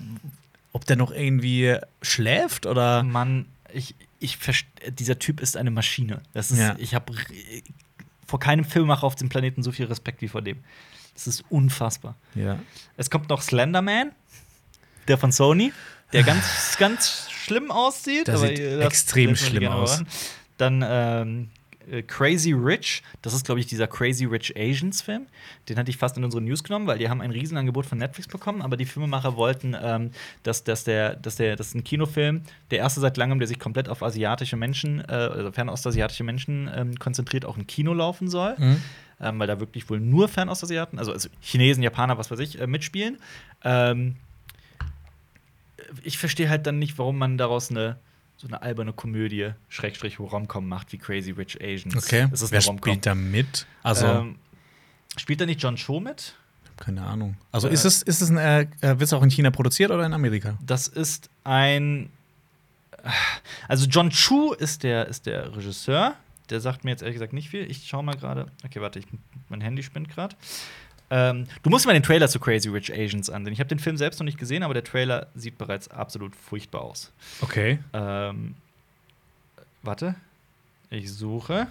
ob der noch irgendwie schläft oder. Mann, ich, ich dieser Typ ist eine Maschine. Das ist, Ja. ich habe vor keinem Filmemacher auf dem Planeten so viel Respekt wie vor dem. Das ist unfassbar. Ja. Es kommt noch Slenderman, der von Sony, der ganz, ganz schlimm aussieht. Der sieht das- extrem schlimm aus. Dann ähm, äh, Crazy Rich, das ist, glaube ich, dieser Crazy Rich Asians-Film. Den hatte ich fast in unsere News genommen, weil die haben ein Riesenangebot von Netflix bekommen, aber die Filmemacher wollten, ähm, dass, dass, der, dass der, das ist ein Kinofilm, der erste seit langem, der sich komplett auf asiatische Menschen, äh, also fernostasiatische Menschen ähm, konzentriert, auch im Kino laufen soll Mhm. ähm, weil da wirklich wohl nur Fernostasiaten, also, also Chinesen, Japaner, was weiß ich, äh, mitspielen. Ähm, ich verstehe halt dann nicht, warum man daraus eine so eine alberne Komödie, Schrägstrich, Romcom macht, wie Crazy Rich Asians. Okay. Es ist Wer spielt da mit? Also, ähm, spielt da nicht John Cho mit? keine Ahnung. Also, äh, ist es, ist es ein, äh, äh, wird es auch in China produziert oder in Amerika? Das ist ein. Also, John Chu ist der, ist der Regisseur. Der sagt mir jetzt ehrlich gesagt nicht viel. Ich schau mal gerade. Okay, warte, ich, mein Handy spinnt gerade. Ähm, du musst mal den Trailer zu Crazy Rich Asians ansehen. Ich habe den Film selbst noch nicht gesehen, aber der Trailer sieht bereits absolut furchtbar aus. Okay. Ähm, warte. Ich suche.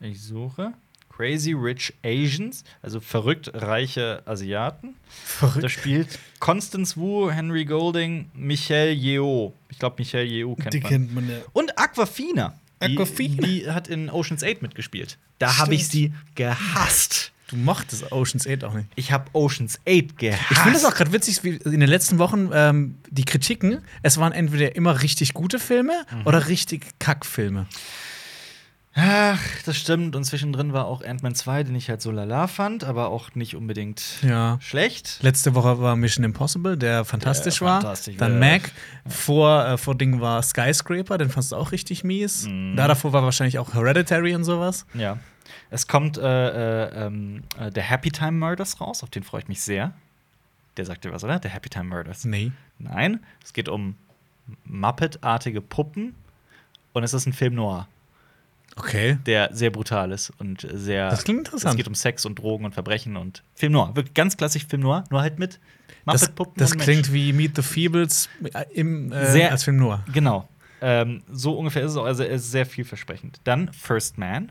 Ich suche. Crazy Rich Asians, also verrückt reiche Asiaten. Da Verrückt. spielt Constance Wu, Henry Golding, Michelle Yeoh. Ich glaube, Michelle Yeoh kennt man. man ja. Und Aquafina. Die- Aquafina. Die hat in Ocean's 8 mitgespielt. Da habe ich sie gehasst. Du mochtest Ocean's 8 auch nicht. Ich habe Ocean's 8 gehasst. Ich finde das auch gerade witzig, wie in den letzten Wochen ähm, die Kritiken, es waren entweder immer richtig gute Filme Mhm. oder richtig Kackfilme. Ach, das stimmt. Und zwischendrin war auch Ant-Man 2, den ich halt so lala fand, aber auch nicht unbedingt Ja. schlecht. Letzte Woche war Mission Impossible, der fantastisch Der war. fantastisch Dann. Mac. Vor, äh, vor Ding war Skyscraper, den fandst du auch richtig mies. Mhm. Da davor war wahrscheinlich auch Hereditary und sowas. Ja. Es kommt äh, äh, ähm, äh, der Happy Time Murders raus, auf den freue ich mich sehr. Der sagt dir was, oder? Der Happy Time Murders. Nee. Nein, es geht um Muppet-artige Puppen und es ist ein Film noir, Okay. der sehr brutal ist und sehr. Das klingt interessant. Es geht um Sex und Drogen und Verbrechen und Film noir. Wirklich ganz klassisch Film noir, nur halt mit Das, Muppet-Puppen. das und klingt wie Meet the Feebles im, äh, Sehr- als Film Noir. Genau. Ähm, so ungefähr ist es auch. Also, er ist sehr vielversprechend. Dann First Man.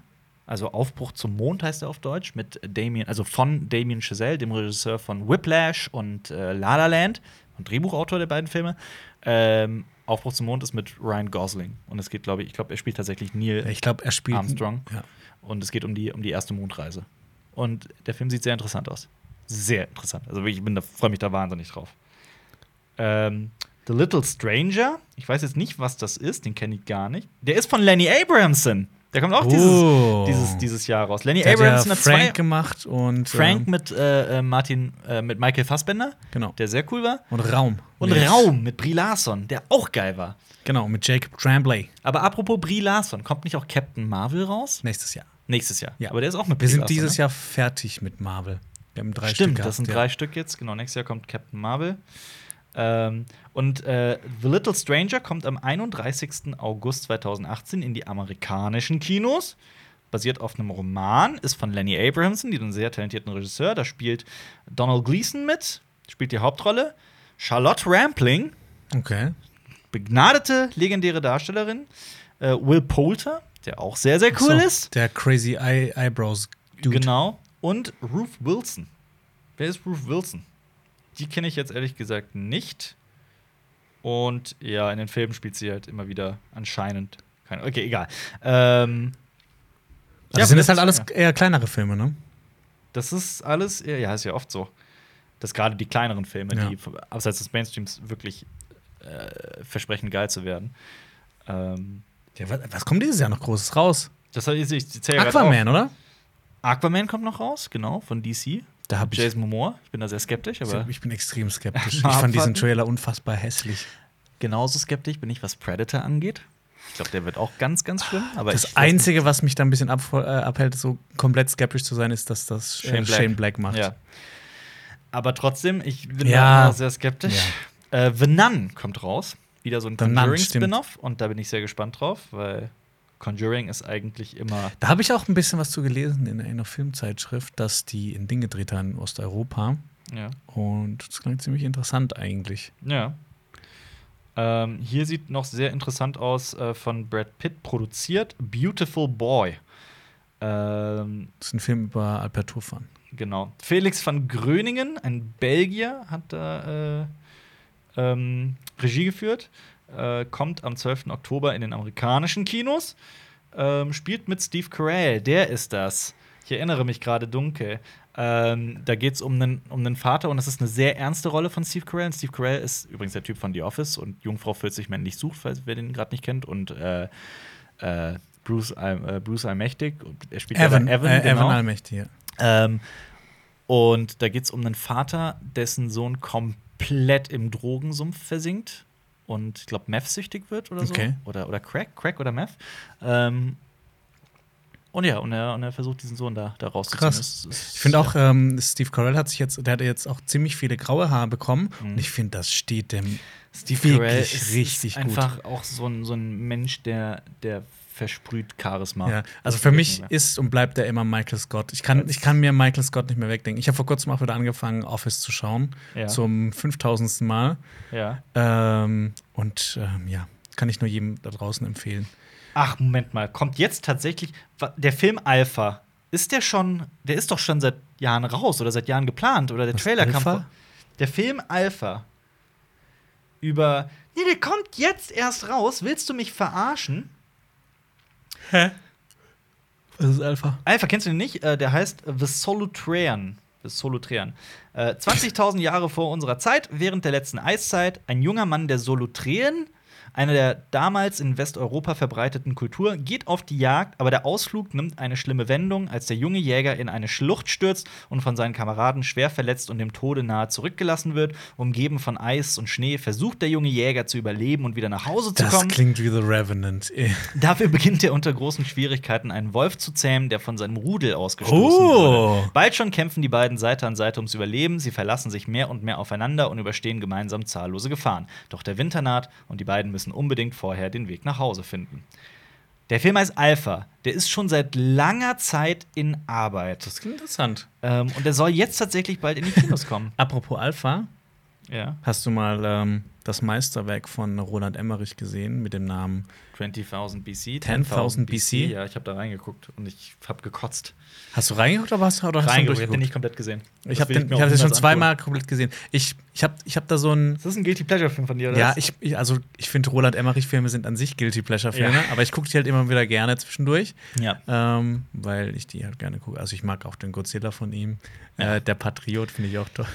Also Aufbruch zum Mond heißt er auf Deutsch, mit Damien, also von Damien Chazelle, dem Regisseur von Whiplash und äh, La La Land und Drehbuchautor der beiden Filme. Ähm, Aufbruch zum Mond ist mit Ryan Gosling. Und es geht, glaube ich, ich glaube, er spielt tatsächlich Neil Ich glaube, er spielt. Armstrong. Ja. Und es geht um die, um die erste Mondreise. Und der Film sieht sehr interessant aus. Sehr interessant. Also ich bin da, freue mich da wahnsinnig drauf. Ähm, The Little Stranger. Ich weiß jetzt nicht, was das ist, den kenne ich gar nicht. Der ist von Lenny Abrahamson. Der kommt auch Oh. dieses, dieses, dieses Jahr raus. Lenny Der hat Abrahamson ja hat zwei. Frank gemacht und. Frank ähm, mit äh, äh, Martin, äh, mit Michael Fassbender, genau. der sehr cool war. Und Raum. Und Mit- Raum mit Brie Larson, der auch geil war. Genau, mit Jacob Tremblay. Aber apropos Brie Larson, kommt nicht auch Captain Marvel raus? Nächstes Jahr. Nächstes Jahr. Ja. Aber der ist auch mit Wir Brie sind Larson, dieses ne? Jahr fertig mit Marvel. Wir haben drei Stimmt, Stück das sind gehabt, drei Stück jetzt. Genau, nächstes Jahr kommt Captain Marvel. Ähm, und äh, The Little Stranger kommt am 31. August 2018 in die amerikanischen Kinos. Basiert auf einem Roman, ist von Lenny Abrahamson, einem sehr talentierten Regisseur. Da spielt Donald Gleason mit, spielt die Hauptrolle. Charlotte Rampling. Okay. begnadete, legendäre Darstellerin. Äh, Will Poulter, der auch sehr, sehr cool So, ist. Der Crazy Eye Eyebrows Dude. Genau. Und Ruth Wilson. Wer ist Ruth Wilson? Die kenne ich jetzt ehrlich gesagt nicht. Und ja, in den Filmen spielt sie halt immer wieder anscheinend. Keine, okay, egal. Ähm, Also sind das halt ja, alles eher kleinere Filme, ne? Das ist alles, ja, ist ja oft so. Dass gerade die kleineren Filme, Ja. die abseits des Mainstreams wirklich äh, versprechen, geil zu werden. Ähm, Ja, was, was kommt dieses Jahr noch Großes raus? das ich ja grad Aquaman, oder? Aquaman kommt noch raus, genau, von DC. Da habe ich. Jason Momoa. Ich bin da sehr skeptisch, aber Ich bin extrem skeptisch. Ich fand diesen. Trailer unfassbar hässlich. genauso skeptisch bin ich, was Predator angeht. Ich glaube, der wird auch ganz, ganz schlimm. Aber Das Einzige, was mich da ein bisschen ab, äh, abhält, so komplett skeptisch zu sein, ist, dass das äh, Shane Shane, Black. Black. macht. Ja. Aber trotzdem, ich bin Ja. da sehr skeptisch. Äh, The Nun kommt raus. Wieder so ein Conjuring-Spin-Off. Und da bin ich sehr gespannt drauf, weil Conjuring ist eigentlich immer. Da habe ich auch ein bisschen was zu gelesen in einer Filmzeitschrift, dass die in Dinge gedreht haben in Osteuropa. Ja. Und das klingt ziemlich interessant eigentlich. ja. Ähm, hier sieht noch sehr interessant aus, äh, von Brad Pitt produziert: Beautiful Boy. Ähm, Das ist ein Film über Alperturfahren. Genau. Felix van Gröningen, ein Belgier, hat da äh, ähm, Regie geführt. Äh, kommt am 12. Oktober in den amerikanischen Kinos. Ähm, spielt mit Steve Carell. Der ist das. Ich erinnere mich gerade dunkel. Ähm, da geht es um einen, um einen Vater und das ist eine sehr ernste Rolle von Steve Carell. Und Steve Carell ist übrigens der Typ von The Office und Jungfrau 40 männlich sucht, falls wer den gerade nicht kennt. Und äh, äh, Bruce, äh, Bruce Allmächtig. Er spielt ja Evan, da Evan, äh, genau. Evan Allmächtig, ja. Ähm, und da geht es um einen Vater, dessen Sohn komplett im Drogensumpf versinkt und ich glaube Meth-süchtig wird oder so. Okay. Oder, oder Crack, Crack oder Meth. Ähm, und ja, und er, und er versucht diesen Sohn da, da rauszuziehen. Krass. Das ist- Ich finde auch, ähm, Steve Carell hat sich jetzt, der hat jetzt auch ziemlich viele graue Haare bekommen. Mhm. Und ich finde, das steht dem Steve wirklich Carell ist, richtig ist einfach auch so ein, so ein Mensch, der, der versprüht Charisma. Ja, also für mich ist und bleibt er immer Michael Scott. Ich kann, ich kann mir Michael Scott nicht mehr wegdenken. Ich habe vor kurzem auch wieder angefangen, Office zu schauen. Ja. Zum 5000. Mal. Ja. Ähm, und ähm, ja, kann ich nur jedem da draußen empfehlen. Ach, Moment mal, kommt jetzt tatsächlich der Film Alpha? Ist der schon, der ist doch schon seit Jahren raus oder seit Jahren geplant oder der Was, Trailer kam Alpha? vor. Der Film Alpha über Nee, der kommt jetzt erst raus. Willst du mich verarschen? Hä? Was ist Alpha? Alpha, kennst du den nicht? Äh, der heißt The Solutrean. The Solutrean. Äh, 20.000 Jahre vor unserer Zeit, während der letzten Eiszeit, ein junger Mann der Solutreen, einer der damals in Westeuropa verbreiteten Kultur, geht auf die Jagd, aber der Ausflug nimmt eine schlimme Wendung, als der junge Jäger in eine Schlucht stürzt und von seinen Kameraden schwer verletzt und dem Tode nahe zurückgelassen wird. Umgeben von Eis und Schnee versucht der junge Jäger zu überleben und wieder nach Hause zu Das kommen. klingt wie The Revenant. Dafür beginnt er unter großen Schwierigkeiten, einen Wolf zu zähmen, der von seinem Rudel ausgestoßen Oh. wurde. Bald schon kämpfen die beiden Seite an Seite ums Überleben. Sie verlassen sich mehr und mehr aufeinander und überstehen gemeinsam zahllose Gefahren. Doch der Winter naht und die beiden müssen unbedingt vorher den Weg nach Hause finden. Der Film heißt Alpha. Der ist schon seit langer Zeit in Arbeit. Das klingt interessant. Ähm, und der soll jetzt tatsächlich bald in die Kinos kommen. Apropos Alpha, ja. hast du mal ähm, das Meisterwerk von Roland Emmerich gesehen mit dem Namen 20.000 BC. 10.000 BC? Ja, ich habe da reingeguckt und ich habe gekotzt. Hast du reingeguckt oder hast, oder hast du Reingeguckt, ich hab den nicht komplett gesehen. Ich habe den, ich hab den schon zweimal komplett gesehen. Ich, ich habe ich hab da so ein. Ist das ein Guilty Pleasure Film von dir, oder? Ja, was? ich, ich also ich finde Roland Emmerich Filme sind an sich Guilty Pleasure Filme, Ja. aber ich gucke die halt immer wieder gerne zwischendurch, Ja. ähm, weil ich die halt gerne gucke. Also ich mag auch den Godzilla von ihm, Ja. äh, der Patriot finde ich auch toll.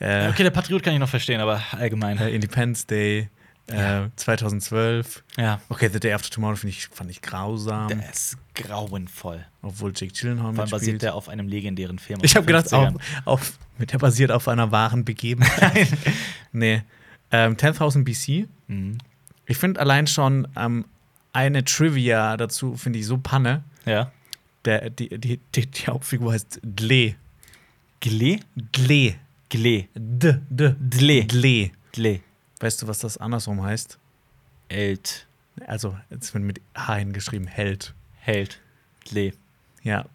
Äh, Okay, der Patriot kann ich noch verstehen, aber allgemein. äh, Independence Day, äh, 2012. Ja. Okay, The Day After Tomorrow ich, fand ich grausam, Der ist grauenvoll. obwohl Jake Gyllenhaal Vor allem basiert der auf einem legendären Film. Ich habe gedacht, auf, 50ern. auf, mit der basiert auf einer wahren Begebenheit. nee. Ähm, 10.000 BC. Mhm. Ich finde allein schon ähm, eine Trivia dazu, finde ich so Panne. Ja. Der, die, die, die, die Hauptfigur heißt Dle. Gle? Dle. Gle. D, D. Dle. Dle. Gle. Weißt du, was das andersrum heißt? Elt. Also, jetzt wird mit H hingeschrieben, Held. Held. Gle. Ja.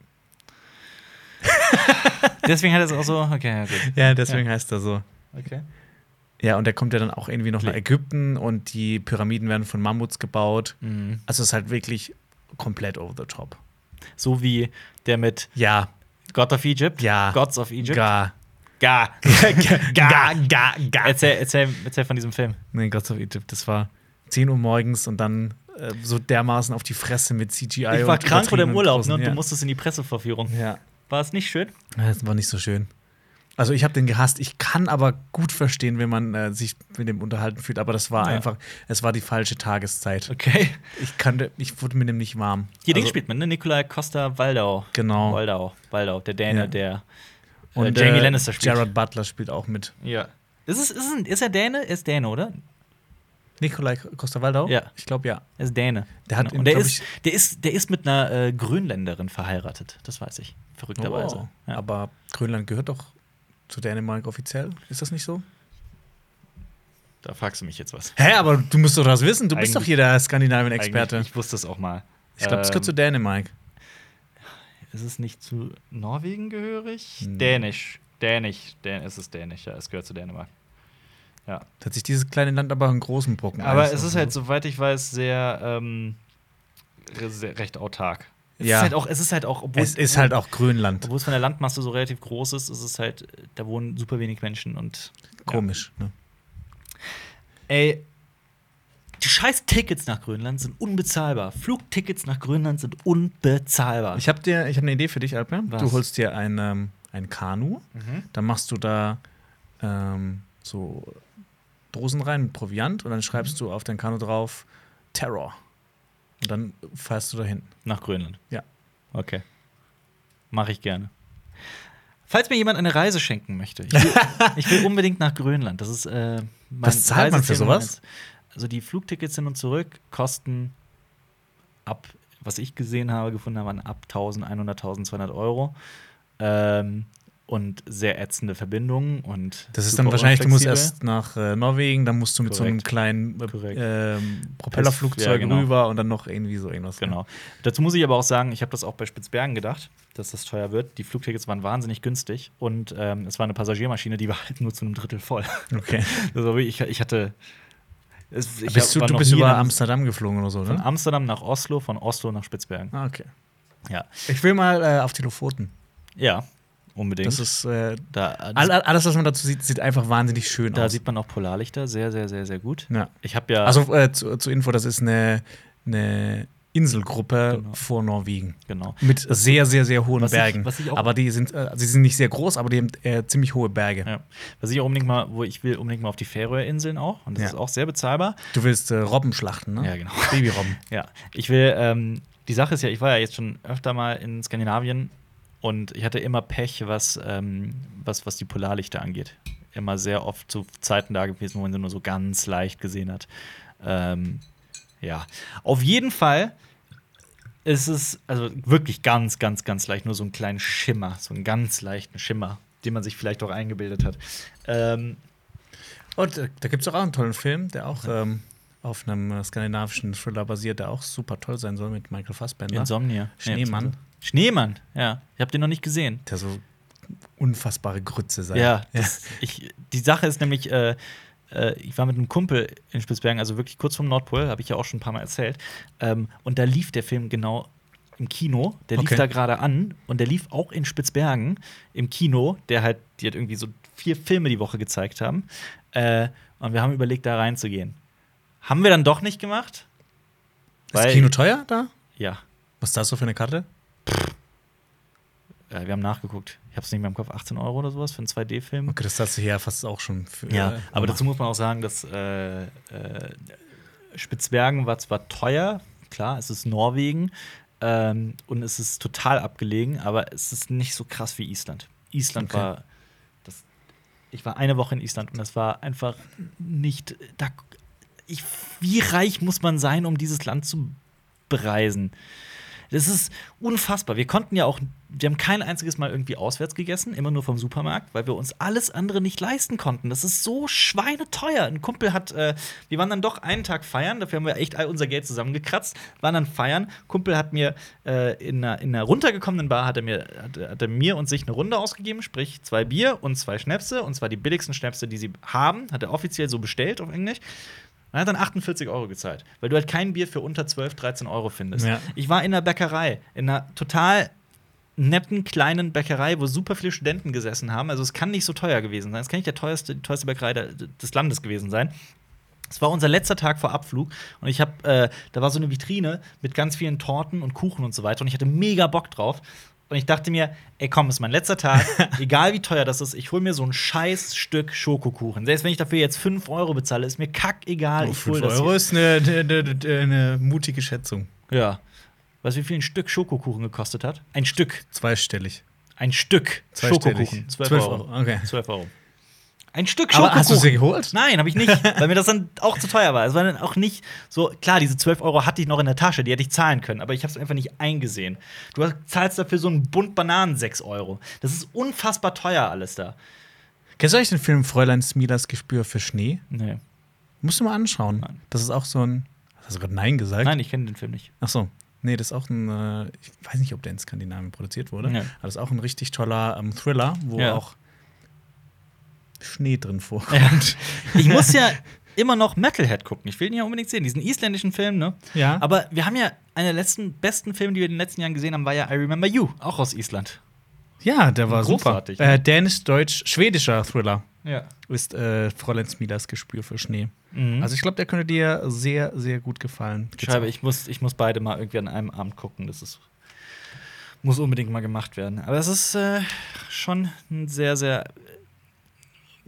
Deswegen hat er es auch so. Okay, ja, gut. Ja, deswegen heißt er so. Okay. Ja, und der kommt ja dann auch irgendwie noch nach Dle. Ägypten und die Pyramiden werden von Mammuts gebaut. Mhm. Also, es ist halt wirklich komplett over the top. So wie der mit Ja, God of Egypt. Ja. Gods of Egypt. gar. Gar. Gar, gar, gar. Erzähl, erzähl, erzähl von diesem Film. Nee, Gods of Egypt, das war 10 Uhr morgens und dann äh, so dermaßen auf die Fresse mit CGI. Ich war und krank oder im übertriebenen Urlaub großen- ne, und ja. du musstest in die Presseverführung. Ja, War es nicht schön? das war nicht so schön. Also ich habe den gehasst. Ich kann aber gut verstehen, wenn man äh, sich mit dem unterhalten fühlt. Aber das war Ja. einfach, es war die falsche Tageszeit. Okay. Ich kannte, ich wurde mit dem nicht warm. Hier Ding Also- spielt man, ne? Nikolai Costa Waldau. Genau. Waldau, Waldau, der Däne, Ja. der Und äh, Jamie äh, Lannister spielt. Jared Butler spielt auch mit. Ja. Ist, es, ist, es, ist er Däne? Er ist Däne, oder? Nikolai Costa-Waldau? Ja. Ich glaube ja. Er ist Däne. Der hat Genau. der ist, der, ist, der ist mit einer äh, Grönländerin verheiratet. Das weiß ich. Verrückterweise. Oh. Ja. Aber Grönland gehört doch zu Dänemark offiziell. Ist das nicht so? Da fragst du mich jetzt was. Hä, aber du musst doch das wissen. Du bist doch Eigentlich- hier der Skandinavien-Experte. Eigentlich- Ich wusste es auch mal. Ich glaube, es gehört zu Ähm, Dänemark. Ist es nicht zu Norwegen gehörig? Hm. Dänisch. Dänisch. Dän es ist Dänisch, ja. Es gehört zu Dänemark. Ja. Hat sich dieses kleine Land aber einen großen Brocken. Aber es ist halt, soweit ich weiß, sehr, ähm, sehr recht autark. Es Ja. ist halt auch, es ist halt auch, obwohl Es ist halt auch Grönland. Obwohl es von der Landmasse so relativ groß ist, ist es halt, da wohnen super wenig Menschen und. Komisch. Ne? Ey, die scheiß Tickets nach Grönland sind unbezahlbar. Flugtickets nach Grönland sind unbezahlbar. Ich habe dir, ich habe eine Idee für dich, Alper. Was? Du holst dir ein, ähm, ein Kanu, Mhm. dann machst du da ähm, so Dosen rein mit Proviant und dann schreibst Mhm. du auf dein Kanu drauf Terror. Und dann fährst du dahin. Nach Grönland. Ja. Okay. Mache ich gerne. Falls mir jemand eine Reise schenken möchte, ich will, ich will unbedingt nach Grönland. Das ist äh, mein Was zahlt man für sowas? eins. Also die Flugtickets hin und zurück kosten ab, was ich gesehen habe, gefunden habe, ab 1100, 1200 Euro. Ähm, und sehr ätzende Verbindungen und Das ist dann wahrscheinlich, du musst erst nach äh, Norwegen, dann musst du mit so einem Korrekt. kleinen äh, Korrekt. ähm, Propellerflugzeug Ja, genau. rüber und dann noch irgendwie so irgendwas. Genau. Dazu muss ich aber auch sagen, ich habe das auch bei Spitzbergen gedacht, dass das teuer wird. Die Flugtickets waren wahnsinnig günstig und ähm, es war eine Passagiermaschine, die war halt nur zu einem Drittel voll. Okay. Also ich, ich hatte. Es, ich bist du, du bist über Amsterdam geflogen oder so, Von ne? Amsterdam nach Oslo, von Oslo nach Spitzbergen. Ah, okay. Ja, Ich will mal äh, auf die Lofoten. ja unbedingt. Das ist äh, da, all- alles, was man dazu sieht, sieht einfach wahnsinnig schön da aus. sieht man auch Polarlichter sehr, sehr, sehr, sehr gut. ja. Ich habe ja. Also äh, zu, zur Info, das ist eine, eine Inselgruppe Genau. vor Norwegen. genau. Mit sehr, sehr, sehr hohen Was ich- Bergen. was ich auch- Aber die sind, äh, sie sind nicht sehr groß, aber die haben äh, ziemlich hohe Berge. Ja. Was ich auch unbedingt mal, wo ich will unbedingt mal auf die Färöerinseln auch. Und das Ja. ist auch sehr bezahlbar. Du willst äh, Robben schlachten, ne? Ja, genau. Babyrobben. Ja, ich will, ähm, die Sache ist ja, ich war ja jetzt schon öfter mal in Skandinavien und ich hatte immer Pech, was, ähm, was, was die Polarlichter angeht. Immer sehr oft zu Zeiten da gewesen, wo man sie nur so ganz leicht gesehen hat. Ähm, ja, auf jeden Fall ist es also wirklich ganz, ganz, ganz leicht, nur so einen kleinen Schimmer, so einen ganz leichten Schimmer, den man sich vielleicht auch eingebildet hat. Ähm, Und äh, da gibt es auch einen tollen Film, der auch ähm, auf einem äh, skandinavischen Thriller basiert, der auch super toll sein soll mit Michael Fassbender. Insomnia. Schneemann. Schneemann, ja. Ich habe den noch nicht gesehen. Der so unfassbare Grütze sei. Ja, das, Ich, die Sache ist nämlich, äh, ich war mit einem Kumpel in Spitzbergen, also wirklich kurz vom Nordpol, habe ich ja auch schon ein paar Mal erzählt. Ähm, und da lief der Film genau im Kino. Der lief Okay. da gerade an und der lief auch in Spitzbergen im Kino, der halt, die hat irgendwie so vier Filme die Woche gezeigt haben. Äh, und wir haben überlegt, da reinzugehen. Haben wir dann doch nicht gemacht? Ist Kino teuer da? Ja. Was ist das so für eine Karte? Äh, wir haben nachgeguckt. Ich habe es nicht mehr im Kopf. 18 Euro oder sowas für einen 2D-Film. Okay, das hast du hier ja fast auch schon für. Ja, äh, aber dazu muss man auch sagen, dass äh, äh, Spitzbergen war zwar teuer, klar, es ist Norwegen ähm, und es ist total abgelegen, aber es ist nicht so krass wie Island. Island Okay. war das. Ich war eine Woche in Island und das war einfach nicht. Da, ich, wie reich muss man sein, um dieses Land zu bereisen? Das ist unfassbar. Wir konnten ja auch, wir haben kein einziges Mal irgendwie auswärts gegessen, immer nur vom Supermarkt, weil wir uns alles andere nicht leisten konnten. Das ist so schweineteuer. Ein Kumpel hat, äh, wir waren dann doch einen Tag feiern, dafür haben wir echt all unser Geld zusammengekratzt, waren dann feiern. Kumpel hat mir äh, in, einer, in einer runtergekommenen Bar hat er mir, hat, hat er mir und sich eine Runde ausgegeben, sprich zwei Bier und zwei Schnäpse, und zwar die billigsten Schnäpse, die sie haben, hat er offiziell so bestellt auf Englisch. Er hat dann 48 Euro gezahlt, weil du halt kein Bier für unter 12, 13 Euro findest. Ja. Ich war in einer Bäckerei, in einer total netten kleinen Bäckerei, wo super viele Studenten gesessen haben. Also es kann nicht so teuer gewesen sein. Es kann nicht der teuerste, die teuerste Bäckerei des Landes gewesen sein. Es war unser letzter Tag vor Abflug und ich habe, äh, da war so eine Vitrine mit ganz vielen Torten und Kuchen und so weiter und ich hatte mega Bock drauf. Und ich dachte mir, ey komm, ist mein letzter Tag, egal wie teuer das ist, ich hol mir so ein scheiß Stück Schokokuchen. Selbst wenn ich dafür jetzt 5 Euro bezahle, ist mir kackegal. Oh, ich hol 5 das Euro ist eine, eine, eine, eine mutige Schätzung. Ja. Weißt du, wie viel ein Stück Schokokuchen gekostet hat? Ein Stück. Zweistellig. Ein Stück Zweistellig. Schokokuchen. 12 12 Euro. Euro, okay. 12 Euro. Ein Stück Aber Schokokuchen. hast du sie geholt? Nein, habe ich nicht, weil mir das dann auch zu teuer war. Es war dann auch nicht so, klar, diese 12 Euro hatte ich noch in der Tasche, die hätte ich zahlen können, aber ich habe es einfach nicht eingesehen. Du hast- zahlst dafür so einen Bund Bananen 6 Euro. Das ist unfassbar teuer alles da. Kennst du eigentlich den Film Fräulein Smilers Gespür für Schnee? Nee. Musst du mal anschauen. Nein. Das ist auch so ein. Hast du gerade Nein gesagt? Nein, ich kenne den Film nicht. Ach so. Nee, das ist auch ein. Äh, ich weiß nicht, ob der in Skandinavien produziert wurde. Nee. Aber das ist auch ein richtig toller ähm, Thriller, wo Ja. auch Schnee drin vorkommt. Ja. Ich muss ja immer noch Metalhead gucken. Ich will ihn ja unbedingt sehen, diesen isländischen Film, ne? Ja. Aber wir haben ja einer der letzten besten Filme, die wir in den letzten Jahren gesehen haben, war ja I Remember You, auch aus Island. Ja, der war Großartig. super. Äh, Dänisch-Deutsch-Schwedischer Thriller Ja. ist äh, Fräulein Smilers Gespür für Schnee. Mhm. Also ich glaube, der könnte dir sehr, sehr gut gefallen. Schreibe, ich muss, ich muss beide mal irgendwie an einem Abend gucken. Das ist, muss unbedingt mal gemacht werden. Aber es ist äh, schon ein sehr, sehr äh,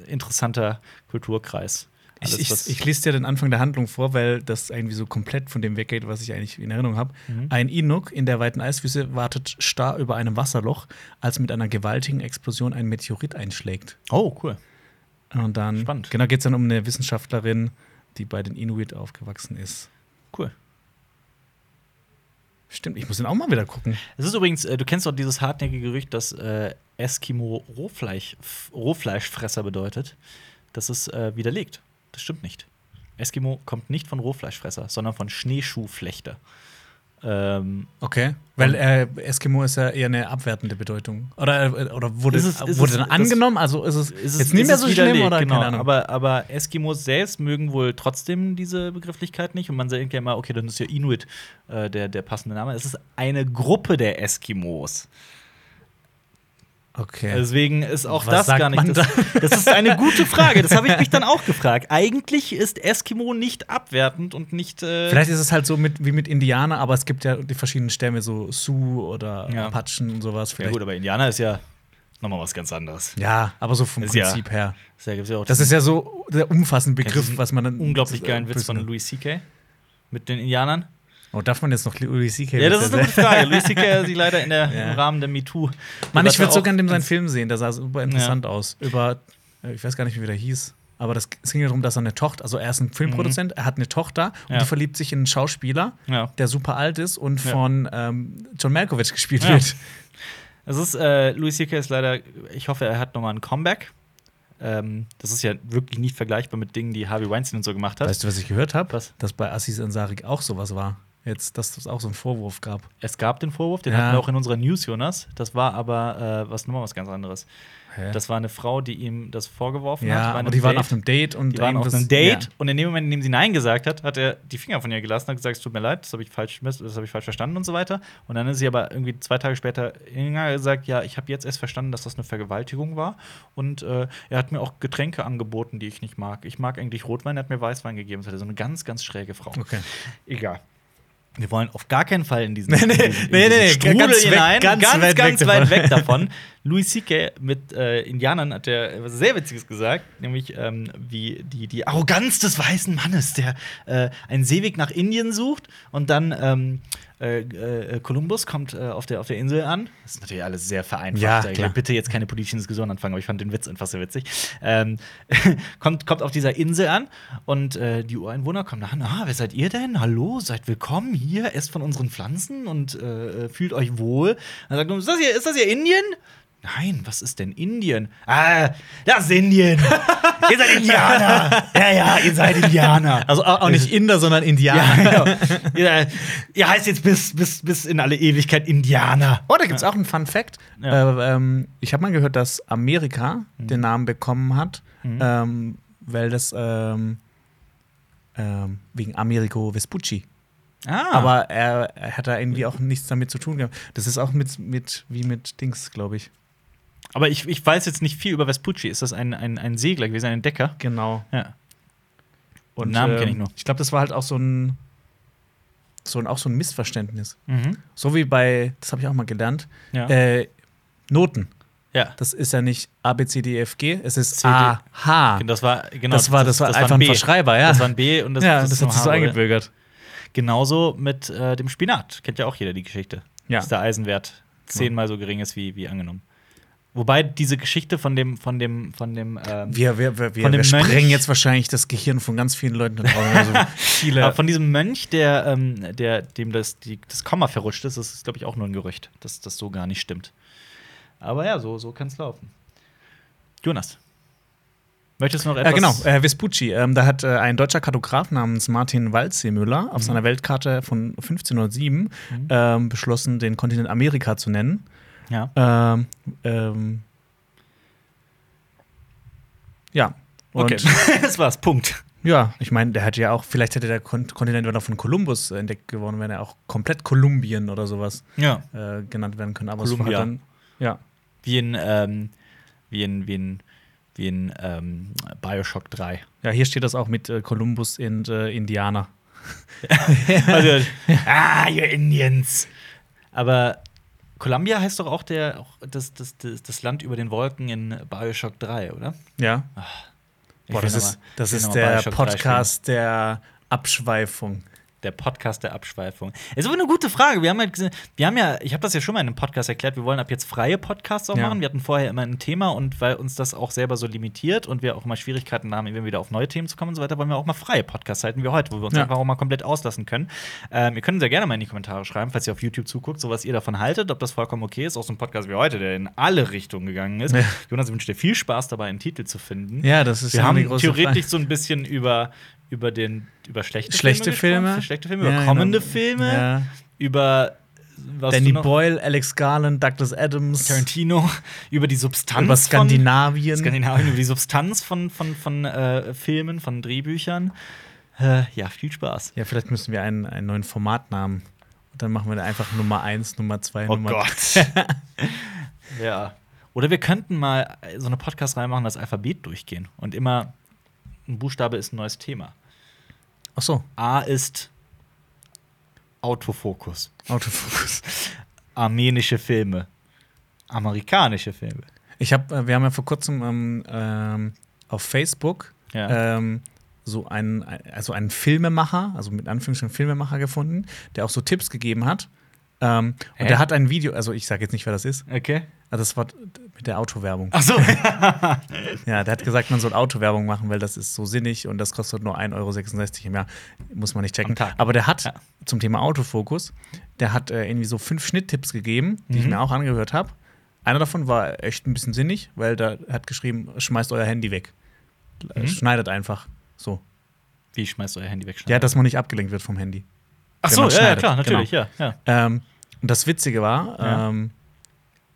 interessanter Kulturkreis. Alles, Ich, ich, ich lese dir den Anfang der Handlung vor, weil das irgendwie so komplett von dem weggeht, was ich eigentlich in Erinnerung habe. Mhm. Ein Inuk in der weiten Eiswüste wartet starr über einem Wasserloch, als mit einer gewaltigen Explosion ein Meteorit einschlägt. oh, cool. Und dann Spannend. genau geht es dann um eine Wissenschaftlerin, die bei den Inuit aufgewachsen ist. Stimmt, ich muss den auch mal wieder gucken. Es ist übrigens, äh, du kennst doch dieses hartnäckige Gerücht, dass äh, Eskimo Rohfleisch, Rohfleischfresser bedeutet. Das ist äh, widerlegt. Das stimmt nicht. Eskimo kommt nicht von Rohfleischfresser, sondern von Schneeschuhflechter. Ähm, Okay. Weil äh, Eskimo ist ja eher eine abwertende Bedeutung. Oder, äh, oder wurde, Ist es- ist wurde es- dann angenommen? Also ist es, ist es- jetzt nicht mehr so schlimm oder genau. keine Ahnung? Aber, aber Eskimos selbst mögen wohl trotzdem diese Begrifflichkeit nicht. Und man denkt ja immer, okay, dann ist ja Inuit äh, der, der passende Name. Es ist eine Gruppe der Eskimos. Okay. Deswegen ist auch Was das gar nicht. Das, das ist eine gute Frage. Das habe ich mich dann auch gefragt. Eigentlich ist Eskimo nicht abwertend und nicht. Äh, Vielleicht ist es halt so mit, wie mit Indianer, aber es gibt ja die verschiedenen Stämme, so Sioux oder Ja. Apachen und sowas. ja, Vielleicht. gut, aber Indianer ist ja nochmal was ganz anderes. Ja, aber so vom Ist ja- Prinzip her. Das, gibt's ja auch Das ist ja so der umfassende Begriff, was man dann. unglaublich geilen Witz von Louis C.K. mit den Indianern. Oh, darf man jetzt noch Louis C.K. Ja, das ist eine gute Frage. Louis C.K. sich leider in der, Ja. im Rahmen der MeToo. Mann, ich würde so gerne dem seinen Film sehen, der sah super interessant aus. Über, äh, ich weiß gar nicht, wie der hieß. Aber das, es ging ja darum, dass er eine Tochter, also er ist ein Filmproduzent, er hat eine Tochter und Mhm. Ja. die verliebt sich in einen Schauspieler, Ja. der super alt ist und Ja. von ähm, John Malkovich gespielt Ja. wird. Es ist, äh, Louis C.K. ist leider, ich hoffe, er hat nochmal ein Comeback. Ähm, das ist ja wirklich nicht vergleichbar mit Dingen, die Harvey Weinstein und so gemacht hat. Weißt du, was ich gehört habe? Dass bei Assis Ansari auch sowas war. Jetzt, dass es auch so einen Vorwurf gab. Es gab den Vorwurf, den Ja. hatten wir auch in unserer News, Jonas. Das war aber äh, was nochmal was ganz anderes. Hä? Das war eine Frau, die ihm das vorgeworfen hat. ja, bei und die waren Date. auf einem Date und Die waren auf einem Date Ja. und in dem Moment, in dem sie Nein gesagt hat, hat er die Finger von ihr gelassen und hat gesagt, es tut mir leid, das habe ich, falsch, das hab ich falsch verstanden und so weiter. Und dann ist sie aber irgendwie zwei Tage später hingegangen gesagt, ja, ich habe jetzt erst verstanden, dass das eine Vergewaltigung war. Und äh, er hat mir auch Getränke angeboten, die ich nicht mag. Ich mag eigentlich Rotwein, er hat mir Weißwein gegeben. Das ist so eine ganz, ganz schräge Frau. Okay. Egal. Wir wollen auf gar keinen Fall in diesen, Nee, nee, in diesen, nee, nee, Strudel ganz weg, hinein. ganz ganz, weit ganz weg weit davon. weg davon. Louis C.K. mit äh, Indianern hat er was sehr Witziges gesagt, nämlich ähm, wie die, die Arroganz des weißen Mannes, der äh, einen Seeweg nach Indien sucht und dann ähm, äh, äh, Kolumbus kommt äh, auf, der, auf der Insel an. Das ist natürlich alles sehr vereinfacht. Ja, Ich will klar. bitte jetzt keine politischen Diskussionen anfangen, aber ich fand den Witz einfach sehr witzig. Ähm, kommt, kommt auf dieser Insel an und äh, die Ureinwohner kommen an. Ah, wer seid ihr denn? Hallo, seid willkommen hier, esst von unseren Pflanzen und äh, fühlt euch wohl. Dann sagt er, ist das hier, ist das hier Indien? Nein, was ist denn Indien? Ah, das ist Indien. ihr seid Indianer. ja, ja, ihr seid Indianer. Also auch, auch nicht Inder, sondern Indianer. Ja, genau. ihr, ihr heißt jetzt bis, bis, bis in alle Ewigkeit Indianer. Oh, da gibt es auch einen Fun Fact. Ja. Äh, ähm, ich habe mal gehört, dass Amerika den Namen bekommen hat, Mhm. ähm, weil das ähm, ähm, wegen Amerigo Vespucci. Ah, Aber er, er hat da irgendwie auch nichts damit zu tun gehabt. Das ist auch mit, mit wie mit Dings, glaube ich. Aber ich, ich weiß jetzt nicht viel über Vespucci. Ist das ein, ein, ein Segler gewesen, ein Entdecker? Genau. Ja. Und Namen ähm, kenn ich nur. Ich glaube, das war halt auch so ein, so ein auch so ein Missverständnis. Mhm. So wie bei, das habe ich auch mal gelernt, Ja. äh, Noten. ja. Das ist ja nicht A, B, C, D, E, F, G, es ist C, D. A, H. Das war, genau, das war, das war einfach ein B. Verschreiber, ja. Das war ein B und das, ja, das, das, ist hat sich so eingebürgert. Genauso mit äh, dem Spinat. Kennt ja auch jeder die Geschichte. Ja. Dass der Eisenwert zehnmal so gering ist wie, wie angenommen. Wobei diese Geschichte von dem, von dem, von dem, ähm, Wir, wir, wir, wir, Von dem wir Mönch- sprengen jetzt wahrscheinlich das Gehirn von ganz vielen Leuten da. Also viele. aber von diesem Mönch, der, ähm, der dem das, die, das Komma verrutscht ist, das ist, glaube ich, auch nur ein Gerücht, dass das so gar nicht stimmt. Aber ja, so, so kann es laufen. Jonas. Möchtest du noch etwas? Ja, genau, äh, Vespucci. Ähm, da hat äh, ein deutscher Kartograf namens Martin Waldseemüller auf seiner Weltkarte von 1507 ähm, beschlossen, den Kontinent Amerika zu nennen. Ja. Ähm, ähm, ja. Und Okay. das war's. Punkt. ja, ich meine, der hätte ja auch, vielleicht hätte der Kon Kontinent, wenn er von Kolumbus äh, entdeckt geworden wäre, er auch komplett Kolumbien oder sowas Ja. äh, genannt werden können. Aber es war dann, ja. Wie in, ähm, wie in, wie in, wie in ähm, Bioshock 3. Ja, hier steht das auch mit äh, Kolumbus und äh, Indianer. Also, ah, you Indians. Aber Columbia heißt doch auch der, auch das, das, das, das Land über den Wolken in Bioshock 3, oder? Ja. Ich Boah, will das ist, mal- das ist der Bioshock 3 Podcast der Abschweifung. Der Podcast der Abschweifung. Ist aber eine gute Frage. Wir haben, halt, wir haben ja, ich habe das ja schon mal in einem Podcast erklärt, wir wollen ab jetzt freie Podcasts auch Ja. machen. Wir hatten vorher immer ein Thema und weil uns das auch selber so limitiert und wir auch mal Schwierigkeiten haben, immer wieder auf neue Themen zu kommen und so weiter, wollen wir auch mal freie Podcasts halten wie heute, wo wir uns Ja. einfach auch mal komplett auslassen können. Ähm, ihr könnt sehr gerne mal in die Kommentare schreiben, falls ihr auf YouTube zuguckt, so was ihr davon haltet, ob das vollkommen okay ist. Auch so ein Podcast wie heute, der in alle Richtungen gegangen ist. Ja. Jonas wünscht dir viel Spaß dabei, einen Titel zu finden. Ja, das ist Wir immer haben theoretisch Frage. so ein bisschen über, über, den, über schlechte, Schlechte Filme, Filme. schlechte Filme Ja, über kommende genau. Filme, Ja. über was Danny? Boyle, Alex Garland, Douglas Adams, Tarantino, über die Substanz über von Skandinavien. Skandinavien, über die Substanz von, von, von äh, Filmen, von Drehbüchern. Äh, ja, viel Spaß. Ja, vielleicht müssen wir einen, einen neuen Formatnamen. Und dann machen wir da einfach Nummer 1, Nummer 2, Oh Nummer Gott. ja. Oder wir könnten mal so eine Podcast reinmachen, das Alphabet durchgehen. Und immer ein Buchstabe ist ein neues Thema. Ach so, A ist Autofokus. Autofokus. Armenische Filme. Amerikanische Filme. Ich habe, äh, wir haben ja vor kurzem ähm, ähm, auf Facebook Ja. ähm, so einen, also einen Filmemacher, also mit Anführungsstrichen Filmemacher gefunden, der auch so Tipps gegeben hat. Ähm, und der hat ein Video, also ich sage jetzt nicht, wer das ist, Okay. also das war mit der Autowerbung. Ach so. Ja, der hat gesagt, man soll Autowerbung machen, weil das ist so sinnig und das kostet nur 1,66 Euro im Jahr. Muss man nicht checken. Aber der hat Ja. zum Thema Autofokus, der hat äh, irgendwie so fünf Schnitttipps gegeben, die ich Mhm. mir auch angehört habe. Einer davon war echt ein bisschen sinnig, weil da hat geschrieben, schmeißt euer Handy weg. Mhm. Schneidet einfach. So. Wie schmeißt euer Handy weg? Ja, dass man nicht abgelenkt wird vom Handy. Ach wenn so, man ja, ja, klar, natürlich, Genau. ja. ja. Ähm, und das Witzige war, Ja. ähm,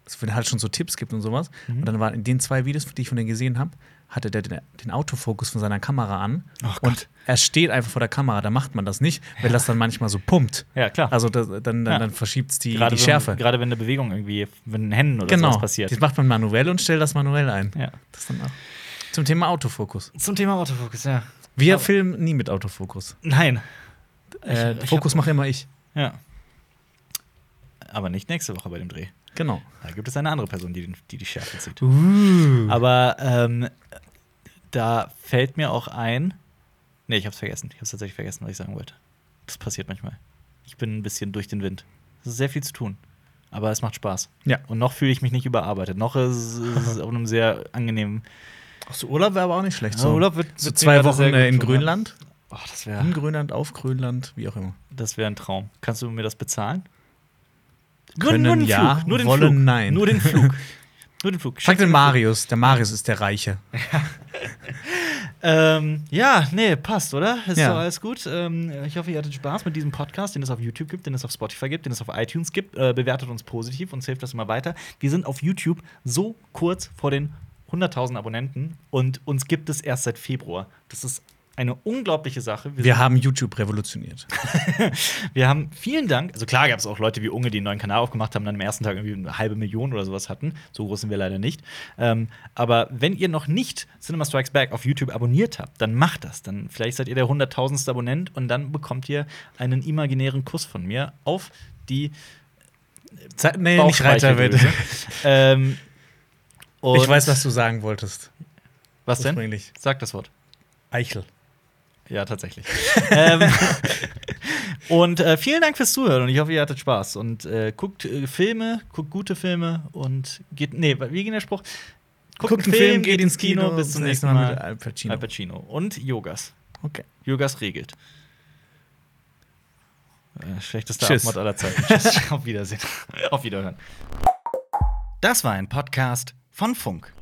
dass wenn er halt schon so Tipps gibt und sowas. Mhm. Und dann waren in den zwei Videos, die ich von denen gesehen habe, hatte der den, den Autofokus von seiner Kamera an. Oh und er steht einfach vor der Kamera. Da macht man das nicht, weil das dann manchmal so pumpt. Ja, klar. Also das, dann, dann, Ja. dann verschiebt es die, die Schärfe. Gerade wenn eine Bewegung irgendwie, wenn Händen oder genau. sowas passiert. Das macht man manuell und stellt das manuell ein. Ja. Das dann auch. Zum Thema Autofokus. Zum Thema Autofokus, ja. Wir Aber- filmen nie mit Autofokus. Nein. Äh, ich Fokus mache immer ich. Ja. Aber nicht nächste Woche bei dem Dreh. Genau. Da gibt es eine andere Person, die die, die Schärfe zieht. Uh. Aber ähm, da fällt mir auch ein. Nee, ich hab's vergessen. Ich hab's tatsächlich vergessen, was ich sagen wollte. Das passiert manchmal. Ich bin ein bisschen durch den Wind. Es ist sehr viel zu tun. Aber es macht Spaß. Ja. Und noch fühle ich mich nicht überarbeitet. Noch ist es auf einem sehr angenehmen. Ach so, Urlaub wäre aber auch nicht schlecht. So, Urlaub wird, So wird mir zwei Wochen äh, in Grönland. Ja. Oh, das wäre In Grönland, auf Grönland, wie auch immer. das wär ein Traum. Kannst du mir das bezahlen? Können den ja, Flug. Nur den wollen Flug. nein. Nur den Flug. Nur den Flug. Frag den Marius. Der Marius ist der Reiche. Ähm, ja, nee, passt, oder? Ist Ja. doch alles gut. Ähm, ich hoffe, ihr hattet Spaß mit diesem Podcast, den es auf YouTube gibt, den es auf Spotify gibt, den es auf iTunes gibt. Äh, bewertet uns positiv, uns hilft das immer weiter. Wir sind auf YouTube so kurz vor den 100.000 Abonnenten und uns gibt es erst seit Februar. Das ist eine unglaubliche Sache. Wir haben YouTube revolutioniert. Wir haben vielen Dank. Also klar gab es auch Leute wie Unge, die einen neuen Kanal aufgemacht haben, dann am ersten Tag irgendwie eine halbe Million oder sowas hatten. So groß sind wir leider nicht. Ähm, aber wenn ihr noch nicht Cinema Strikes Back auf YouTube abonniert habt, dann macht das. Dann vielleicht seid ihr der hunderttausendste Abonnent und dann bekommt ihr einen imaginären Kuss von mir auf die Ze nee, nicht Reiter, bitte. Bauchspeicheldrüse. ähm, Ich weiß, was du sagen wolltest. Was denn? Sag das Wort. Eichel. Ja, tatsächlich. ähm, und äh, vielen Dank fürs Zuhören und ich hoffe, ihr hattet Spaß. Und äh, guckt äh, Filme, guckt gute Filme und geht. Nee, wie ging der Spruch? Guckt einen Film, geht ins Kino. bis zum nächsten nächste Mal. mit Al Pacino. Al Pacino. Und Yogas. Okay. Yogas regelt. Äh, schlechtester Tschüss. Abmord aller Zeiten. Tschüss. Auf Wiedersehen. Auf Wiederhören. Das war ein Podcast von Funk.